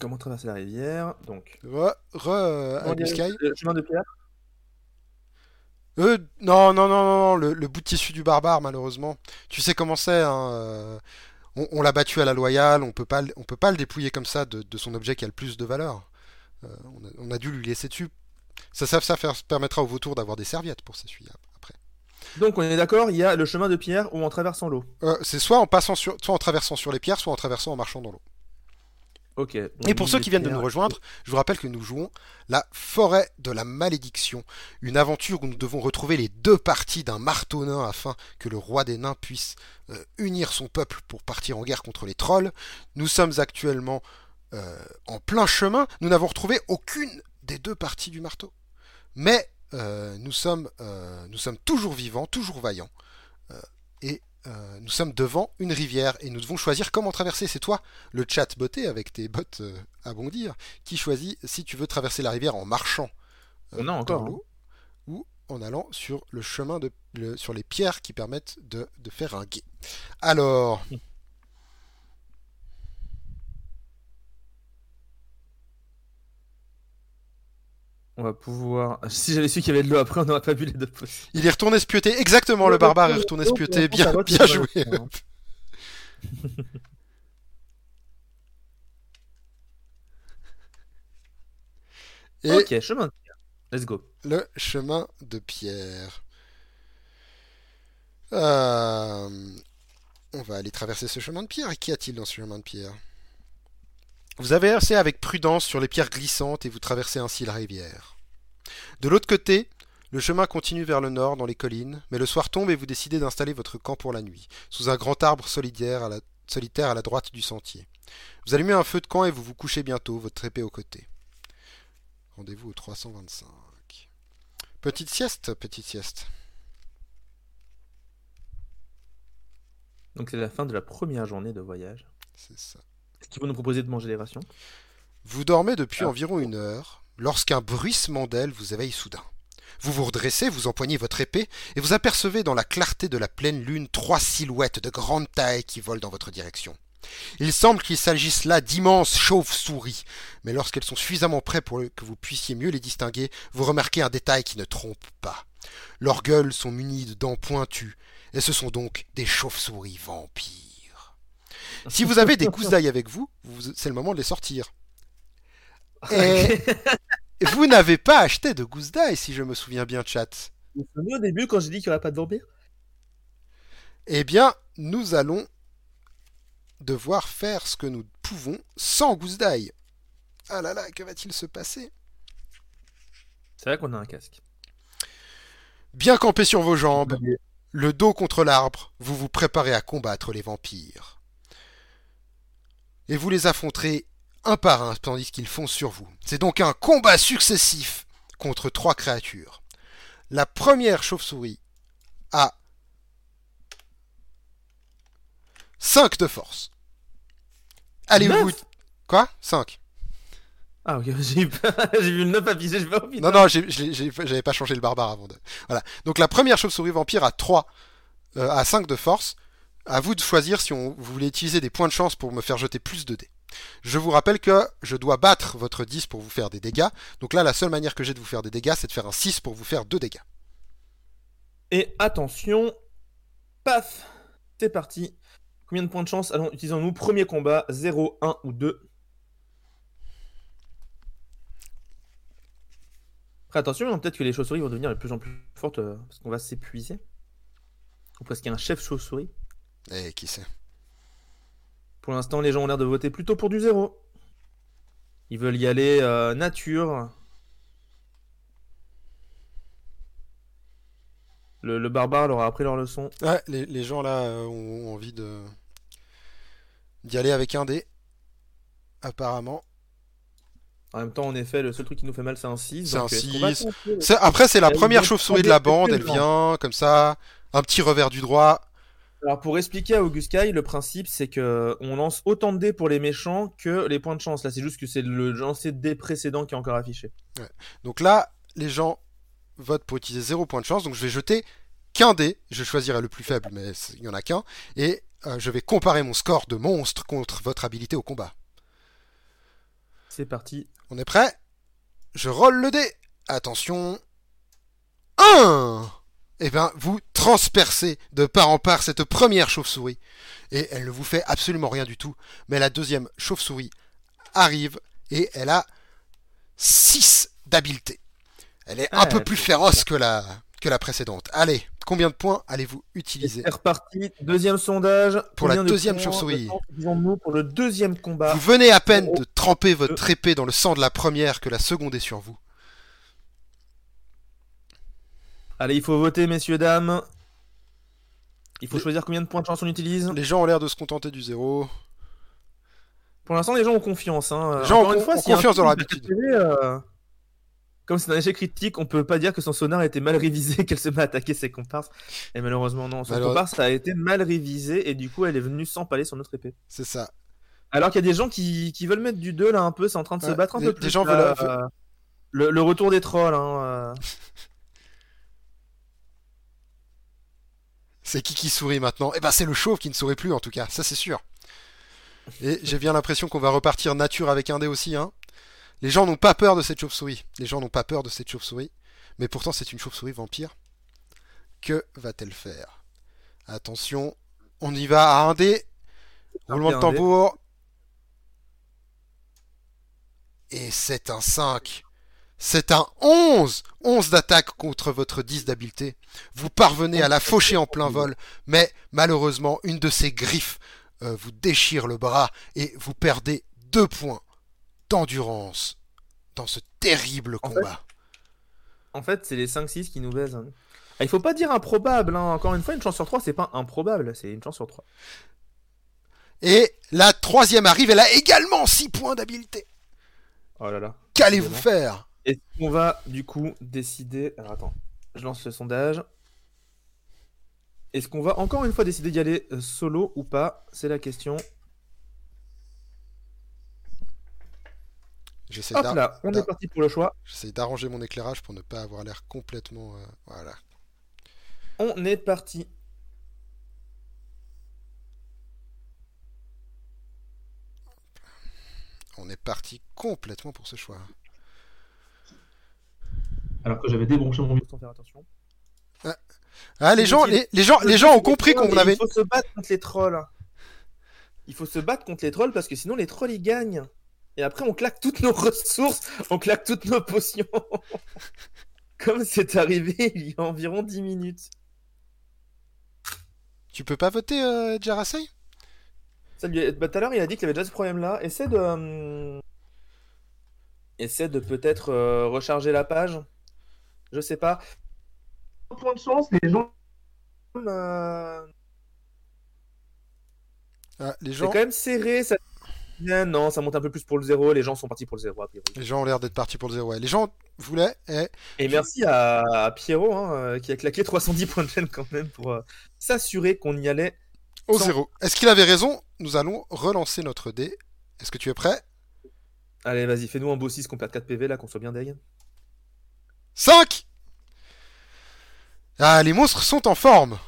Comment traverser la rivière? Donc. Re, re Le chemin de pierre? Euh, non, non, non, non, le, bout de tissu du barbare, malheureusement. Tu sais comment c'est, hein, euh, on, l'a battu à la loyale, on peut pas, on peut pas le dépouiller comme ça de, de son objet qui a le plus de valeur. Euh, on, a, dû lui laisser dessus. Ça, ça, ça permettra au vautour d'avoir des serviettes pour s'essuyer après. Donc on est d'accord, il y a le chemin de pierre ou en traversant l'eau. Euh, c'est soit en passant sur, soit en traversant sur les pierres, soit en traversant en marchant dans l'eau. Ok. Et pour ceux qui viennent de nous rejoindre, je vous rappelle que nous jouons la forêt de la malédiction, une aventure où nous devons retrouver les deux parties d'un marteau nain afin que le roi des nains puisse euh, unir son peuple pour partir en guerre contre les trolls. Nous sommes actuellement euh, en plein chemin, nous n'avons retrouvé aucune des deux parties du marteau. Mais euh, nous, sommes, euh, nous sommes toujours vivants, toujours vaillants. et nous sommes devant une rivière et nous devons choisir comment traverser. C'est toi, le chat botté avec tes bottes à bondir, qui choisit si tu veux traverser la rivière en marchant encore, hein. ou en allant sur le chemin de sur les pierres qui permettent de, de faire un guet. Alors, On va pouvoir. Si j'avais su qu'il y avait de l'eau après, on n'aurait pas bu les deux potions. Il est retourné spioter, exactement, le barbare est retourné spioter. Bien, bien joué. ok, chemin de pierre. Let's go. Le chemin de pierre. Euh, on va aller traverser ce chemin de pierre. Qu'y a-t-il dans ce chemin de pierre? Vous avancez avec prudence sur les pierres glissantes et vous traversez ainsi la rivière. De l'autre côté, le chemin continue vers le nord dans les collines, mais le soir tombe et vous décidez d'installer votre camp pour la nuit, sous un grand arbre solitaire à la, solitaire à la droite du sentier. Vous allumez un feu de camp et vous vous couchez bientôt, votre épée au côté. Rendez-vous au 325. Petite sieste, petite sieste. Donc c'est la fin de la première journée de voyage. C'est ça. Vont nous proposer de manger des rations Vous dormez depuis ah. environ une heure, lorsqu'un bruissement d'ailes vous éveille soudain. Vous vous redressez, vous empoignez votre épée, et vous apercevez dans la clarté de la pleine lune trois silhouettes de grande taille qui volent dans votre direction. Il semble qu'il s'agisse là d'immenses chauves-souris, mais lorsqu'elles sont suffisamment près pour que vous puissiez mieux les distinguer, vous remarquez un détail qui ne trompe pas. Leurs gueules sont munies de dents pointues, Et ce sont donc des chauves-souris vampires. Si vous avez des gousses d'ail avec vous, vous- c'est le moment de les sortir. Et vous n'avez pas acheté de gousses d'ail, si je me souviens bien, chat. Vous vous souvenez au début quand j'ai dit qu'il n'y aurait pas de vampire? Eh bien, nous allons devoir faire ce que nous pouvons sans gousse d'ail. Ah là là, que va-t-il se passer? C'est vrai qu'on a un casque. Bien campé sur vos jambes, le dos contre l'arbre, vous vous préparez à combattre les vampires. Et vous les affronterez un par un tandis qu'ils foncent sur vous. C'est donc un combat successif contre trois créatures. La première chauve-souris a 5 de force. Allez-vous... Neuf Quoi? 5 Ah ok, j'ai vu le 9 affiché, je vais putain. Non, non, j'avais pas changé le barbare avant de. Voilà. Donc la première chauve-souris vampire a 3, euh, à 5 de force. À vous de choisir si vous voulez utiliser des points de chance pour me faire jeter plus de dés. Je vous rappelle que je dois battre votre 10 pour vous faire des dégâts. Donc là, la seule manière que j'ai de vous faire des dégâts, c'est de faire un 6 pour vous faire 2 dégâts. Et attention, paf, c'est parti. Combien de points de chance Allons, utilisons-nous? Premier combat, 0, 1 ou 2. Après, attention, hein, peut-être que les chauves-souris vont devenir de plus en plus fortes euh, parce qu'on va s'épuiser. Ou parce qu'il y a un chef chauve-souris. Et qui sait Pour l'instant, les gens ont l'air de voter plutôt pour du 0. Ils veulent y aller euh, nature. Le, le barbare leur a appris leur leçon. Ouais, les, les gens là euh, ont envie de d'y aller avec un dé. Apparemment. En même temps, en effet, le seul truc qui nous fait mal, c'est un 6. C'est un est-ce qu'on va 6. tenter C'est- Après, c'est la première chauve-souris de la bande. Elle vient comme ça, un petit revers du droit. Alors pour expliquer à Auguskai, le principe c'est que on lance autant de dés pour les méchants que les points de chance. Là c'est juste que c'est le lancer de dés précédent qui est encore affiché. Donc là, les gens votent pour utiliser 0 point de chance. Donc je vais jeter qu'un dé. Je choisirai le plus faible, mais il n'y en a qu'un. Et euh, je vais comparer mon score de monstre contre votre habilité au combat. C'est parti. On est prêt? Je rolle le dé. Attention. 1 Eh bien, vous transpercez de part en part cette première chauve-souris. Et elle ne vous fait absolument rien du tout. Mais la deuxième chauve-souris arrive et elle a 6 d'habileté. Elle est un Ah, peu plus féroce que la, que la précédente. Allez, combien de points allez-vous utiliser? C'est reparti. Deuxième sondage. Pour la de deuxième chauve-souris. de temps utilisons-nous pour le deuxième combat? Vous venez à peine Oh. de tremper votre épée dans le sang de la première que la seconde est sur vous. Allez, il faut voter messieurs dames. Il faut Les- choisir combien de points de chance on utilise. Les gens ont l'air de se contenter du zéro. Pour l'instant, les gens ont confiance. Hein. Les gens Encore ont une fois, ont a un confiance dans leur habitude. euh, Comme c'est un échec critique, on peut pas dire que son sonar était mal révisé, qu'elle se met à attaquer ses comparses. Et malheureusement, non. Son Malheureux- comparse a été mal révisé et du coup, elle est venue s'empaler sur notre épée. C'est ça. Alors qu'il y a des gens qui, qui veulent mettre du 2 là un peu, c'est en train de se battre un peu des plus. gens là, veulent- euh, le, le retour des trolls. Hein, euh. C'est qui qui sourit maintenant Eh ben c'est le chauve qui ne sourit plus en tout cas, ça c'est sûr. Et j'ai bien l'impression qu'on va repartir nature avec un dé aussi. Hein. Les gens n'ont pas peur de cette chauve-souris. Les gens n'ont pas peur de cette chauve-souris. Mais pourtant c'est une chauve-souris vampire. Que va-t-elle faire? Attention, on y va à un dé. Roulement de tambour. Et c'est un 5. C'est un 11 11 d'attaque contre votre 10 d'habileté. Vous parvenez à la faucher en plein vol, mais malheureusement, une de ses griffes euh, vous déchire le bras et vous perdez deux points d'endurance dans ce terrible En fait- combat. En fait, c'est les 5-6 qui nous baisent. hein. Ah, il faut pas dire improbable. hein. Encore une fois, une chance sur 3, c'est pas improbable, c'est une chance sur 3. Et la troisième arrive, elle a également 6 points d'habileté. Oh là là. Qu'allez-vous faire? Est-ce qu'on va du coup décider. Alors attends, je lance le sondage. Est-ce qu'on va encore une fois décider d'y aller euh, solo ou pas? C'est la question. J'essaie Hop là, on est parti pour le choix. j'essaie d'arranger mon éclairage pour ne pas avoir l'air complètement... euh, voilà. On est parti. On est parti complètement pour ce choix. Alors que j'avais débranché mon micro sans faire attention. Ah, les gens, les, les gens, les gens ont compris qu'on avait. Il faut se battre contre les trolls. Il faut se battre contre les trolls parce que sinon les trolls ils gagnent. Et après on claque toutes nos ressources, on claque toutes nos potions. Comme c'est arrivé il y a environ 10 minutes. Tu peux pas voter, euh, Jarasei bah, tout à l'heure il a dit qu'il avait déjà ce problème là. Essaie de. hum, Essaie de peut-être euh, recharger la page. Je sais pas. Point de chance, les gens. euh, Ah, Les C'est gens, quand même serré. Ça... Bien, Non, ça monte un peu plus pour le zéro. Les gens sont partis pour le zéro, a priori. les gens ont l'air d'être partis pour le zéro. Ouais. Les gens voulaient. eh, Et merci à, à Pierrot, hein, euh, qui a claqué 310 points de chaîne quand même pour euh, s'assurer qu'on y allait. au Sans- zéro. Est-ce qu'il avait raison? Nous allons relancer notre dé. Est-ce que tu es prêt? Allez, vas-y, fais-nous un beau 6 qu'on perd 4 PV là, qu'on soit bien deg. 5 Ah, les monstres sont en forme.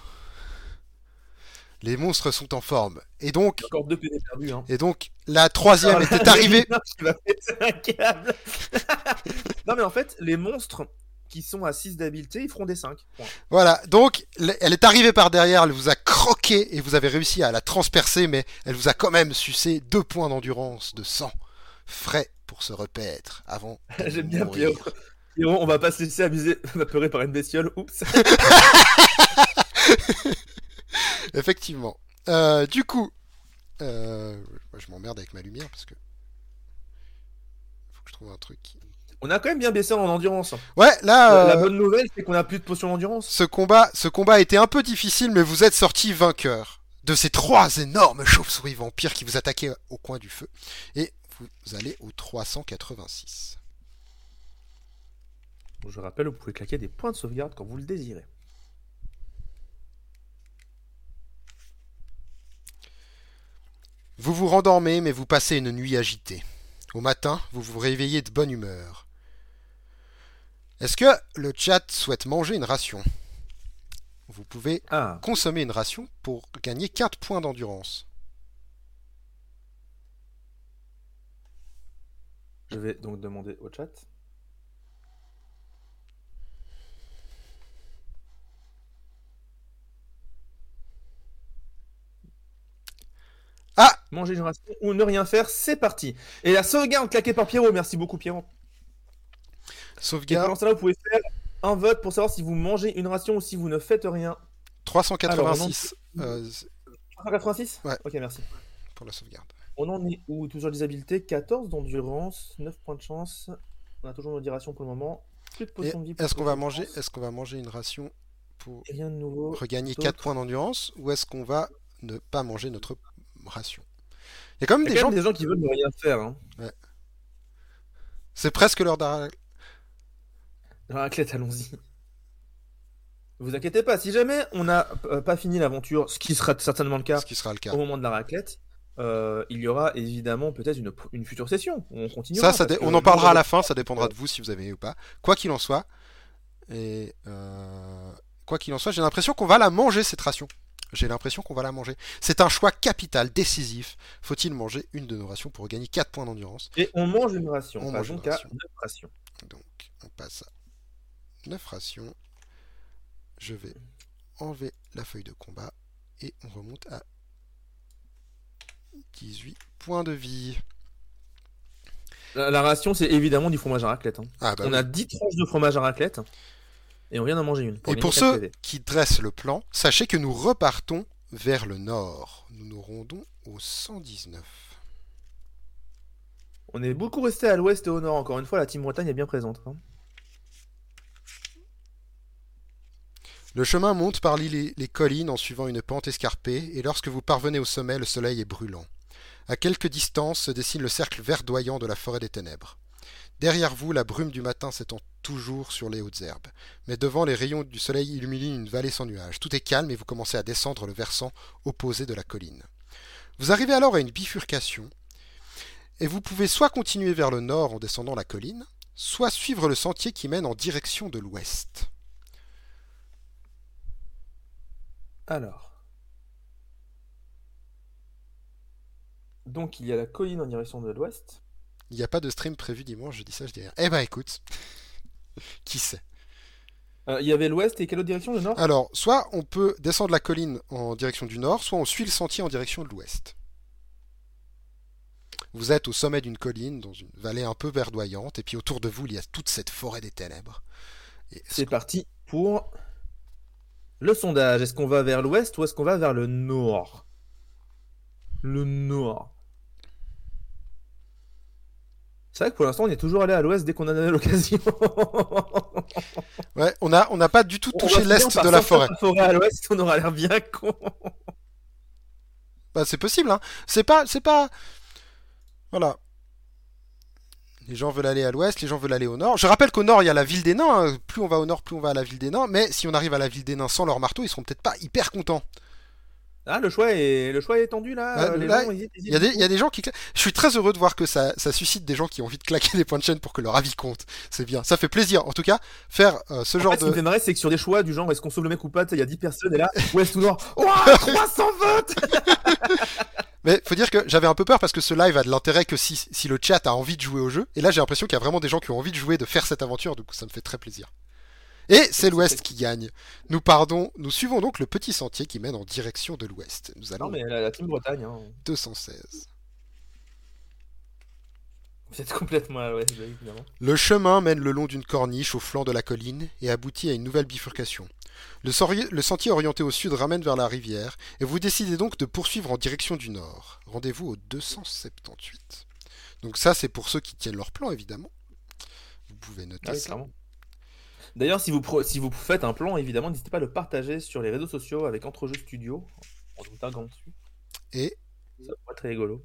Les monstres sont en forme. Et donc, Encore 2 PV perdus. Hein. et donc, la troisième Ah, était là, arrivée. non, mais en fait, les monstres qui sont à 6 d'habileté, ils feront des 5. Point. Voilà, donc elle est arrivée par derrière, elle vous a croqué et vous avez réussi à la transpercer, mais elle vous a quand même sucé deux points d'endurance de sang, frais pour se repaître avant. J'aime bien mourir. On va pas se laisser abuser, peurer par une bestiole. Oups. Effectivement. Euh, du coup, euh, moi, je m'emmerde avec ma lumière parce que faut que je trouve un truc. qui- On a quand même bien baissé en endurance. Ouais, là, La- La euh, bonne nouvelle, c'est qu'on a plus de potions d'endurance. ce combat, ce combat a été un peu difficile, mais vous êtes sorti vainqueur de ces trois énormes chauves-souris vampires qui vous attaquaient au coin du feu, et vous allez au 386. Je rappelle, vous pouvez claquer des points de sauvegarde quand vous le désirez. Vous vous rendormez, mais vous passez une nuit agitée. Au matin, vous vous réveillez de bonne humeur. Est-ce que le chat souhaite manger une ration? Vous pouvez Ah, consommer une ration pour gagner 4 points d'endurance. je vais donc demander au chat. Ah Manger une ration ou ne rien faire, c'est parti. Et la sauvegarde claquée par Pierrot, merci beaucoup Pierrot. Sauvegarde temps-là, vous pouvez faire un vote pour savoir si vous mangez une ration ou si vous ne faites rien. 386 euh, 186 Ouais. Ok, merci. pour la sauvegarde. On en est où? Toujours des habiletés, 14 d'endurance, 9 points de chance. On a toujours nos 10 rations pour le moment. Plus de Et potions de vie. Est-ce qu'on va manger. Est-ce qu'on va manger une ration pour Et Rien de nouveau. regagner d'autres 4 points d'endurance ou est-ce qu'on va ne pas manger notre ration Il y a quand même des quand gens même des gens qui veulent ne rien faire. Hein. c'est presque l'heure. La raclette, allons-y. Vous inquiétez pas, si jamais on n'a euh, pas fini l'aventure, ce qui sera certainement le cas ce qui sera le cas. au moment de la raclette, euh, il y aura évidemment peut-être une, une future session. On continue. Ça, on en parlera à la fin, ça dépendra de vous si vous avez ou pas. Quoi qu'il en soit, et euh, quoi qu'il en soit, j'ai l'impression qu'on va la manger cette ration. J'ai l'impression qu'on va la manger. C'est un choix capital, décisif. Faut-il manger une de nos rations pour gagner 4 points d'endurance Et on mange une ration. On mange une donc à ration. 9 rations. Donc, on passe à 9 rations. Je vais enlever la feuille de combat et on remonte à 18 points de vie. La, la ration, c'est évidemment du fromage à raclette. hein. Ah bah on oui. a 10 tranches de fromage à raclette et on vient d'en manger une. Et gagner pour 4 ceux qui dressent le plan, sachez que nous repartons vers le nord. Nous nous rendons au 119. On est beaucoup resté à l'ouest et au nord. Encore une fois, la team Bretagne est bien présente. hein. Le chemin monte par les, les collines en suivant une pente escarpée, et lorsque vous parvenez au sommet, le soleil est brûlant. À quelque distance se dessine le cercle verdoyant de la forêt des ténèbres. Derrière vous, la brume du matin s'étend toujours sur les hautes herbes, mais devant les rayons du soleil illuminent une vallée sans nuages. Tout est calme et vous commencez à descendre le versant opposé de la colline. Vous arrivez alors à une bifurcation, et vous pouvez soit continuer vers le nord en descendant la colline, soit suivre le sentier qui mène en direction de l'ouest. Alors. Donc il y a la colline en direction de l'ouest. Il n'y a pas de stream prévu dimanche, je dis ça, je dis rien. Eh ben écoute, qui sait? Euh, Il y avait l'ouest et quelle autre direction, le nord? Alors, soit on peut descendre la colline en direction du nord, soit on suit le sentier en direction de l'ouest. Vous êtes au sommet d'une colline, dans une vallée un peu verdoyante, et puis autour de vous, il y a toute cette forêt des ténèbres. C'est parti pour le sondage. Est-ce qu'on va vers l'ouest ou est-ce qu'on va vers le nord? Le nord. C'est vrai que pour l'instant, on est toujours allé à l'ouest dès qu'on en a l'occasion. Ouais, on n'a on pas du tout touché l'est de la forêt. la forêt à l'ouest, on aura l'air bien con. Bah, c'est possible, hein. C'est pas, c'est pas. Voilà. Les gens veulent aller à l'ouest, les gens veulent aller au nord. Je rappelle qu'au nord, il y a la ville des nains. hein. Plus on va au nord, plus on va à la ville des nains. Mais si on arrive à la ville des nains sans leur marteau, ils seront peut-être pas hyper contents. Ah, le choix est, le choix est tendu là. Ah, les là, gens, ils- ils- Il y, a des, il y a des gens qui. Je suis très heureux de voir que ça, ça suscite des gens qui ont envie de claquer des points de chaîne pour que leur avis compte. C'est bien. Ça fait plaisir. En tout cas, faire euh, ce En genre fait, ce qui de. marrer, c'est que sur des choix du genre est-ce qu'on sauve le mec ou pas, il y a 10 personnes et là, ouest ou nord, Ouah, 300 votes Mais faut dire que j'avais un peu peur parce que ce live a de l'intérêt que si, si le chat a envie de jouer au jeu. Et là, j'ai l'impression qu'il y a vraiment des gens qui ont envie de jouer, de faire cette aventure. Du coup, ça me fait très plaisir. Et c'est l'ouest qui gagne. Nous pardon, nous suivons donc le petit sentier qui mène en direction de l'ouest. Nous allons Non, mais la, la team Bretagne, hein. 216. vous êtes complètement à l'ouest, évidemment. Le chemin mène le long d'une corniche au flanc de la colline et aboutit à une nouvelle bifurcation. Le, sori- le sentier orienté au sud ramène vers la rivière et vous décidez donc de poursuivre en direction du nord. Rendez-vous au 278. Donc ça c'est pour ceux qui tiennent leur plan évidemment. Vous pouvez noter Ah ça. clairement. D'ailleurs, si vous, pro- si vous faites un plan, évidemment, n'hésitez pas à le partager sur les réseaux sociaux avec Entrejeux Studio, en taguant dessus. Et Ça pourrait être très rigolo.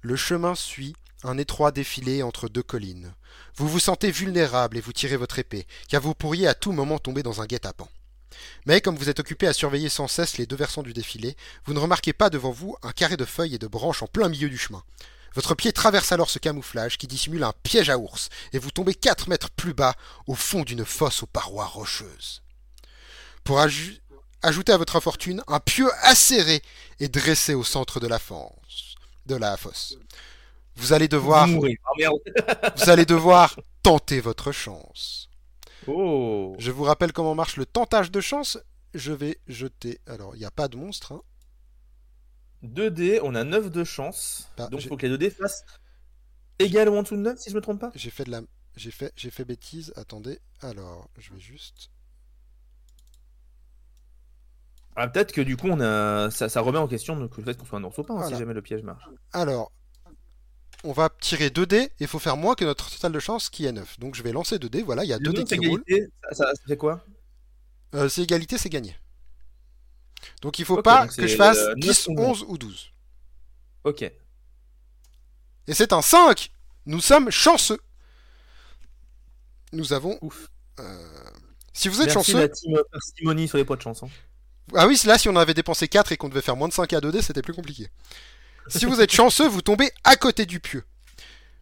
le chemin suit un étroit défilé entre deux collines. Vous vous sentez vulnérable et vous tirez votre épée, car vous pourriez à tout moment tomber dans un guet-apens. Mais comme vous êtes occupé à surveiller sans cesse les deux versants du défilé, vous ne remarquez pas devant vous un carré de feuilles et de branches en plein milieu du chemin. Votre pied traverse alors ce camouflage qui dissimule un piège à ours, et vous tombez 4 mètres plus bas au fond d'une fosse aux parois rocheuses. Pour ajouter à votre infortune, un pieu acéré est dressé au centre de la fosse. De la fosse. Vous allez devoir, Vous. Ah vous allez devoir tenter votre chance. Oh Je vous rappelle comment marche le tentage de chance. Je vais jeter. Alors, il n'y a pas de monstre. Hein. 2D, on a 9 de chance. Bah, donc il faut que les 2D fassent égal ou en dessous de 9, si je me trompe pas. J'ai fait de la. J'ai fait, j'ai fait bêtise. Attendez. Alors, je vais juste. Ah, peut-être que du coup, on a... ça, ça remet en question donc, le fait qu'on soit un ours ou pas, hein, Voilà. si jamais le piège marche. Alors, on va tirer 2 dés et il faut faire moins que notre total de chance qui est 9. Donc, je vais lancer 2 dés. Voilà, il y a 2 Le dés qui roulent. ça, ça- ça fait quoi? Euh, c'est égalité, c'est gagné. Donc, il faut pas que je fasse euh, 10, 9 ou 11 ou 12. Ok. Et c'est un 5 Nous sommes chanceux Nous avons. Ouf. euh, Si vous êtes Merci chanceux. la team parcimonie sur les poids de chance. hein. Ah oui, là, si on avait dépensé 4 et qu'on devait faire moins de 5 à 2D, c'était plus compliqué. Si vous êtes chanceux, vous tombez à côté du pieu.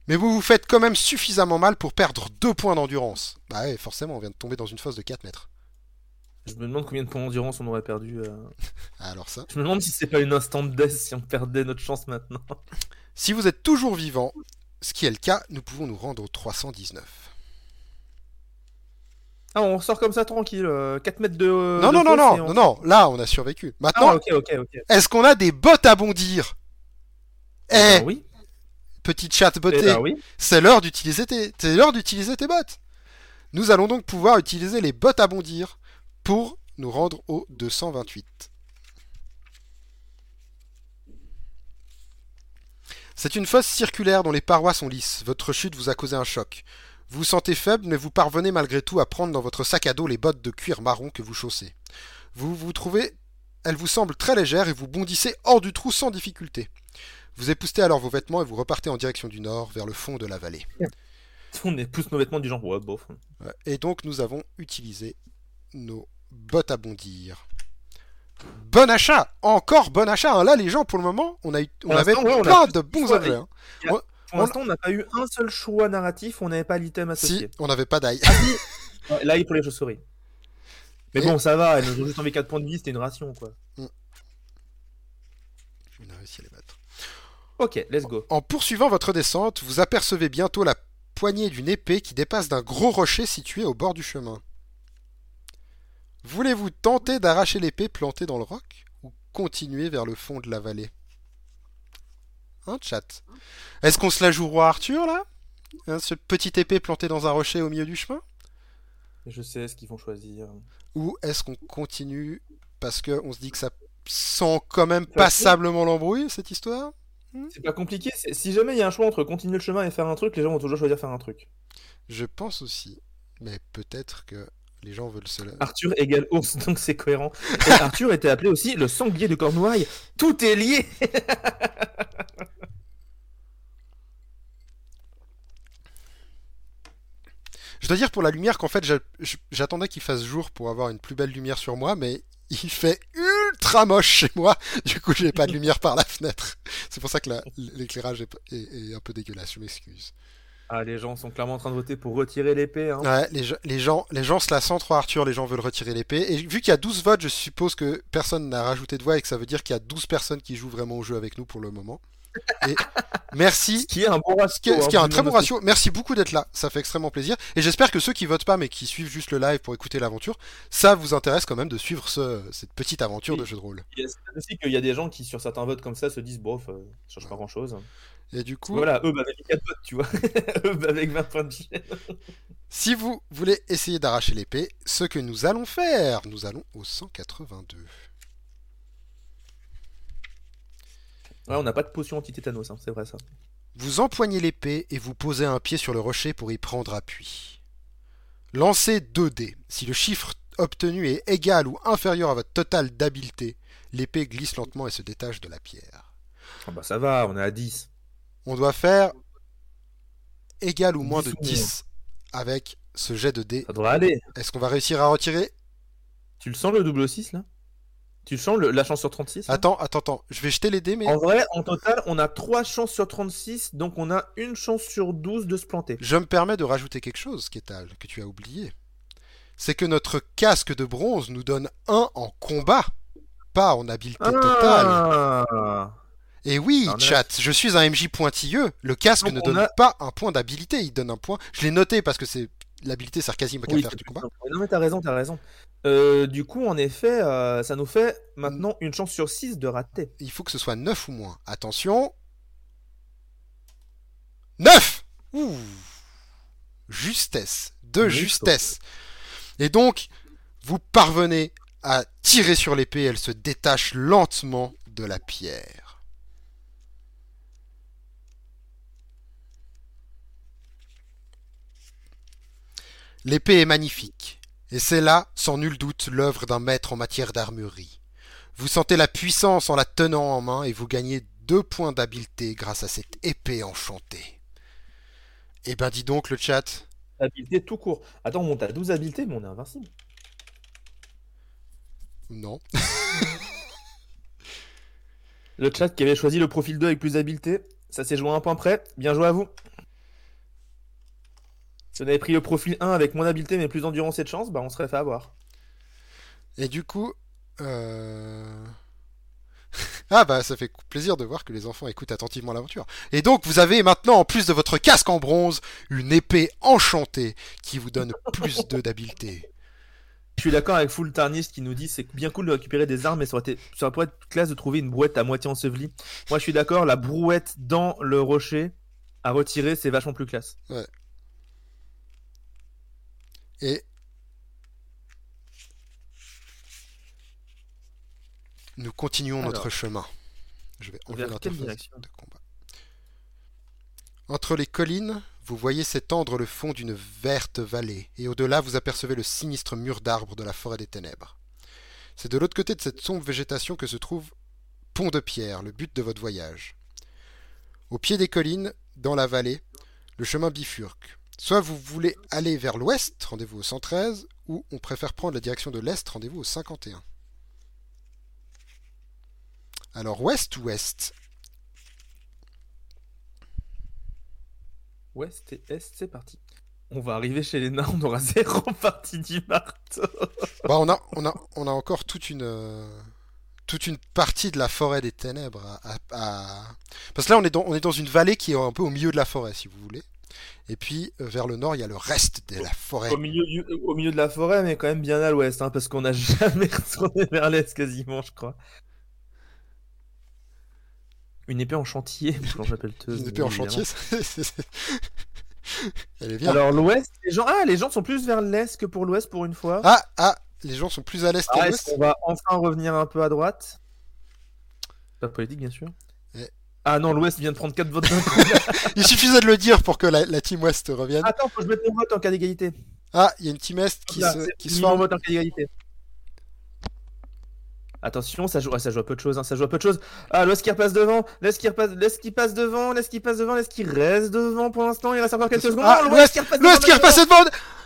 Mais vous vous faites quand même suffisamment mal pour perdre 2 points d'endurance. Bah ouais, forcément, on vient de tomber dans une fosse de 4 mètres. Je me demande combien de points d'endurance on aurait perdu. euh. Ah, Alors ça. Je me demande si c'est pas une instant death si on perdait notre chance maintenant. Si vous êtes toujours vivant, ce qui est le cas, nous pouvons nous rendre au 319. Ah, on sort comme ça tranquille, euh, 4 mètres de. non, de non, non, non, et on- non, non, là, on a survécu. Maintenant, Ah, ok, ok, ok. est-ce qu'on a des bottes à bondir? Eh, Eh ben oui. petite chatte Eh bottée, ben oui. c'est l'heure d'utiliser tes, c'est l'heure d'utiliser tes bottes. Nous allons donc pouvoir utiliser les bottes à bondir pour nous rendre au 228. C'est une fosse circulaire dont les parois sont lisses. Votre chute vous a causé un choc. Vous vous sentez faible, mais vous parvenez malgré tout à prendre dans votre sac à dos les bottes de cuir marron que vous chaussez. Vous vous trouvez, elles vous semblent très légères et vous bondissez hors du trou sans difficulté. Vous époustez alors vos vêtements et vous repartez en direction du nord, vers le fond de la vallée. On est pousse nos vêtements du genre, ouais, bof. Ouais, Et donc nous avons utilisé nos bottes à bondir. Bon achat Encore bon achat hein. Là les gens pour le moment, on, a eu, on avait on a plein de bons objets. hein. Pour On- l'instant, on n'a pas eu un seul choix narratif, on n'avait pas l'item Si, associé. on n'avait pas d'ail. Ouais, Là, il pour les chauves-souris. Mais Et- bon, ça va, elles nous ont juste enlevé 4 points de vie, c'était une ration, quoi. on a réussi à les battre. Ok, let's go. En poursuivant votre descente, vous apercevez bientôt la poignée d'une épée qui dépasse d'un gros rocher situé au bord du chemin. Voulez-vous tenter d'arracher l'épée plantée dans le roc ou continuer vers le fond de la vallée? Hein, chat? Est-ce qu'on se la joue roi Arthur, là? Hein, Ce petite épée plantée dans un rocher au milieu du chemin? Je sais ce qu'ils vont choisir. Ou est-ce qu'on continue parce qu'on se dit que ça sent quand même passablement l'embrouille, cette histoire? C'est pas compliqué. Si jamais il y a un choix entre continuer le chemin et faire un truc, les gens vont toujours choisir faire un truc. Je pense aussi. Mais peut-être que les gens veulent se... Arthur égale ours, donc c'est cohérent. Et Arthur était appelé aussi le sanglier de Cornouailles. Tout est lié. Je dois dire pour la lumière qu'en fait, j'attendais qu'il fasse jour pour avoir une plus belle lumière sur moi, mais il fait ultra moche chez moi. Du coup, j'ai pas de lumière par la fenêtre. C'est pour ça que la- l'éclairage est, est- est un peu dégueulasse. Je m'excuse. Ah, les gens sont clairement en train de voter pour retirer l'épée. Hein. Ouais, les, gens- les gens, les gens se la sentent trop Arthur. Les gens veulent retirer l'épée. Et vu qu'il y a 12 votes, je suppose que personne n'a rajouté de voix et que ça veut dire qu'il y a 12 personnes qui jouent vraiment au jeu avec nous pour le moment. Et merci Ce qui est un bon ratio. Ce qui est, ce qui est hein, un très bon ratio. Merci beaucoup d'être là. Ça fait extrêmement plaisir. Et j'espère que ceux qui votent pas mais qui suivent juste le live pour écouter l'aventure, ça vous intéresse quand même de suivre ce- cette petite aventure de jeu de rôle. Il y a aussi qu'il y a des gens qui, sur certains votes comme ça, se disent bof, euh, ça change pas grand chose. Et du coup, Voilà, eux, bah, avec 4 votes, tu vois. eux, bah, avec 20 points de si vous voulez essayer d'arracher l'épée, ce que nous allons faire, nous allons au 182. Ouais, on n'a pas de potion anti-tétanos, hein, c'est vrai ça. Vous empoignez l'épée et vous posez un pied sur le rocher pour y prendre appui. Lancez 2 dés. Si le chiffre obtenu est égal ou inférieur à votre total d'habileté, l'épée glisse lentement et se détache de la pierre. Ah bah ça va, on est à 10. On doit faire égal ou moins 10 de ou moins. 10 avec ce jet de dés. Ça devrait aller. Est-ce qu'on va réussir à retirer? Tu le sens le double 6 là? Tu le sens le- la chance sur 36 là? Attends, attends, attends. Je vais jeter les dés, mais En vrai, en total, on a 3 chances sur 36, donc on a une chance sur 12 de se planter. je me permets de rajouter quelque chose, Kétal, que tu as oublié. C'est que notre casque de bronze nous donne 1 en combat, pas en habileté totale. Et oui, Alors, chat, je suis un MJ pointilleux. Le casque Donc, ne on donne a- pas un point d'habilité, il donne un point. Je l'ai noté parce que c'est l'habilité qu'à Oui, c'est du combat. Non mais t'as raison, t'as raison. Euh, du coup, en effet, euh, ça nous fait maintenant une chance sur 6 de rater. Il faut que ce soit 9 ou moins. Attention. 9 Ouh Justesse. De justesse. Et donc, vous parvenez à tirer sur l'épée, elle se détache lentement de la pierre. L'épée est magnifique, et c'est là, sans nul doute, l'œuvre d'un maître en matière d'armurerie. Vous sentez la puissance en la tenant en main et vous gagnez deux points d'habileté grâce à cette épée enchantée. Eh ben dis donc le chat, Habileté tout court. Attends, on monte à 12 habiletés, mais on est invincible. non. Le chat qui avait choisi le profil 2 avec plus d'habileté, ça s'est joué à un point près. Bien joué à vous. Si on avait pris le profil 1 avec moins d'habileté mais plus d'endurance et de chance, bah on serait fait avoir. Et du coup, euh... ah bah ça fait plaisir de voir que les enfants écoutent attentivement l'aventure. Et donc vous avez maintenant, en plus de votre casque en bronze, une épée enchantée qui vous donne plus de d'habileté. Je suis d'accord avec Full Tarnist qui nous dit c'est bien cool de récupérer des armes, mais ça aurait, été, ça pourrait être classe de trouver une brouette à moitié ensevelie. Moi je suis d'accord, la brouette dans le rocher à retirer, c'est vachement plus classe. Et nous continuons notre chemin. Je vais enlever Vers quelle l'interface direction de combat. Entre les collines, vous voyez s'étendre le fond d'une verte vallée, et au-delà vous apercevez le sinistre mur d'arbres de la forêt des ténèbres. C'est de l'autre côté de cette sombre végétation que se trouve Pont de Pierre, le but de votre voyage. Au pied des collines, dans la vallée, le chemin bifurque. Soit vous voulez aller vers l'ouest, rendez-vous au 113, ou on préfère prendre la direction de l'est, rendez-vous au 51. Alors ouest ou est? Ouest et Est, c'est parti. On va arriver chez les nains, on aura zéro partie du marteau. Bah, on, a, on, a, on a encore toute une, euh, toute une partie de la forêt des ténèbres à, à- à- Parce que là, on est, dans, on est dans une vallée qui est un peu au milieu de la forêt, si vous voulez. Et puis euh, vers le nord, il y a le reste de la forêt. Au milieu, du- au milieu de la forêt, mais quand même bien à l'ouest, hein, parce qu'on n'a jamais retourné vers l'est quasiment, je crois. Une épée en chantier, quand j'appelle te. Une épée en chantier, c'est- elle est bien. Alors l'ouest, les gens, ah, les gens sont plus vers l'est que pour l'ouest pour une fois. Ah, ah, les gens sont plus à l'est qu'à Ah, est-ce l'ouest. qu'on va enfin revenir un peu à droite? Pas politique, bien sûr. Eh. Ah non, l'ouest vient de prendre 4 votes d'un coup. Il suffisait de le dire pour que la, la team ouest revienne. Attends, faut que je mette mon vote en cas d'égalité. Ah, il y a une team est qui Là, se, qui se forme. vote en cas d'égalité. Attention, ça joue, ah, ça joue à peu de choses, hein, ça joue à peu de choses. Ah, l'Ouest qui repasse devant, l'Est qui repasse, l'Est qui passe devant, l'Est qui passe devant, l'Est qui reste devant pour l'instant, il reste encore quelques secondes. Ah, Oh, l'Ouest- qui repasse L'ouest devant, qui repasse devant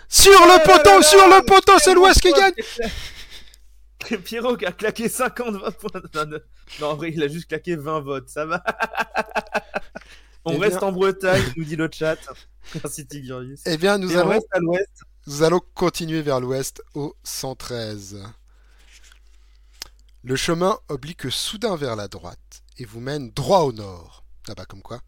Sur Oh le poteau, sur le poteau, c'est l'ouest qui gagne Pierrot qui a claqué 50 votes pour... Non, non, en vrai, il a juste claqué 20 votes, ça va. On Eh reste bien- en Bretagne, nous dit le chat. Merci Tigurius. Eh bien, nous Et allons, reste à l'ouest. nous allons continuer vers l'ouest au 113. Le chemin oblique soudain vers la droite et vous mène droit au nord. Là-bas, comme quoi.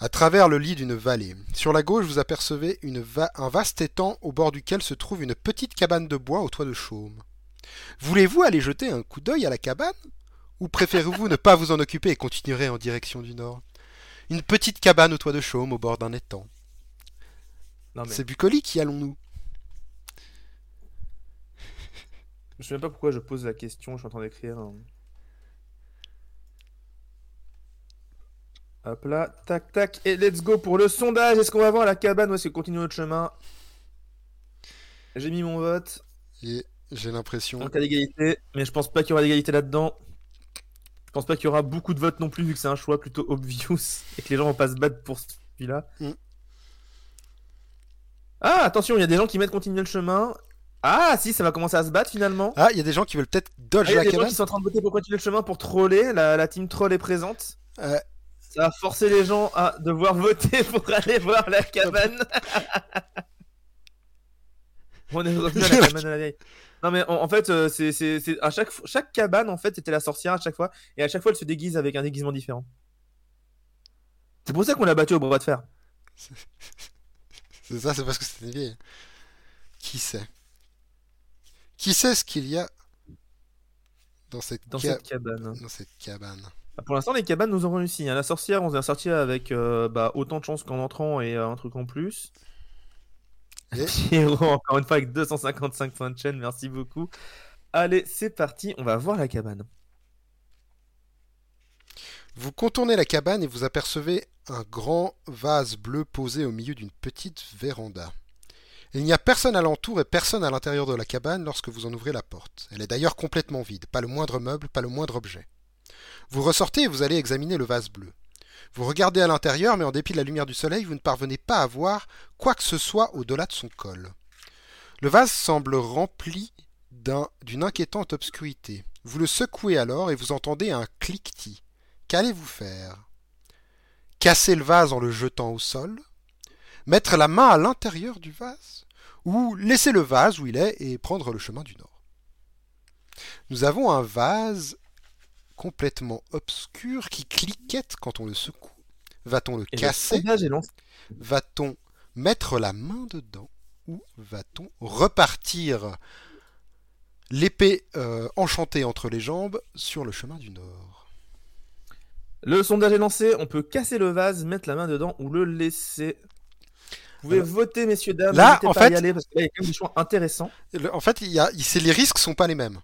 À travers le lit d'une vallée. Sur la gauche, vous apercevez une va- un vaste étang au bord duquel se trouve une petite cabane de bois au toit de chaume. Voulez-vous aller jeter un coup d'œil à la cabane? Ou préférez-vous ne pas vous en occuper et continuer en direction du nord? Une petite cabane au toit de chaume au bord d'un étang. Mais C'est bucolique, y allons-nous? Je sais même pas pourquoi je pose la question, je suis en train d'écrire. Hop là, tac tac, et let's go pour le sondage. Est-ce qu'on va voir la cabane ou est-ce qu'on continue notre chemin? J'ai mis mon vote j'ai l'impression. en cas d'égalité, mais je pense pas qu'il y aura d'égalité là-dedans. Je pense pas qu'il y aura beaucoup de votes non plus, vu que c'est un choix plutôt obvious et que les gens vont pas se battre pour celui-là. Mm. Ah, attention, il y a des gens qui mettent continuer le chemin. Ah, si, ça va commencer à se battre finalement. Ah, il y a des gens qui veulent peut-être Ah, dodge il y a la des gens cabane. qui sont en train de voter pour continuer le chemin pour troller. La, la team troll est présente. Euh, Ça va forcer les gens à devoir voter pour aller voir la cabane. On est revenu à la cabane à la vieille. Non mais en, en fait, euh, c'est c'est- c'est- à chaque, chaque cabane en fait était la sorcière à chaque fois et à chaque fois elle se déguise avec un déguisement différent. C'est pour ça qu'on l'a battu au bras de fer. c'est ça, c'est parce que c'était vieille. Qui sait? Qui sait ce qu'il y a dans cette, Dans ca- cette cabane. dans cette cabane? Ah, Pour l'instant, les cabanes nous ont réussi. hein. La sorcière, on s'est sorti avec euh, bah, autant de chance qu'en entrant et euh, un truc en plus. Encore une fois, avec 255 points de chaîne, merci beaucoup. Allez, c'est parti, on va voir la cabane. Vous contournez la cabane et vous apercevez un grand vase bleu posé au milieu d'une petite véranda. Il n'y a personne alentour et personne à l'intérieur de la cabane lorsque vous en ouvrez la porte. Elle est d'ailleurs complètement vide, pas le moindre meuble, pas le moindre objet. Vous ressortez et vous allez examiner le vase bleu. Vous regardez à l'intérieur, mais en dépit de la lumière du soleil, vous ne parvenez pas à voir quoi que ce soit au-delà de son col. Le vase semble rempli d'un- d'une inquiétante obscurité. Vous le secouez alors et vous entendez un cliquetis. Qu'allez-vous faire? Casser le vase en le jetant au sol? Mettre la main à l'intérieur du vase? Ou laisser le vase où il est et prendre le chemin du nord? Nous avons un vase complètement obscur qui cliquette quand on le secoue. Va-t-on le Et casser. Va-t-on mettre la main dedans ou va-t-on repartir l'épée euh, enchantée entre les jambes sur le chemin du nord? Le sondage est lancé, on peut casser le vase, mettre la main dedans ou le laisser. Vous pouvez Alors, voter, messieurs, dames. là, en pas à y fait- aller, parce que là, il y a quand même des choix intéressants. Le- En fait, il y a, il- c'est- les risques sont pas les mêmes.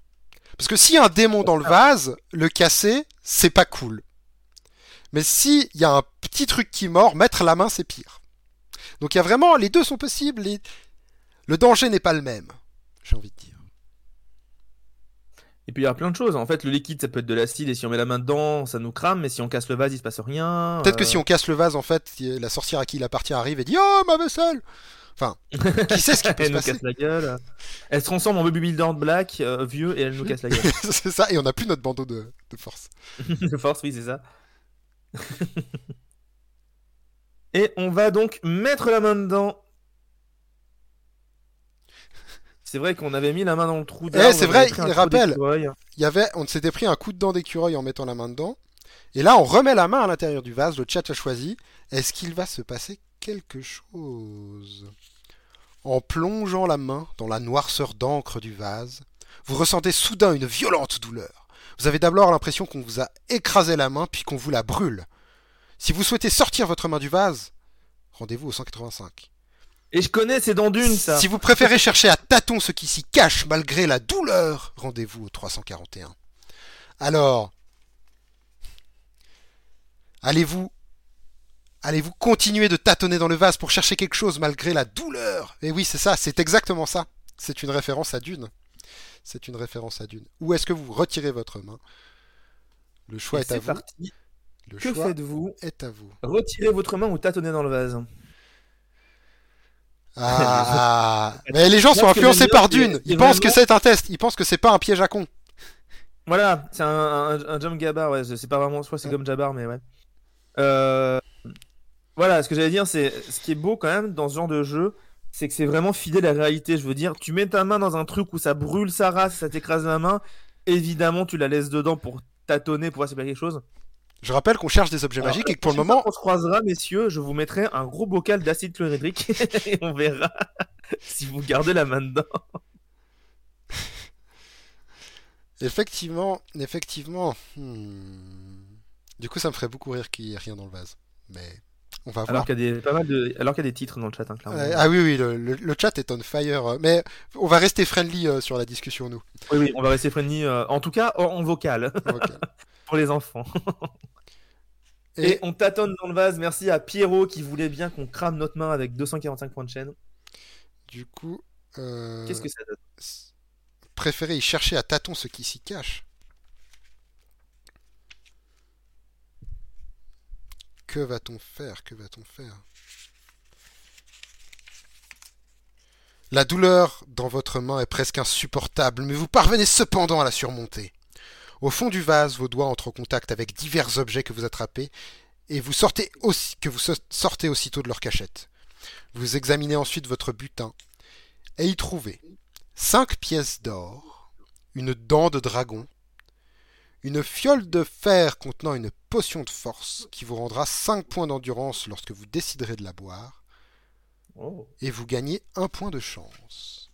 Parce que s'il y a un démon dans le vase, le casser, c'est pas cool. Mais s'il y a un petit truc qui mord, mettre la main, c'est pire. Donc il y a vraiment, les deux sont possibles. les- Le danger n'est pas le même, j'ai envie de dire. Et puis il y a plein de choses. En fait, le liquide, ça peut être de l'acide, et si on met la main dedans, ça nous crame, mais si on casse le vase, il se passe rien. Peut-être que Euh, si on casse le vase, en fait, la sorcière à qui il appartient arrive et dit Oh, ma vaisselle Enfin, qui sait ce qui peut elle se nous passer casse la gueule. Elle se transforme en builder black, euh, vieux, et elle nous casse la gueule. C'est ça, et on n'a plus notre bandeau de, de force. de force, oui, c'est ça. et on va donc mettre la main dedans. C'est vrai qu'on avait mis la main dans le trou Eh, c'est vrai, il rappelle. Il y avait, on s'était pris un coup de dent d'écureuil en mettant la main dedans. Et là, on remet la main à l'intérieur du vase. Le chat a choisi. Est-ce qu'il va se passer quelque chose. En plongeant la main dans la noirceur d'encre du vase, vous ressentez soudain une violente douleur. Vous avez d'abord l'impression qu'on vous a écrasé la main puis qu'on vous la brûle. Si vous souhaitez sortir votre main du vase, rendez-vous au 185. Et je connais, c'est dans Dune, ça. Si vous préférez chercher à tâtons ce qui s'y cache malgré la douleur, rendez-vous au 341. Alors, allez-vous allez-vous continuer de tâtonner dans le vase pour chercher quelque chose malgré la douleur? Et oui, c'est ça, c'est exactement ça. C'est une référence à Dune. C'est une référence à Dune. Ou est-ce que vous retirez votre main? Le choix Et est, à vous. parti. Le Que choix faites-vous? est à vous. Retirez votre main ou tâtonnez dans le vase. Ah, mais les gens sont influencés par Dune. Ils pensent que c'est un test. Ils pensent que c'est pas un piège à con. Voilà, c'est un, un, un jump ouais, c'est pas vraiment, je crois c'est comme Jabbar, mais ouais. Euh, voilà, ce que j'allais dire, c'est ce qui est beau quand même dans ce genre de jeu, c'est que c'est vraiment fidèle à la réalité. Je veux dire, tu mets ta main dans un truc où ça brûle sa race, ça t'écrase la main, évidemment, tu la laisses dedans pour tâtonner, pour voir a quelque chose. Je rappelle qu'on cherche des objets Alors, magiques et que pour le moment, qu'on se croisera, messieurs, je vous mettrai un gros bocal d'acide chlorhydrique et on verra si vous gardez la main dedans. effectivement, effectivement, hmm, du coup, ça me ferait beaucoup rire qu'il y ait rien dans le vase. Mais on va voir. Alors qu'il y a des, pas mal de, alors qu'il y a des titres dans le chat, hein, clairement. Euh, ah oui, oui, le, le- le chat est on fire. Mais on va rester friendly euh, sur la discussion, nous. Oui, oui, on va rester friendly, euh, en tout cas en, en vocal, pour les enfants. Et... Et on tâtonne dans le vase, merci à Pierrot qui voulait bien qu'on crame notre main avec 245 points de chaîne. du coup, Qu'est-ce que ça donne? préférez y chercher à tâtons ce qui s'y cache? Que va-t-on faire? Que va-t-on faire? La douleur dans votre main est presque insupportable, mais vous parvenez cependant à la surmonter. Au fond du vase, vos doigts entrent en contact avec divers objets que vous attrapez et vous sortez aussi, que vous so- sortez aussitôt de leur cachette. Vous examinez ensuite votre butin et y trouvez cinq pièces d'or, une dent de dragon, une fiole de fer contenant une potion de force qui vous rendra 5 points d'endurance lorsque vous déciderez de la boire, Oh. et vous gagnez un point de chance.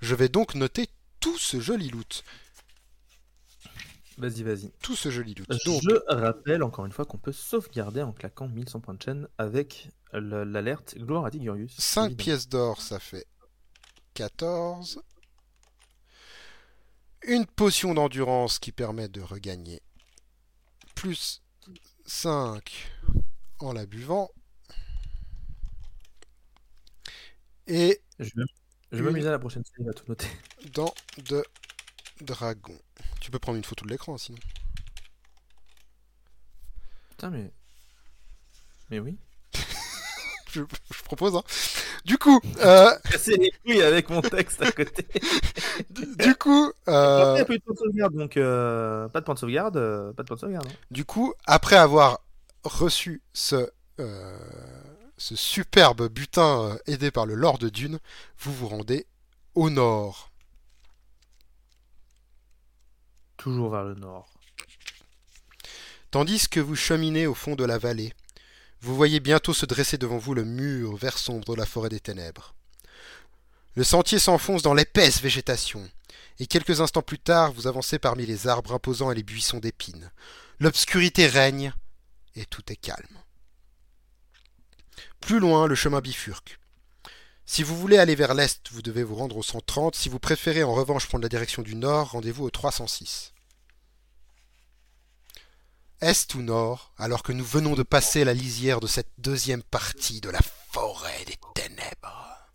Je vais donc noter tout ce joli loot. Vas-y, vas-y. Tout ce joli loot. Donc, Je rappelle encore une fois qu'on peut sauvegarder en claquant 1100 points de chaîne avec le- l'alerte Gloire à Tigurius. 5 évidemment. pièces d'or, ça fait 14. Une potion d'endurance qui permet de regagner plus 5 en la buvant. Et Je vais, je vais m'amuser à la prochaine série, à tout noter. dents de dragon. Tu peux prendre une photo de l'écran sinon. Putain, mais. Mais oui. Je, je propose. Hein. Du coup, euh, Casser les couilles avec mon texte à côté. du coup, euh, eu de point de sauvegarde, donc euh, pas de point de sauvegarde, euh, pas de point de sauvegarde. hein. Du coup, après avoir reçu ce, euh, ce superbe butin aidé par le Lord Dune, vous vous rendez au nord. Toujours vers le nord. Tandis que vous cheminez au fond de la vallée, vous voyez bientôt se dresser devant vous le mur vert sombre de la forêt des ténèbres. Le sentier s'enfonce dans l'épaisse végétation, et quelques instants plus tard, vous avancez parmi les arbres imposants et les buissons d'épines. L'obscurité règne, et tout est calme. Plus loin, le chemin bifurque. Si vous voulez aller vers l'est, vous devez vous rendre au 130. Si vous préférez en revanche prendre la direction du nord, rendez-vous au 306. Est ou nord, alors que nous venons de passer la lisière de cette deuxième partie de la forêt des ténèbres.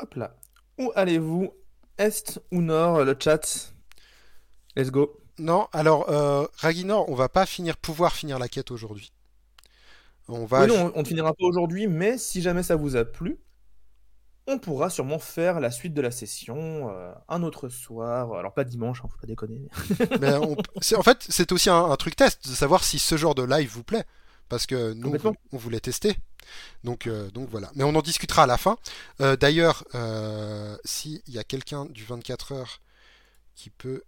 Hop là. Où allez-vous? Est ou nord Le chat? Let's go. Non, alors, euh, Raginor, on va pas finir, pouvoir finir la quête aujourd'hui. On va. Oui, non, on ne finira pas aujourd'hui, mais si jamais ça vous a plu, on pourra sûrement faire la suite de la session euh, un autre soir. Alors pas dimanche, hein, faut pas déconner. On- en fait, c'est aussi un, un truc test de savoir si ce genre de live vous plaît. Parce que nous, on voulait tester. Donc, euh, donc voilà. Mais on en discutera à la fin. Euh, D'ailleurs, euh, s'il y a quelqu'un du 24 heures qui peut,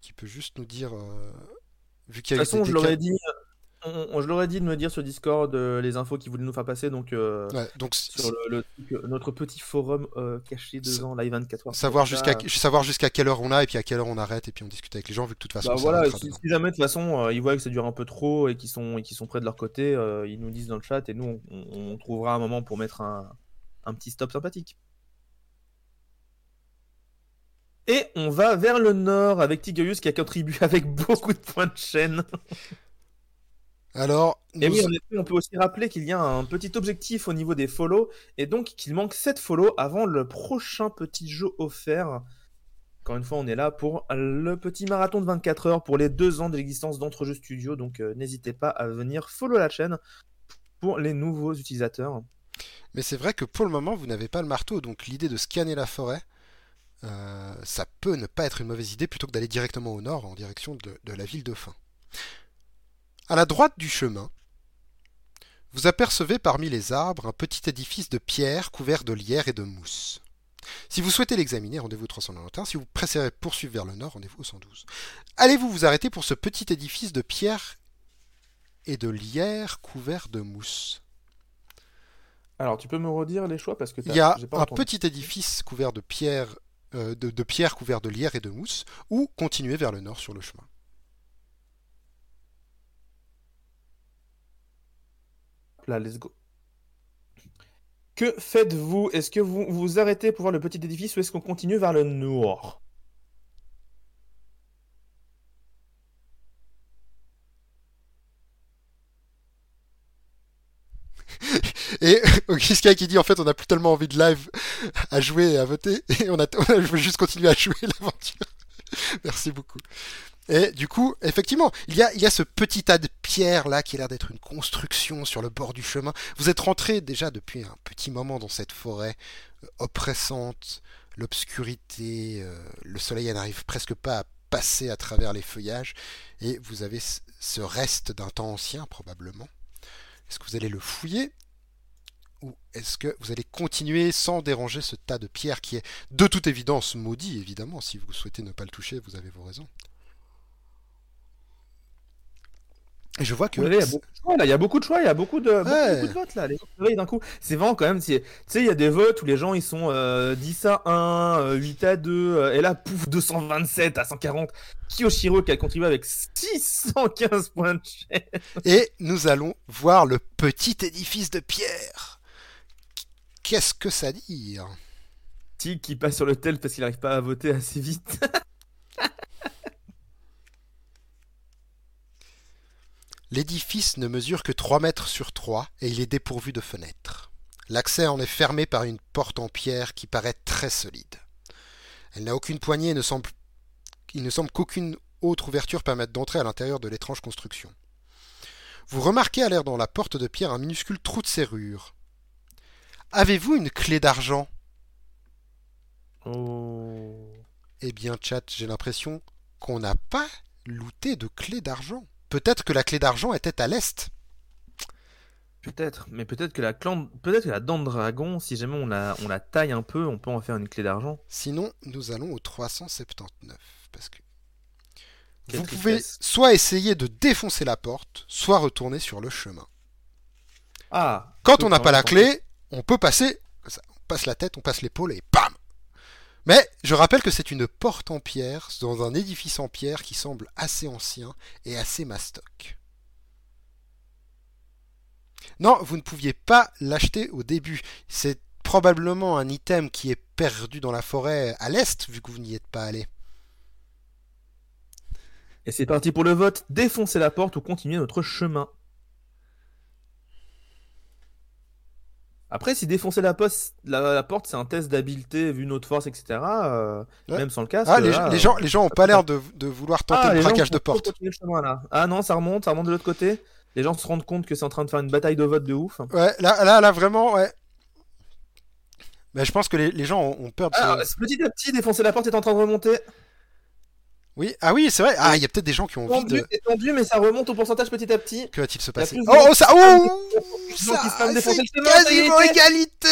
qui peut juste nous dire, vu qu'il De y a toute eu façon, je leur ai décals- dit, on- on- je leur ai dit de me dire sur Discord euh, les infos qu'ils voulaient nous faire passer, donc, euh, Ouais, donc c- sur le, le truc, euh, notre petit forum caché devant Live 24 heures. savoir jusqu'à ça, savoir jusqu'à quelle heure on a et puis à quelle heure on arrête et puis on discute avec les gens vu que de toute façon Bah ça voilà, si, jamais de toute façon ils voient que ça dure un peu trop et qu'ils sont, et qu'ils sont près de leur côté, ils nous disent dans le chat et nous on, on- on trouvera un moment pour mettre un, un petit stop sympathique. Et on va vers le nord avec Tigurius qui a contribué avec beaucoup de points de chaîne. Alors, Et oui, en effet, on peut aussi rappeler qu'il y a un petit objectif au niveau des follow et donc qu'il manque 7 follow avant le prochain petit jeu offert. Encore une fois, on est là pour le petit marathon de 24 heures pour les deux ans de l'existence d'Entrejeux Studio. Donc euh, n'hésitez pas à venir follow la chaîne pour les nouveaux utilisateurs. mais c'est vrai que pour le moment vous n'avez pas le marteau, donc l'idée de scanner la forêt, euh, ça peut ne pas être une mauvaise idée plutôt que d'aller directement au nord en direction de, de la ville de Fin. À la droite du chemin, vous apercevez parmi les arbres un petit édifice de pierre couvert de lierre et de mousse. Si vous souhaitez l'examiner, rendez-vous au 391. Si vous préférez poursuivre vers le nord, rendez-vous au 112. Allez-vous vous arrêter pour ce petit édifice de pierre et de lierre couvert de mousse? Alors, tu peux me redire les choix parce que Il y a pas un entendu. petit édifice couvert de pierre, euh, de, de pierre couvert de lierre et de mousse, ou continuer vers le nord sur le chemin. Là, let's go. Que faites-vous? Est-ce que vous vous arrêtez pour voir le petit édifice ou est-ce qu'on continue vers le nord Et Okiska qui dit en fait on n'a plus tellement envie de live à jouer et à voter, et on a, on je veux juste continuer à jouer l'aventure. Merci beaucoup. Et du coup, effectivement, il y a, ce petit tas de pierres là qui a l'air d'être une construction sur le bord du chemin. Vous êtes rentré déjà depuis un petit moment dans cette forêt euh, oppressante, l'obscurité, euh, le soleil n'arrive presque pas à passer à travers les feuillages, et vous avez ce reste d'un temps ancien probablement. Est-ce que vous allez le fouiller? Ou est-ce que vous allez continuer sans déranger ce tas de pierres qui est de toute évidence maudit, évidemment, si vous souhaitez ne pas le toucher, vous avez vos raisons. Et je vois que... Il y a beaucoup de choix là, il y a beaucoup de choix, il y a beaucoup de, beaucoup, Ouais. beaucoup de votes là. Les gens d'un coup. C'est vraiment quand même, tu sais, il y a des votes où les gens ils sont euh, 10 à 1, euh, 8 à 2, euh, et là, pouf, 227 à 140. Kiyoshiro qui a contribué avec 615 points de chaîne. Et nous allons voir le petit édifice de pierre. Qu'est-ce que ça dit? Tig qui passe sur le tel parce qu'il n'arrive pas à voter assez vite. L'édifice ne mesure que 3 mètres sur 3 et il est dépourvu de fenêtres. L'accès en est fermé par une porte en pierre qui paraît très solide. Elle n'a aucune poignée et ne semble... il ne semble qu'aucune autre ouverture permette d'entrer à l'intérieur de l'étrange construction. Vous remarquez à l'air dans la porte de pierre un minuscule trou de serrure. Avez-vous une clé d'argent? Oh. Eh bien, chat, j'ai l'impression qu'on n'a pas looté de clé d'argent. Peut-être que la clé d'argent était à l'est. Peut-être, mais peut-être que la clan... peut-être que la dent de dragon, si jamais on la, on la taille un peu, on peut en faire une clé d'argent. Sinon, nous allons au 379. Parce que Quelle vous pouvez soit essayer de défoncer la porte, soit retourner sur le chemin. Ah. Quand on n'a pas la clé, on peut passer. On passe la tête, on passe l'épaule et bam Mais je rappelle que c'est une porte en pierre dans un édifice en pierre qui semble assez ancien et assez mastoc. Non, vous ne pouviez pas l'acheter au début. C'est probablement un item qui est perdu dans la forêt à l'est, vu que vous n'y êtes pas allé. Et c'est parti pour le vote. Défoncer la porte ou continuer notre chemin. Après, si défoncer la, poste, la, la porte, c'est un test d'habileté vu notre force, etc. euh, Ouais. Même sans le casque. Ah, les, là, les euh, gens, les gens ont pas l'air de, de vouloir tenter ah, le les vont de porte. chemin, là. Ah non, ça remonte, ça remonte de l'autre côté. Les gens se rendent compte que c'est en train de faire une bataille de vote de ouf. Ouais, là, là, là, vraiment, ouais. Mais je pense que les, les gens ont, ont peur de. se- Ah, petit à petit, défoncer la porte est en train de remonter. Oui, ah oui, c'est vrai. Ah, il y a peut-être des gens qui ont envie de. c'est tendu, mais ça remonte au pourcentage petit à petit. Que va-t-il se passer Oh, oh, ça, oh, ça, c'est ça y quasiment égalité.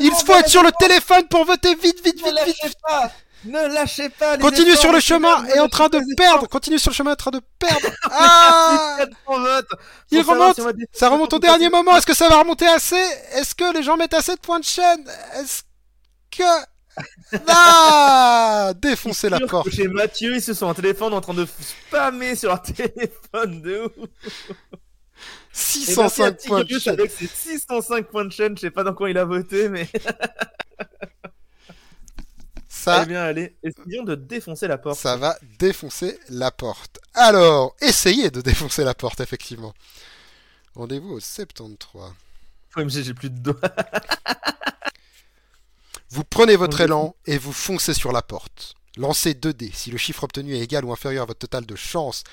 Il faut être sur le téléphone pour voter vite, vite, vite, vite. lâchez pas Ne lâchez pas les Continue sur le chemin et en train de perdre. Continue sur le chemin en train de perdre. Ah 400 votes. Il remonte. Ça remonte au dernier moment. Est-ce que ça va remonter assez? Est-ce que les gens mettent assez de points de chaîne? Est-ce que ah Défoncer la porte. Chez Mathieu, ils se sont en téléphone en train de spammer sur leur téléphone de ouf. Et merci à 605 points de chaîne. avec ses 605 points de chaîne. Je sais pas dans quoi il a voté, mais. Ça, Eh bien, allez, essayons de défoncer la porte. ça va défoncer la porte. Alors, essayez de défoncer la porte, effectivement. Rendez-vous au 73. OMG, j'ai plus de doigts. Vous prenez votre élan et vous foncez sur la porte. Lancez 2 dés. Si le chiffre obtenu est égal ou inférieur à votre total de chance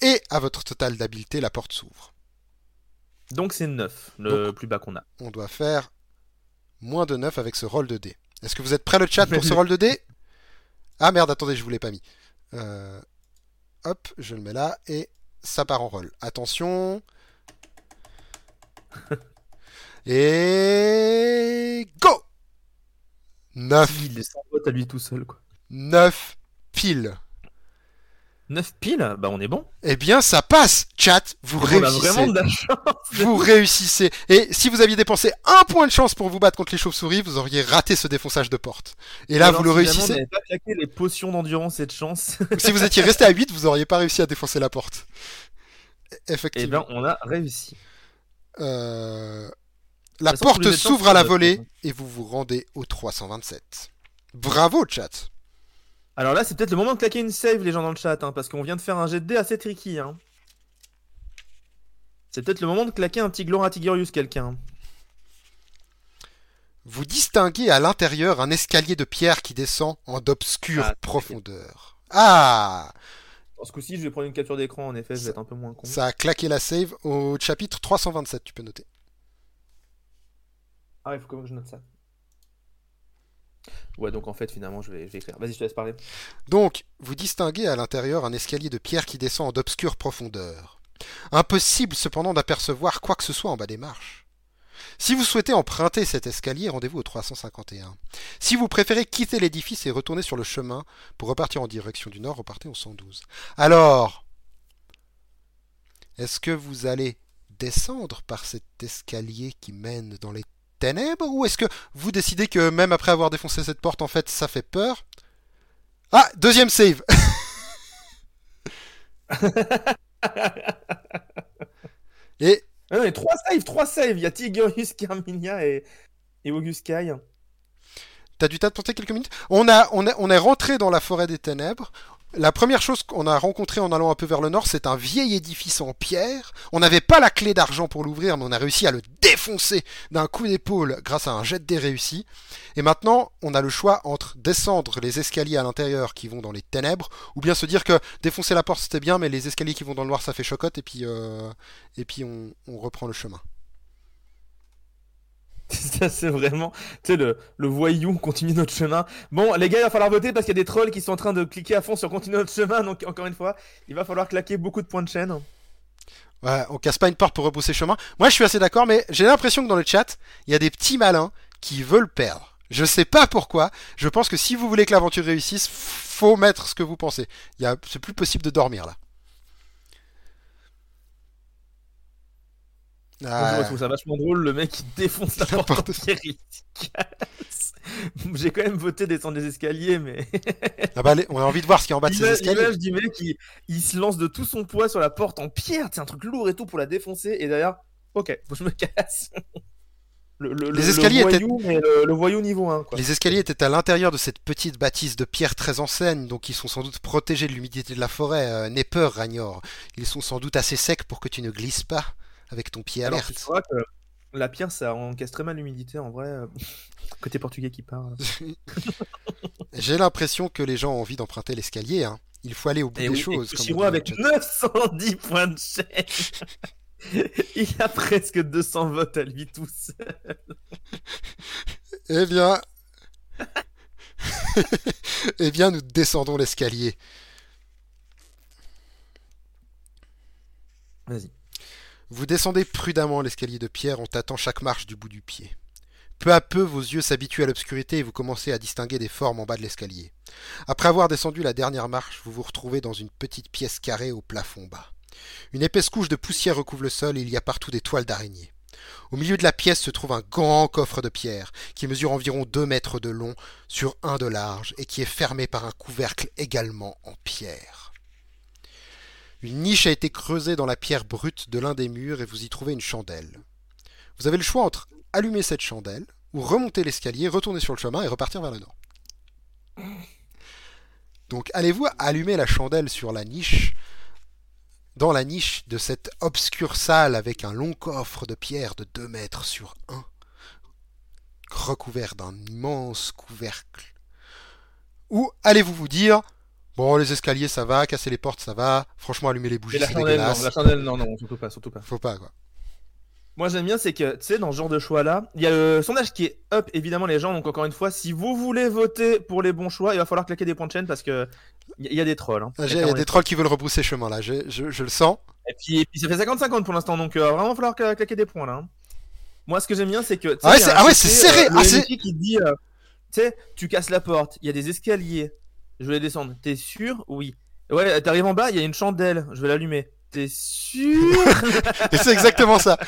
et à votre total d'habileté, la porte s'ouvre. Donc, c'est 9, le plus bas qu'on a. On doit faire moins de 9 avec ce rôle de dés. Est-ce que vous êtes prêt le chat pour ce rôle de dés? Ah merde, attendez, je vous l'ai pas mis. Euh, Hop, je le mets là et ça part en rôle. Attention. Et go 9, Il à lui tout seul, quoi. 9 piles. 9 piles? Bah, on est bon. Eh bien, ça passe, chat. Vous On a réussissez. vraiment de la chance. Vous réussissez. Et si vous aviez dépensé un point de chance pour vous battre contre les chauves-souris, vous auriez raté ce défonçage de porte. Et là, Alors, vous le réussissez. N'avait pas claqué les potions d'endurance et de chance. si vous étiez resté à 8, vous auriez pas réussi à défoncer la porte. Eh Effectivement. ben, on a réussi. Euh, La porte s'ouvre à la volée chanceux. et vous vous rendez au 327. Bravo, chat. Alors là, c'est peut-être le moment de claquer une save, les gens dans le chat, hein, parce qu'on vient de faire un jet de dés assez tricky. Hein. C'est peut-être le moment de claquer un petit Glora Tigurius, quelqu'un. Vous distinguez à l'intérieur un escalier de pierre qui descend en d'obscures Ah, profondeurs. Ah Dans ce coup-ci, je vais prendre une capture d'écran, en effet, je vais être un peu moins con. Ça a claqué la save au chapitre 327, tu peux noter. Ah, il faut que je note ça. Ouais, donc en fait, finalement, je vais, je vais écrire. Vas-y, je te laisse parler. Donc, vous distinguez à l'intérieur un escalier de pierre qui descend en d'obscures profondeurs. Impossible cependant d'apercevoir quoi que ce soit en bas des marches. Si vous souhaitez emprunter cet escalier, rendez-vous au 351. Si vous préférez quitter l'édifice et retourner sur le chemin pour repartir en direction du nord, repartez au 112. Alors, est-ce que vous allez descendre par cet escalier qui mène dans les ténèbres ou est-ce que vous décidez que même après avoir défoncé cette porte, en fait, ça fait peur? Ah, deuxième save Et Ah non, mais 3 saves, 3 saves. Il y a Tigurius, Carminia et, et August Kai. T'as du de tenter quelques minutes? On, a, on, a- on est rentré dans la forêt des ténèbres. La première chose qu'on a rencontrée en allant un peu vers le nord, c'est un vieil édifice en pierre. On n'avait pas la clé d'argent pour l'ouvrir, mais on a réussi à le défoncer d'un coup d'épaule grâce à un jet de dés réussi. Et maintenant, on a le choix entre descendre les escaliers à l'intérieur qui vont dans les ténèbres, ou bien se dire que défoncer la porte c'était bien, mais les escaliers qui vont dans le noir ça fait chocotte, et puis, euh, et puis on, on reprend le chemin. C'est vraiment, tu sais, le, voyou, continue notre chemin. Bon, les gars, il va falloir voter parce qu'il y a des trolls qui sont en train de cliquer à fond sur continuer notre chemin. Donc, encore une fois, il va falloir claquer beaucoup de points de chaîne. Ouais, on casse pas une porte pour repousser chemin. Moi, je suis assez d'accord, mais j'ai l'impression que dans le chat, il y a des petits malins qui veulent perdre. Je sais pas pourquoi. Je pense que si vous voulez que l'aventure réussisse, faut mettre ce que vous pensez. C'est plus possible de dormir là. Ah, Je trouve ça vachement drôle, le mec qui défonce la porte. J'ai quand même voté descendre les escaliers, mais. ah bah, on a envie de voir ce qu'il y a en bas de ces escaliers. l'image du mec, il, il se lance de tout son poids sur la porte en pierre, c'est un truc lourd et tout pour la défoncer, et derrière, ok, faut que je me casse. Le, le- Les le escaliers voyou, mais le, voyou niveau 1, quoi. Les escaliers étaient à l'intérieur de cette petite bâtisse de pierre très ancienne, donc ils sont sans doute protégés de l'humidité de la forêt. Euh, N'aie peur, Ragnor. Ils sont sans doute assez secs pour que tu ne glisses pas avec ton pied Alors, alerte. que la pierre, ça encaisse très mal l'humidité, en vrai. euh, Côté portugais qui parle. J'ai l'impression que les gens ont envie d'emprunter l'escalier. Hein. Il faut aller au bout Et des oui, et choses. comme Kushiro dit avec dans le chat. 910 points de chaîne. Il a presque 200 votes à lui tout seul. Eh bien... eh bien, nous descendons l'escalier. Vas-y. Vous descendez prudemment l'escalier de pierre en tâtant chaque marche du bout du pied. Peu à peu, vos yeux s'habituent à l'obscurité et vous commencez à distinguer des formes en bas de l'escalier. Après avoir descendu la dernière marche, vous vous retrouvez dans une petite pièce carrée au plafond bas. Une épaisse couche de poussière recouvre le sol et il y a partout des toiles d'araignée. Au milieu de la pièce se trouve un grand coffre de pierre qui mesure environ deux mètres de long sur un de large et qui est fermé par un couvercle également en pierre. Une niche a été creusée dans la pierre brute de l'un des murs et vous y trouvez une chandelle. Vous avez le choix entre allumer cette chandelle ou remonter l'escalier, retourner sur le chemin et repartir vers le nord. Donc allez-vous allumer la chandelle sur la niche, dans la niche de cette obscure salle avec un long coffre de pierre de 2 mètres sur 1, recouvert d'un immense couvercle? Ou allez-vous vous dire, bon les escaliers ça va, casser les portes ça va, franchement allumer les bougies c'est chandelle, non, dégueulasse. la chandelle, non, non, surtout pas, surtout pas. Faut pas quoi. Moi j'aime bien, c'est que, tu sais, dans ce genre de choix-là, il y a le sondage qui est up, évidemment, les gens. Donc, encore une fois, si vous voulez voter pour les bons choix, il va falloir claquer des points de chaîne parce que il y, il a des trolls. hein. Ah, Il y a des trolls qui veulent rebrousser chemin là, je, je- je le sens. Et puis, et puis ça fait 50-50 pour l'instant, donc euh, vraiment, il va falloir cla- claquer des points là. hein. Moi, ce que j'aime bien, c'est que. sais, Ah ouais, il c'est- ah ouais, serré. euh, Ah, le qui dit, euh, tu sais, tu casses la porte, il y a des escaliers, je vais descendre. T'es sûr? Oui. Ouais, t'arrives en bas, il y a une chandelle, je vais l'allumer. T'es sûr? Et c'est exactement ça.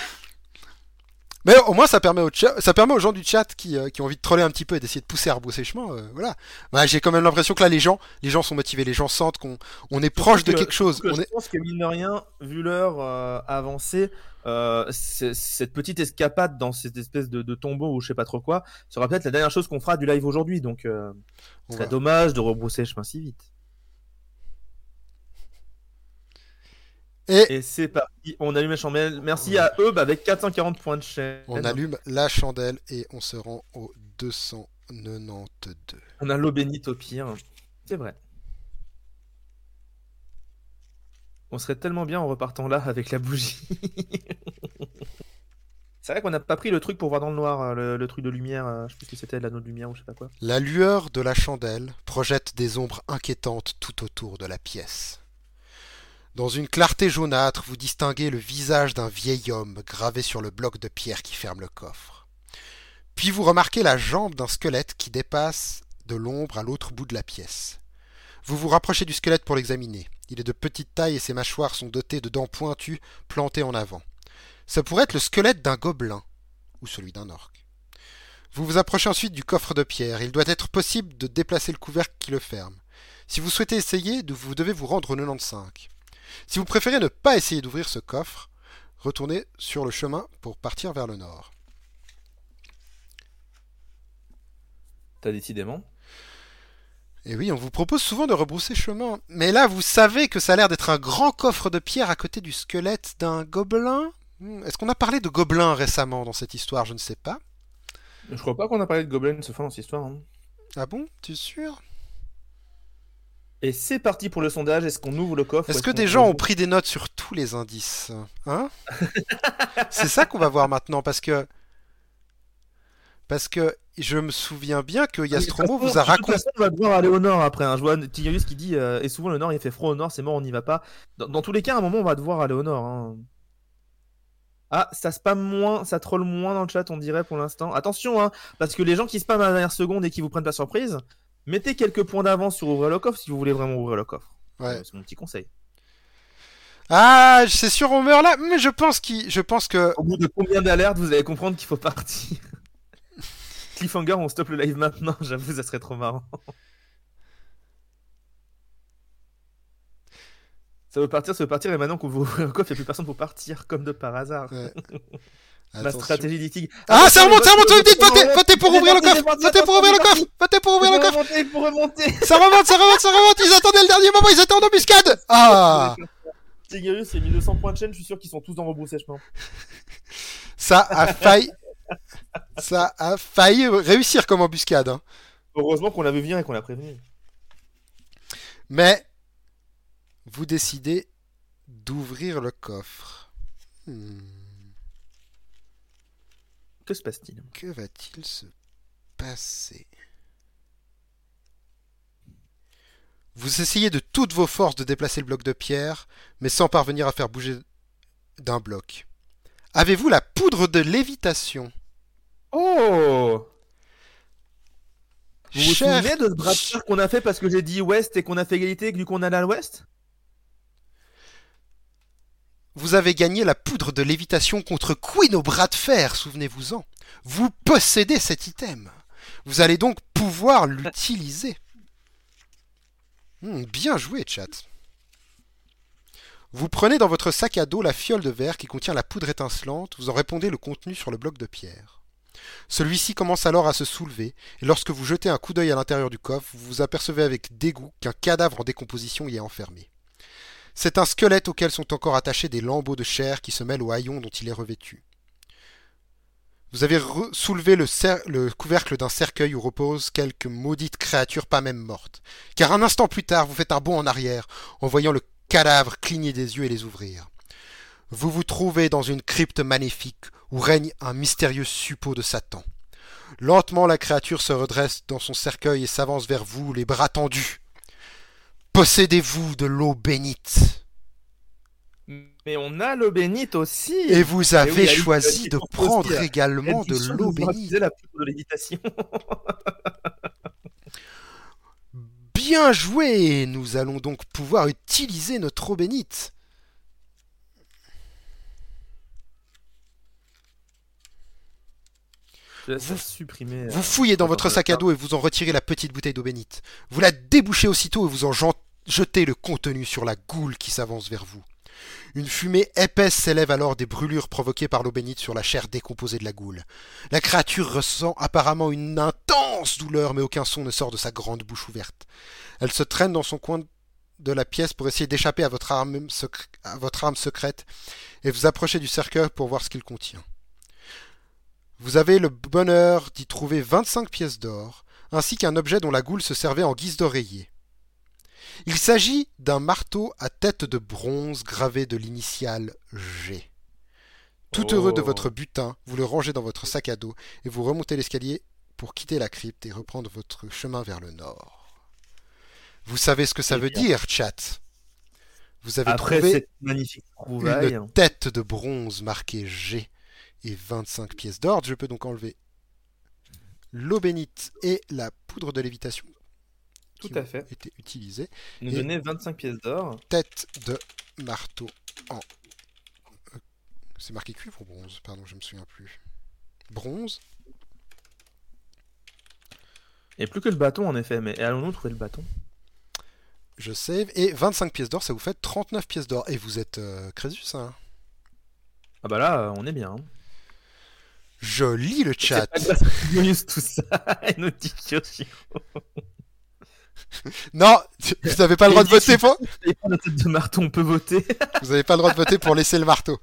Mais au moins ça permet, au chat- ça permet aux gens du chat qui, euh, qui ont envie de troller un petit peu et d'essayer de pousser à rebrousser chemin. euh, voilà. Ouais, J'ai quand même l'impression que là les gens, les gens sont motivés, les gens sentent qu'on on est proche de que- quelque chose. que On je est... pense que mine de rien, vu l'heure euh, avancée, euh, c'est- cette petite escapade dans cette espèce de, de tombeau ou je sais pas trop quoi sera peut-être la dernière chose qu'on fera du live aujourd'hui. Donc, euh, on ce serait va- dommage de rebrousser chemin si vite. Et Et c'est parti, on allume la chandelle. Merci à eux avec 440 points de chaîne. on allume la chandelle et on se rend au 292. On a l'eau bénite au pire. C'est vrai. On serait tellement bien en repartant là avec la bougie. C'est vrai qu'on n'a pas pris le truc pour voir dans le noir, euh, le, le truc de lumière, euh, je sais plus ce que c'était, l'anneau de lumière ou je sais pas quoi. La lueur de la chandelle projette des ombres inquiétantes tout autour de la pièce. Dans une clarté jaunâtre, vous distinguez le visage d'un vieil homme gravé sur le bloc de pierre qui ferme le coffre. Puis vous remarquez la jambe d'un squelette qui dépasse de l'ombre à l'autre bout de la pièce. Vous vous rapprochez du squelette pour l'examiner. Il est de petite taille et ses mâchoires sont dotées de dents pointues plantées en avant. Ça pourrait être le squelette d'un gobelin ou celui d'un orc. Vous vous approchez ensuite du coffre de pierre. Il doit être possible de déplacer le couvercle qui le ferme. Si vous souhaitez essayer, vous devez vous rendre au 95. Si vous préférez ne pas essayer d'ouvrir ce coffre, retournez sur le chemin pour partir vers le nord. T'as décidément. Et oui, on vous propose souvent de rebrousser chemin. Mais là, vous savez que ça a l'air d'être un grand coffre de pierre à côté du squelette d'un gobelin Hmm, Est-ce qu'on a parlé de gobelin récemment dans cette histoire? Je ne sais pas. Je crois pas qu'on a parlé de Goblin ce fois dans cette histoire. hein. Ah bon? Tu es sûr? Et c'est parti pour le sondage, est-ce qu'on ouvre le coffre Est-ce que des gens ont pris des notes sur tous les indices Hein? C'est ça qu'on va voir maintenant parce que parce que je me souviens bien que Yastromo vous a De toute raconté. façon, on va devoir aller au nord après. hein. Je vois qui dit euh, Et souvent le nord il fait froid au nord, c'est mort, on n'y va pas. Dans, dans tous les cas, à un moment, on va devoir aller au nord. hein. Ah, ça spam moins, ça troll moins dans le chat, on dirait pour l'instant. Attention, hein, parce que les gens qui spamment à la dernière seconde et qui vous prennent pas surprise, mettez quelques points d'avance sur ouvrir le coffre si vous voulez vraiment ouvrir le coffre. Ouais. Euh, C'est mon petit conseil. Ah, c'est sûr, on meurt là, mais je pense qu'il, je pense que Au bout de combien d'alertes, vous allez comprendre qu'il faut partir. Cliffhanger, on stoppe le live maintenant, j'avoue, ça serait trop marrant. Ça veut partir, ça veut partir, et maintenant qu'on veut ouvrir le coffre, il n'y a plus personne pour partir, comme de par hasard. Ouais. La Attention. stratégie d'Itig. Ah, ça remonte, ça remonte, votez, votez pour ouvrir le coffre, votez pour ouvrir le coffre, votez pour ouvrir le coffre. pour remonter. Ça remonte, ça remonte, ça remonte. Ils attendaient le dernier moment, ils étaient en embuscade. Ah, Tigurius, c'est 1200 points de chaîne, je suis sûr qu'ils sont tous dans rebroussé chemin. ça a failli, ça a failli réussir comme embuscade. hein. Heureusement qu'on l'avait viré et qu'on l'a prévenu. Mais vous décidez d'ouvrir le coffre. Hmm, Que se passe-t-il? Que va-t-il se passer? Vous essayez de toutes vos forces de déplacer le bloc de pierre, mais sans parvenir à faire bouger d'un bloc. Avez-vous la poudre de lévitation? Oh! Vous vous Cher- souvenez de ce bras qu'on a fait parce que j'ai dit ouest et qu'on a fait égalité et que du coup on allait à l'ouest? Vous avez gagné la poudre de lévitation contre Queen au bras de fer, souvenez-vous-en. Vous possédez cet item. Vous allez donc pouvoir l'utiliser. Hmm, bien joué, chat. Vous prenez dans votre sac à dos la fiole de verre qui contient la poudre étincelante, vous en répondez le contenu sur le bloc de pierre. Celui-ci commence alors à se soulever, et lorsque vous jetez un coup d'œil à l'intérieur du coffre, vous vous apercevez avec dégoût qu'un cadavre en décomposition y est enfermé. C'est un squelette auquel sont encore attachés des lambeaux de chair qui se mêlent au haillon dont il est revêtu. Vous avez soulevé le, couvercle d'un cercueil où reposent quelques maudites créatures pas même mortes. Car un instant plus tard, vous faites un bond en arrière en voyant le cadavre cligner des yeux et les ouvrir. Vous vous trouvez dans une crypte magnifique où règne un mystérieux suppôt de Satan. Lentement, la créature se redresse dans son cercueil et s'avance vers vous, les bras tendus. Possédez-vous de l'eau bénite. Mais on a l'eau bénite aussi Et vous avez oui, choisi de prendre aussi, également de l'eau bénite. la de. Bien joué Nous allons donc pouvoir utiliser notre eau bénite. Vous- supprimer. Vous euh, fouillez dans votre sac à dos et vous en retirez la petite bouteille d'eau bénite. Vous la débouchez aussitôt et vous en jetez le contenu sur la goule qui s'avance vers vous. Une fumée épaisse s'élève alors des brûlures provoquées par l'eau bénite sur la chair décomposée de la goule. La créature ressent apparemment une intense douleur, mais aucun son ne sort de sa grande bouche ouverte. Elle se traîne dans son coin de la pièce pour essayer d'échapper à votre arme, secrète et vous approchez du cercueil pour voir ce qu'il contient. Vous avez le bonheur d'y trouver 25 pièces d'or, ainsi qu'un objet dont la goule se servait en guise d'oreiller. Il s'agit d'un marteau à tête de bronze gravé de l'initiale G. Tout heureux de Oh. votre butin, vous le rangez dans votre sac à dos et vous remontez l'escalier pour quitter la crypte et reprendre votre chemin vers le nord. Vous savez ce que ça Eh veut dire, chat? Vous avez Après trouvé cette magnifique trouvaille. une tête de bronze marquée G et 25 pièces d'or. Je peux donc enlever l'eau bénite et la poudre de lévitation Tout qui à ont fait. été utilisées. Nous Et- donner 25 pièces d'or. Tête de marteau en... euh, C'est marqué cuivre ou bronze? Pardon, je me souviens plus. Bronze? Et plus que le bâton en effet, mais allons-nous trouver le bâton? Je save. Et 25 pièces d'or, ça vous fait 39 pièces d'or. Et vous êtes euh, Crésus, hein Ah bah là, on est bien. hein. Je lis le chat. C'est pas grâce à Curious, tout ça. Et nous dit Yoshi. Non, vous n'avez pas le droit de voter pour... La tête de marteau, on peut voter. Vous n'avez pas le droit de voter pour laisser le marteau.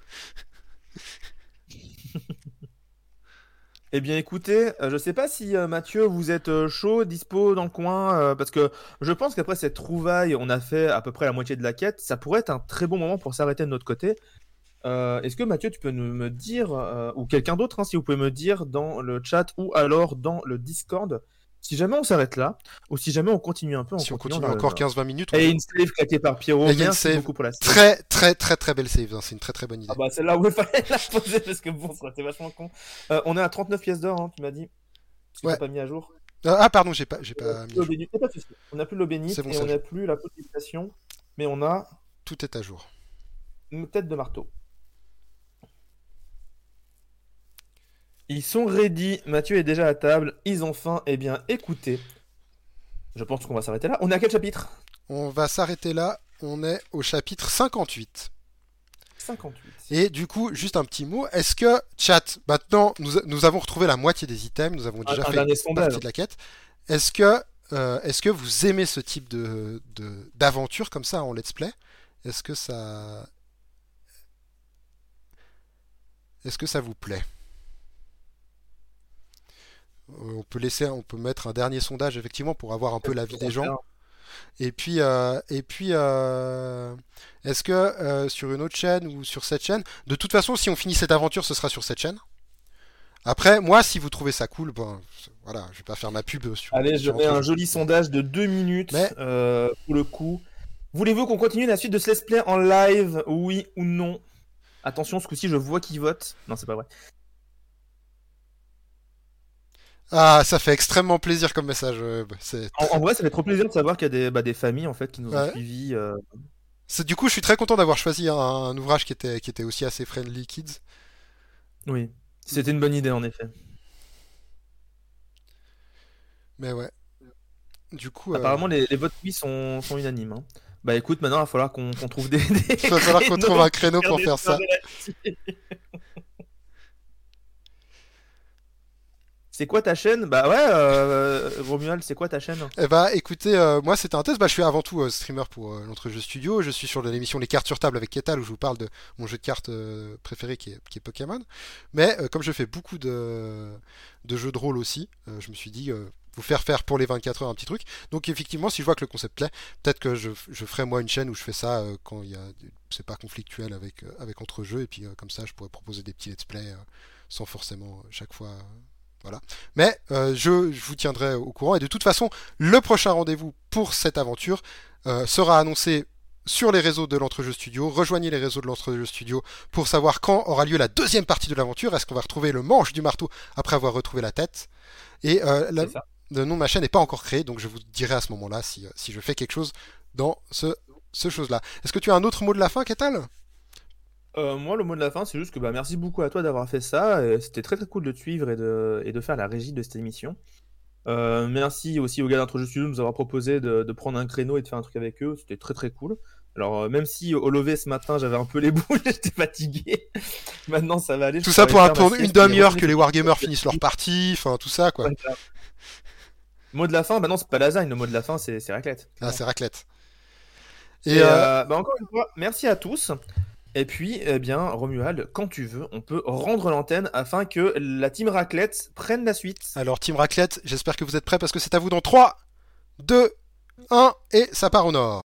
Eh bien écoutez, euh, je sais pas si euh, Mathieu vous êtes euh, chaud, dispo dans le coin, euh, parce que je pense qu'après cette trouvaille, on a fait à peu près la moitié de la quête, ça pourrait être un très bon moment pour s'arrêter de notre côté. Euh, Est-ce que Mathieu, tu peux nous, me dire, euh, ou quelqu'un d'autre, hein, si vous pouvez me dire dans le chat ou alors dans le Discord, si jamais on s'arrête là, ou si jamais on continue un peu Si on continue encore 20 minutes, Et une save claquée par Pierrot, Et une save beaucoup pour la save. très très très très belle save. hein. C'est une très très bonne idée. Ah bah celle-là où il fallait la poser parce que bon, ça été vachement con. Euh, on est à 39 pièces d'or, hein, tu m'as dit. Que Ouais. pas mis à jour. Ah ah, pardon, j'ai pas j'ai pas a mis. On n'a plus l'eau bénite et on n'a plus la potification, mais on a Tout est à jour. une tête de marteau. Ils sont ready. Mathieu est déjà à table. Ils ont faim. Eh bien, écoutez. Je pense qu'on va s'arrêter là. On est à quel chapitre? On va s'arrêter là. On est au chapitre 58. 58. Et du coup, juste un petit mot. Est-ce que, chat, maintenant, nous, nous avons retrouvé la moitié des items. Nous avons Un, déjà un fait une sondage. partie de la quête. Est-ce que, euh, est-ce que vous aimez ce type de, d'aventure comme ça en let's play? Est-ce que ça, est-ce que ça vous plaît? On peut laisser, on peut mettre un dernier sondage effectivement pour avoir un peu l'avis des gens. Et puis, euh, et puis, euh, est-ce que euh, sur une autre chaîne ou sur cette chaîne, de toute façon, si on finit cette aventure, ce sera sur cette chaîne? Après, moi, si vous trouvez ça cool, bon, voilà, je vais pas faire ma pub sur. Allez, je mets un joli sondage de 2 minutes Mais- euh, pour le coup. Voulez-vous qu'on continue la suite de ce let's play en live? Oui ou non? Attention, ce coup-ci, je vois qui vote. Non, c'est pas vrai. Ah, ça fait extrêmement plaisir comme message. bah. En, en vrai, ça fait trop plaisir de savoir qu'il y a des, bah, des familles en fait qui nous ont suivis. euh. c'est- Du coup, je suis très content d'avoir choisi un, un ouvrage qui était, qui était aussi assez friendly kids. Oui, c'était une bonne idée en effet. Mais ouais. Du coup, euh, Apparemment, les, les votes oui sont, sont unanimes. hein. Bah écoute, maintenant il va falloir qu'on trouve des. des il va falloir qu'on trouve un créneau pour faire ça. soirées là-dessus. C'est quoi ta chaîne? Bah ouais, euh, Romuald, c'est quoi ta chaîne? Eh bah écoutez, euh, moi c'était un test, bah, je suis avant tout euh, streamer pour euh, l'entrejeu studio, je suis sur l'émission Les cartes sur table avec Ketal où je vous parle de mon jeu de cartes préféré qui est, Pokémon. Mais comme je fais beaucoup de, jeux de rôle aussi, je me suis dit vous faire faire pour les 24 heures un petit truc. Donc effectivement si je vois que le concept plaît, peut-être que je, ferai moi une chaîne où je fais ça quand il y a c'est pas conflictuel avec, avec entrejeux et puis comme ça je pourrais proposer des petits let's play sans forcément chaque fois... voilà. Mais euh, je, je vous tiendrai au courant et de toute façon le prochain rendez-vous pour cette aventure euh, sera annoncé sur les réseaux de l'Entrejeu Studio. Rejoignez les réseaux de l'Entrejeu Studio pour savoir quand aura lieu la deuxième partie de l'aventure. Est-ce qu'on va retrouver le manche du marteau après avoir retrouvé la tête? Et euh, la- le nom de ma chaîne n'est pas encore créé, donc je vous dirai à ce moment-là si, euh, si je fais quelque chose dans ce, ce chose-là. Est-ce que tu as un autre mot de la fin, Ketal? Euh, moi, le mot de la fin, c'est juste que bah, merci beaucoup à toi d'avoir fait ça. et C'était très très cool de te suivre et de, et de faire la régie de cette émission. Euh, merci aussi aux gars d'Introjeux Studio de nous avoir proposé de, de prendre un créneau et de faire un truc avec eux. C'était très très cool. Alors, euh, même si au lever ce matin j'avais un peu les boules, j'étais fatigué. Maintenant ça va aller. Tout ça pour, un- pour une demi-heure que les wargamers finissent leur partie, enfin tout ça quoi. Ouais. Mot de la fin, bah non, c'est pas lasagne. Le mot de la fin, c'est c'est raclette. Ah, c'est raclette. Et Et euh, euh, bah, encore une fois, merci à tous. Et puis, eh bien, Romuald, quand tu veux, on peut rendre l'antenne afin que la team raclette prenne la suite. Alors, Team Raclette, j'espère que vous êtes prêts parce que c'est à vous dans 3, 2, 1 et ça part au nord.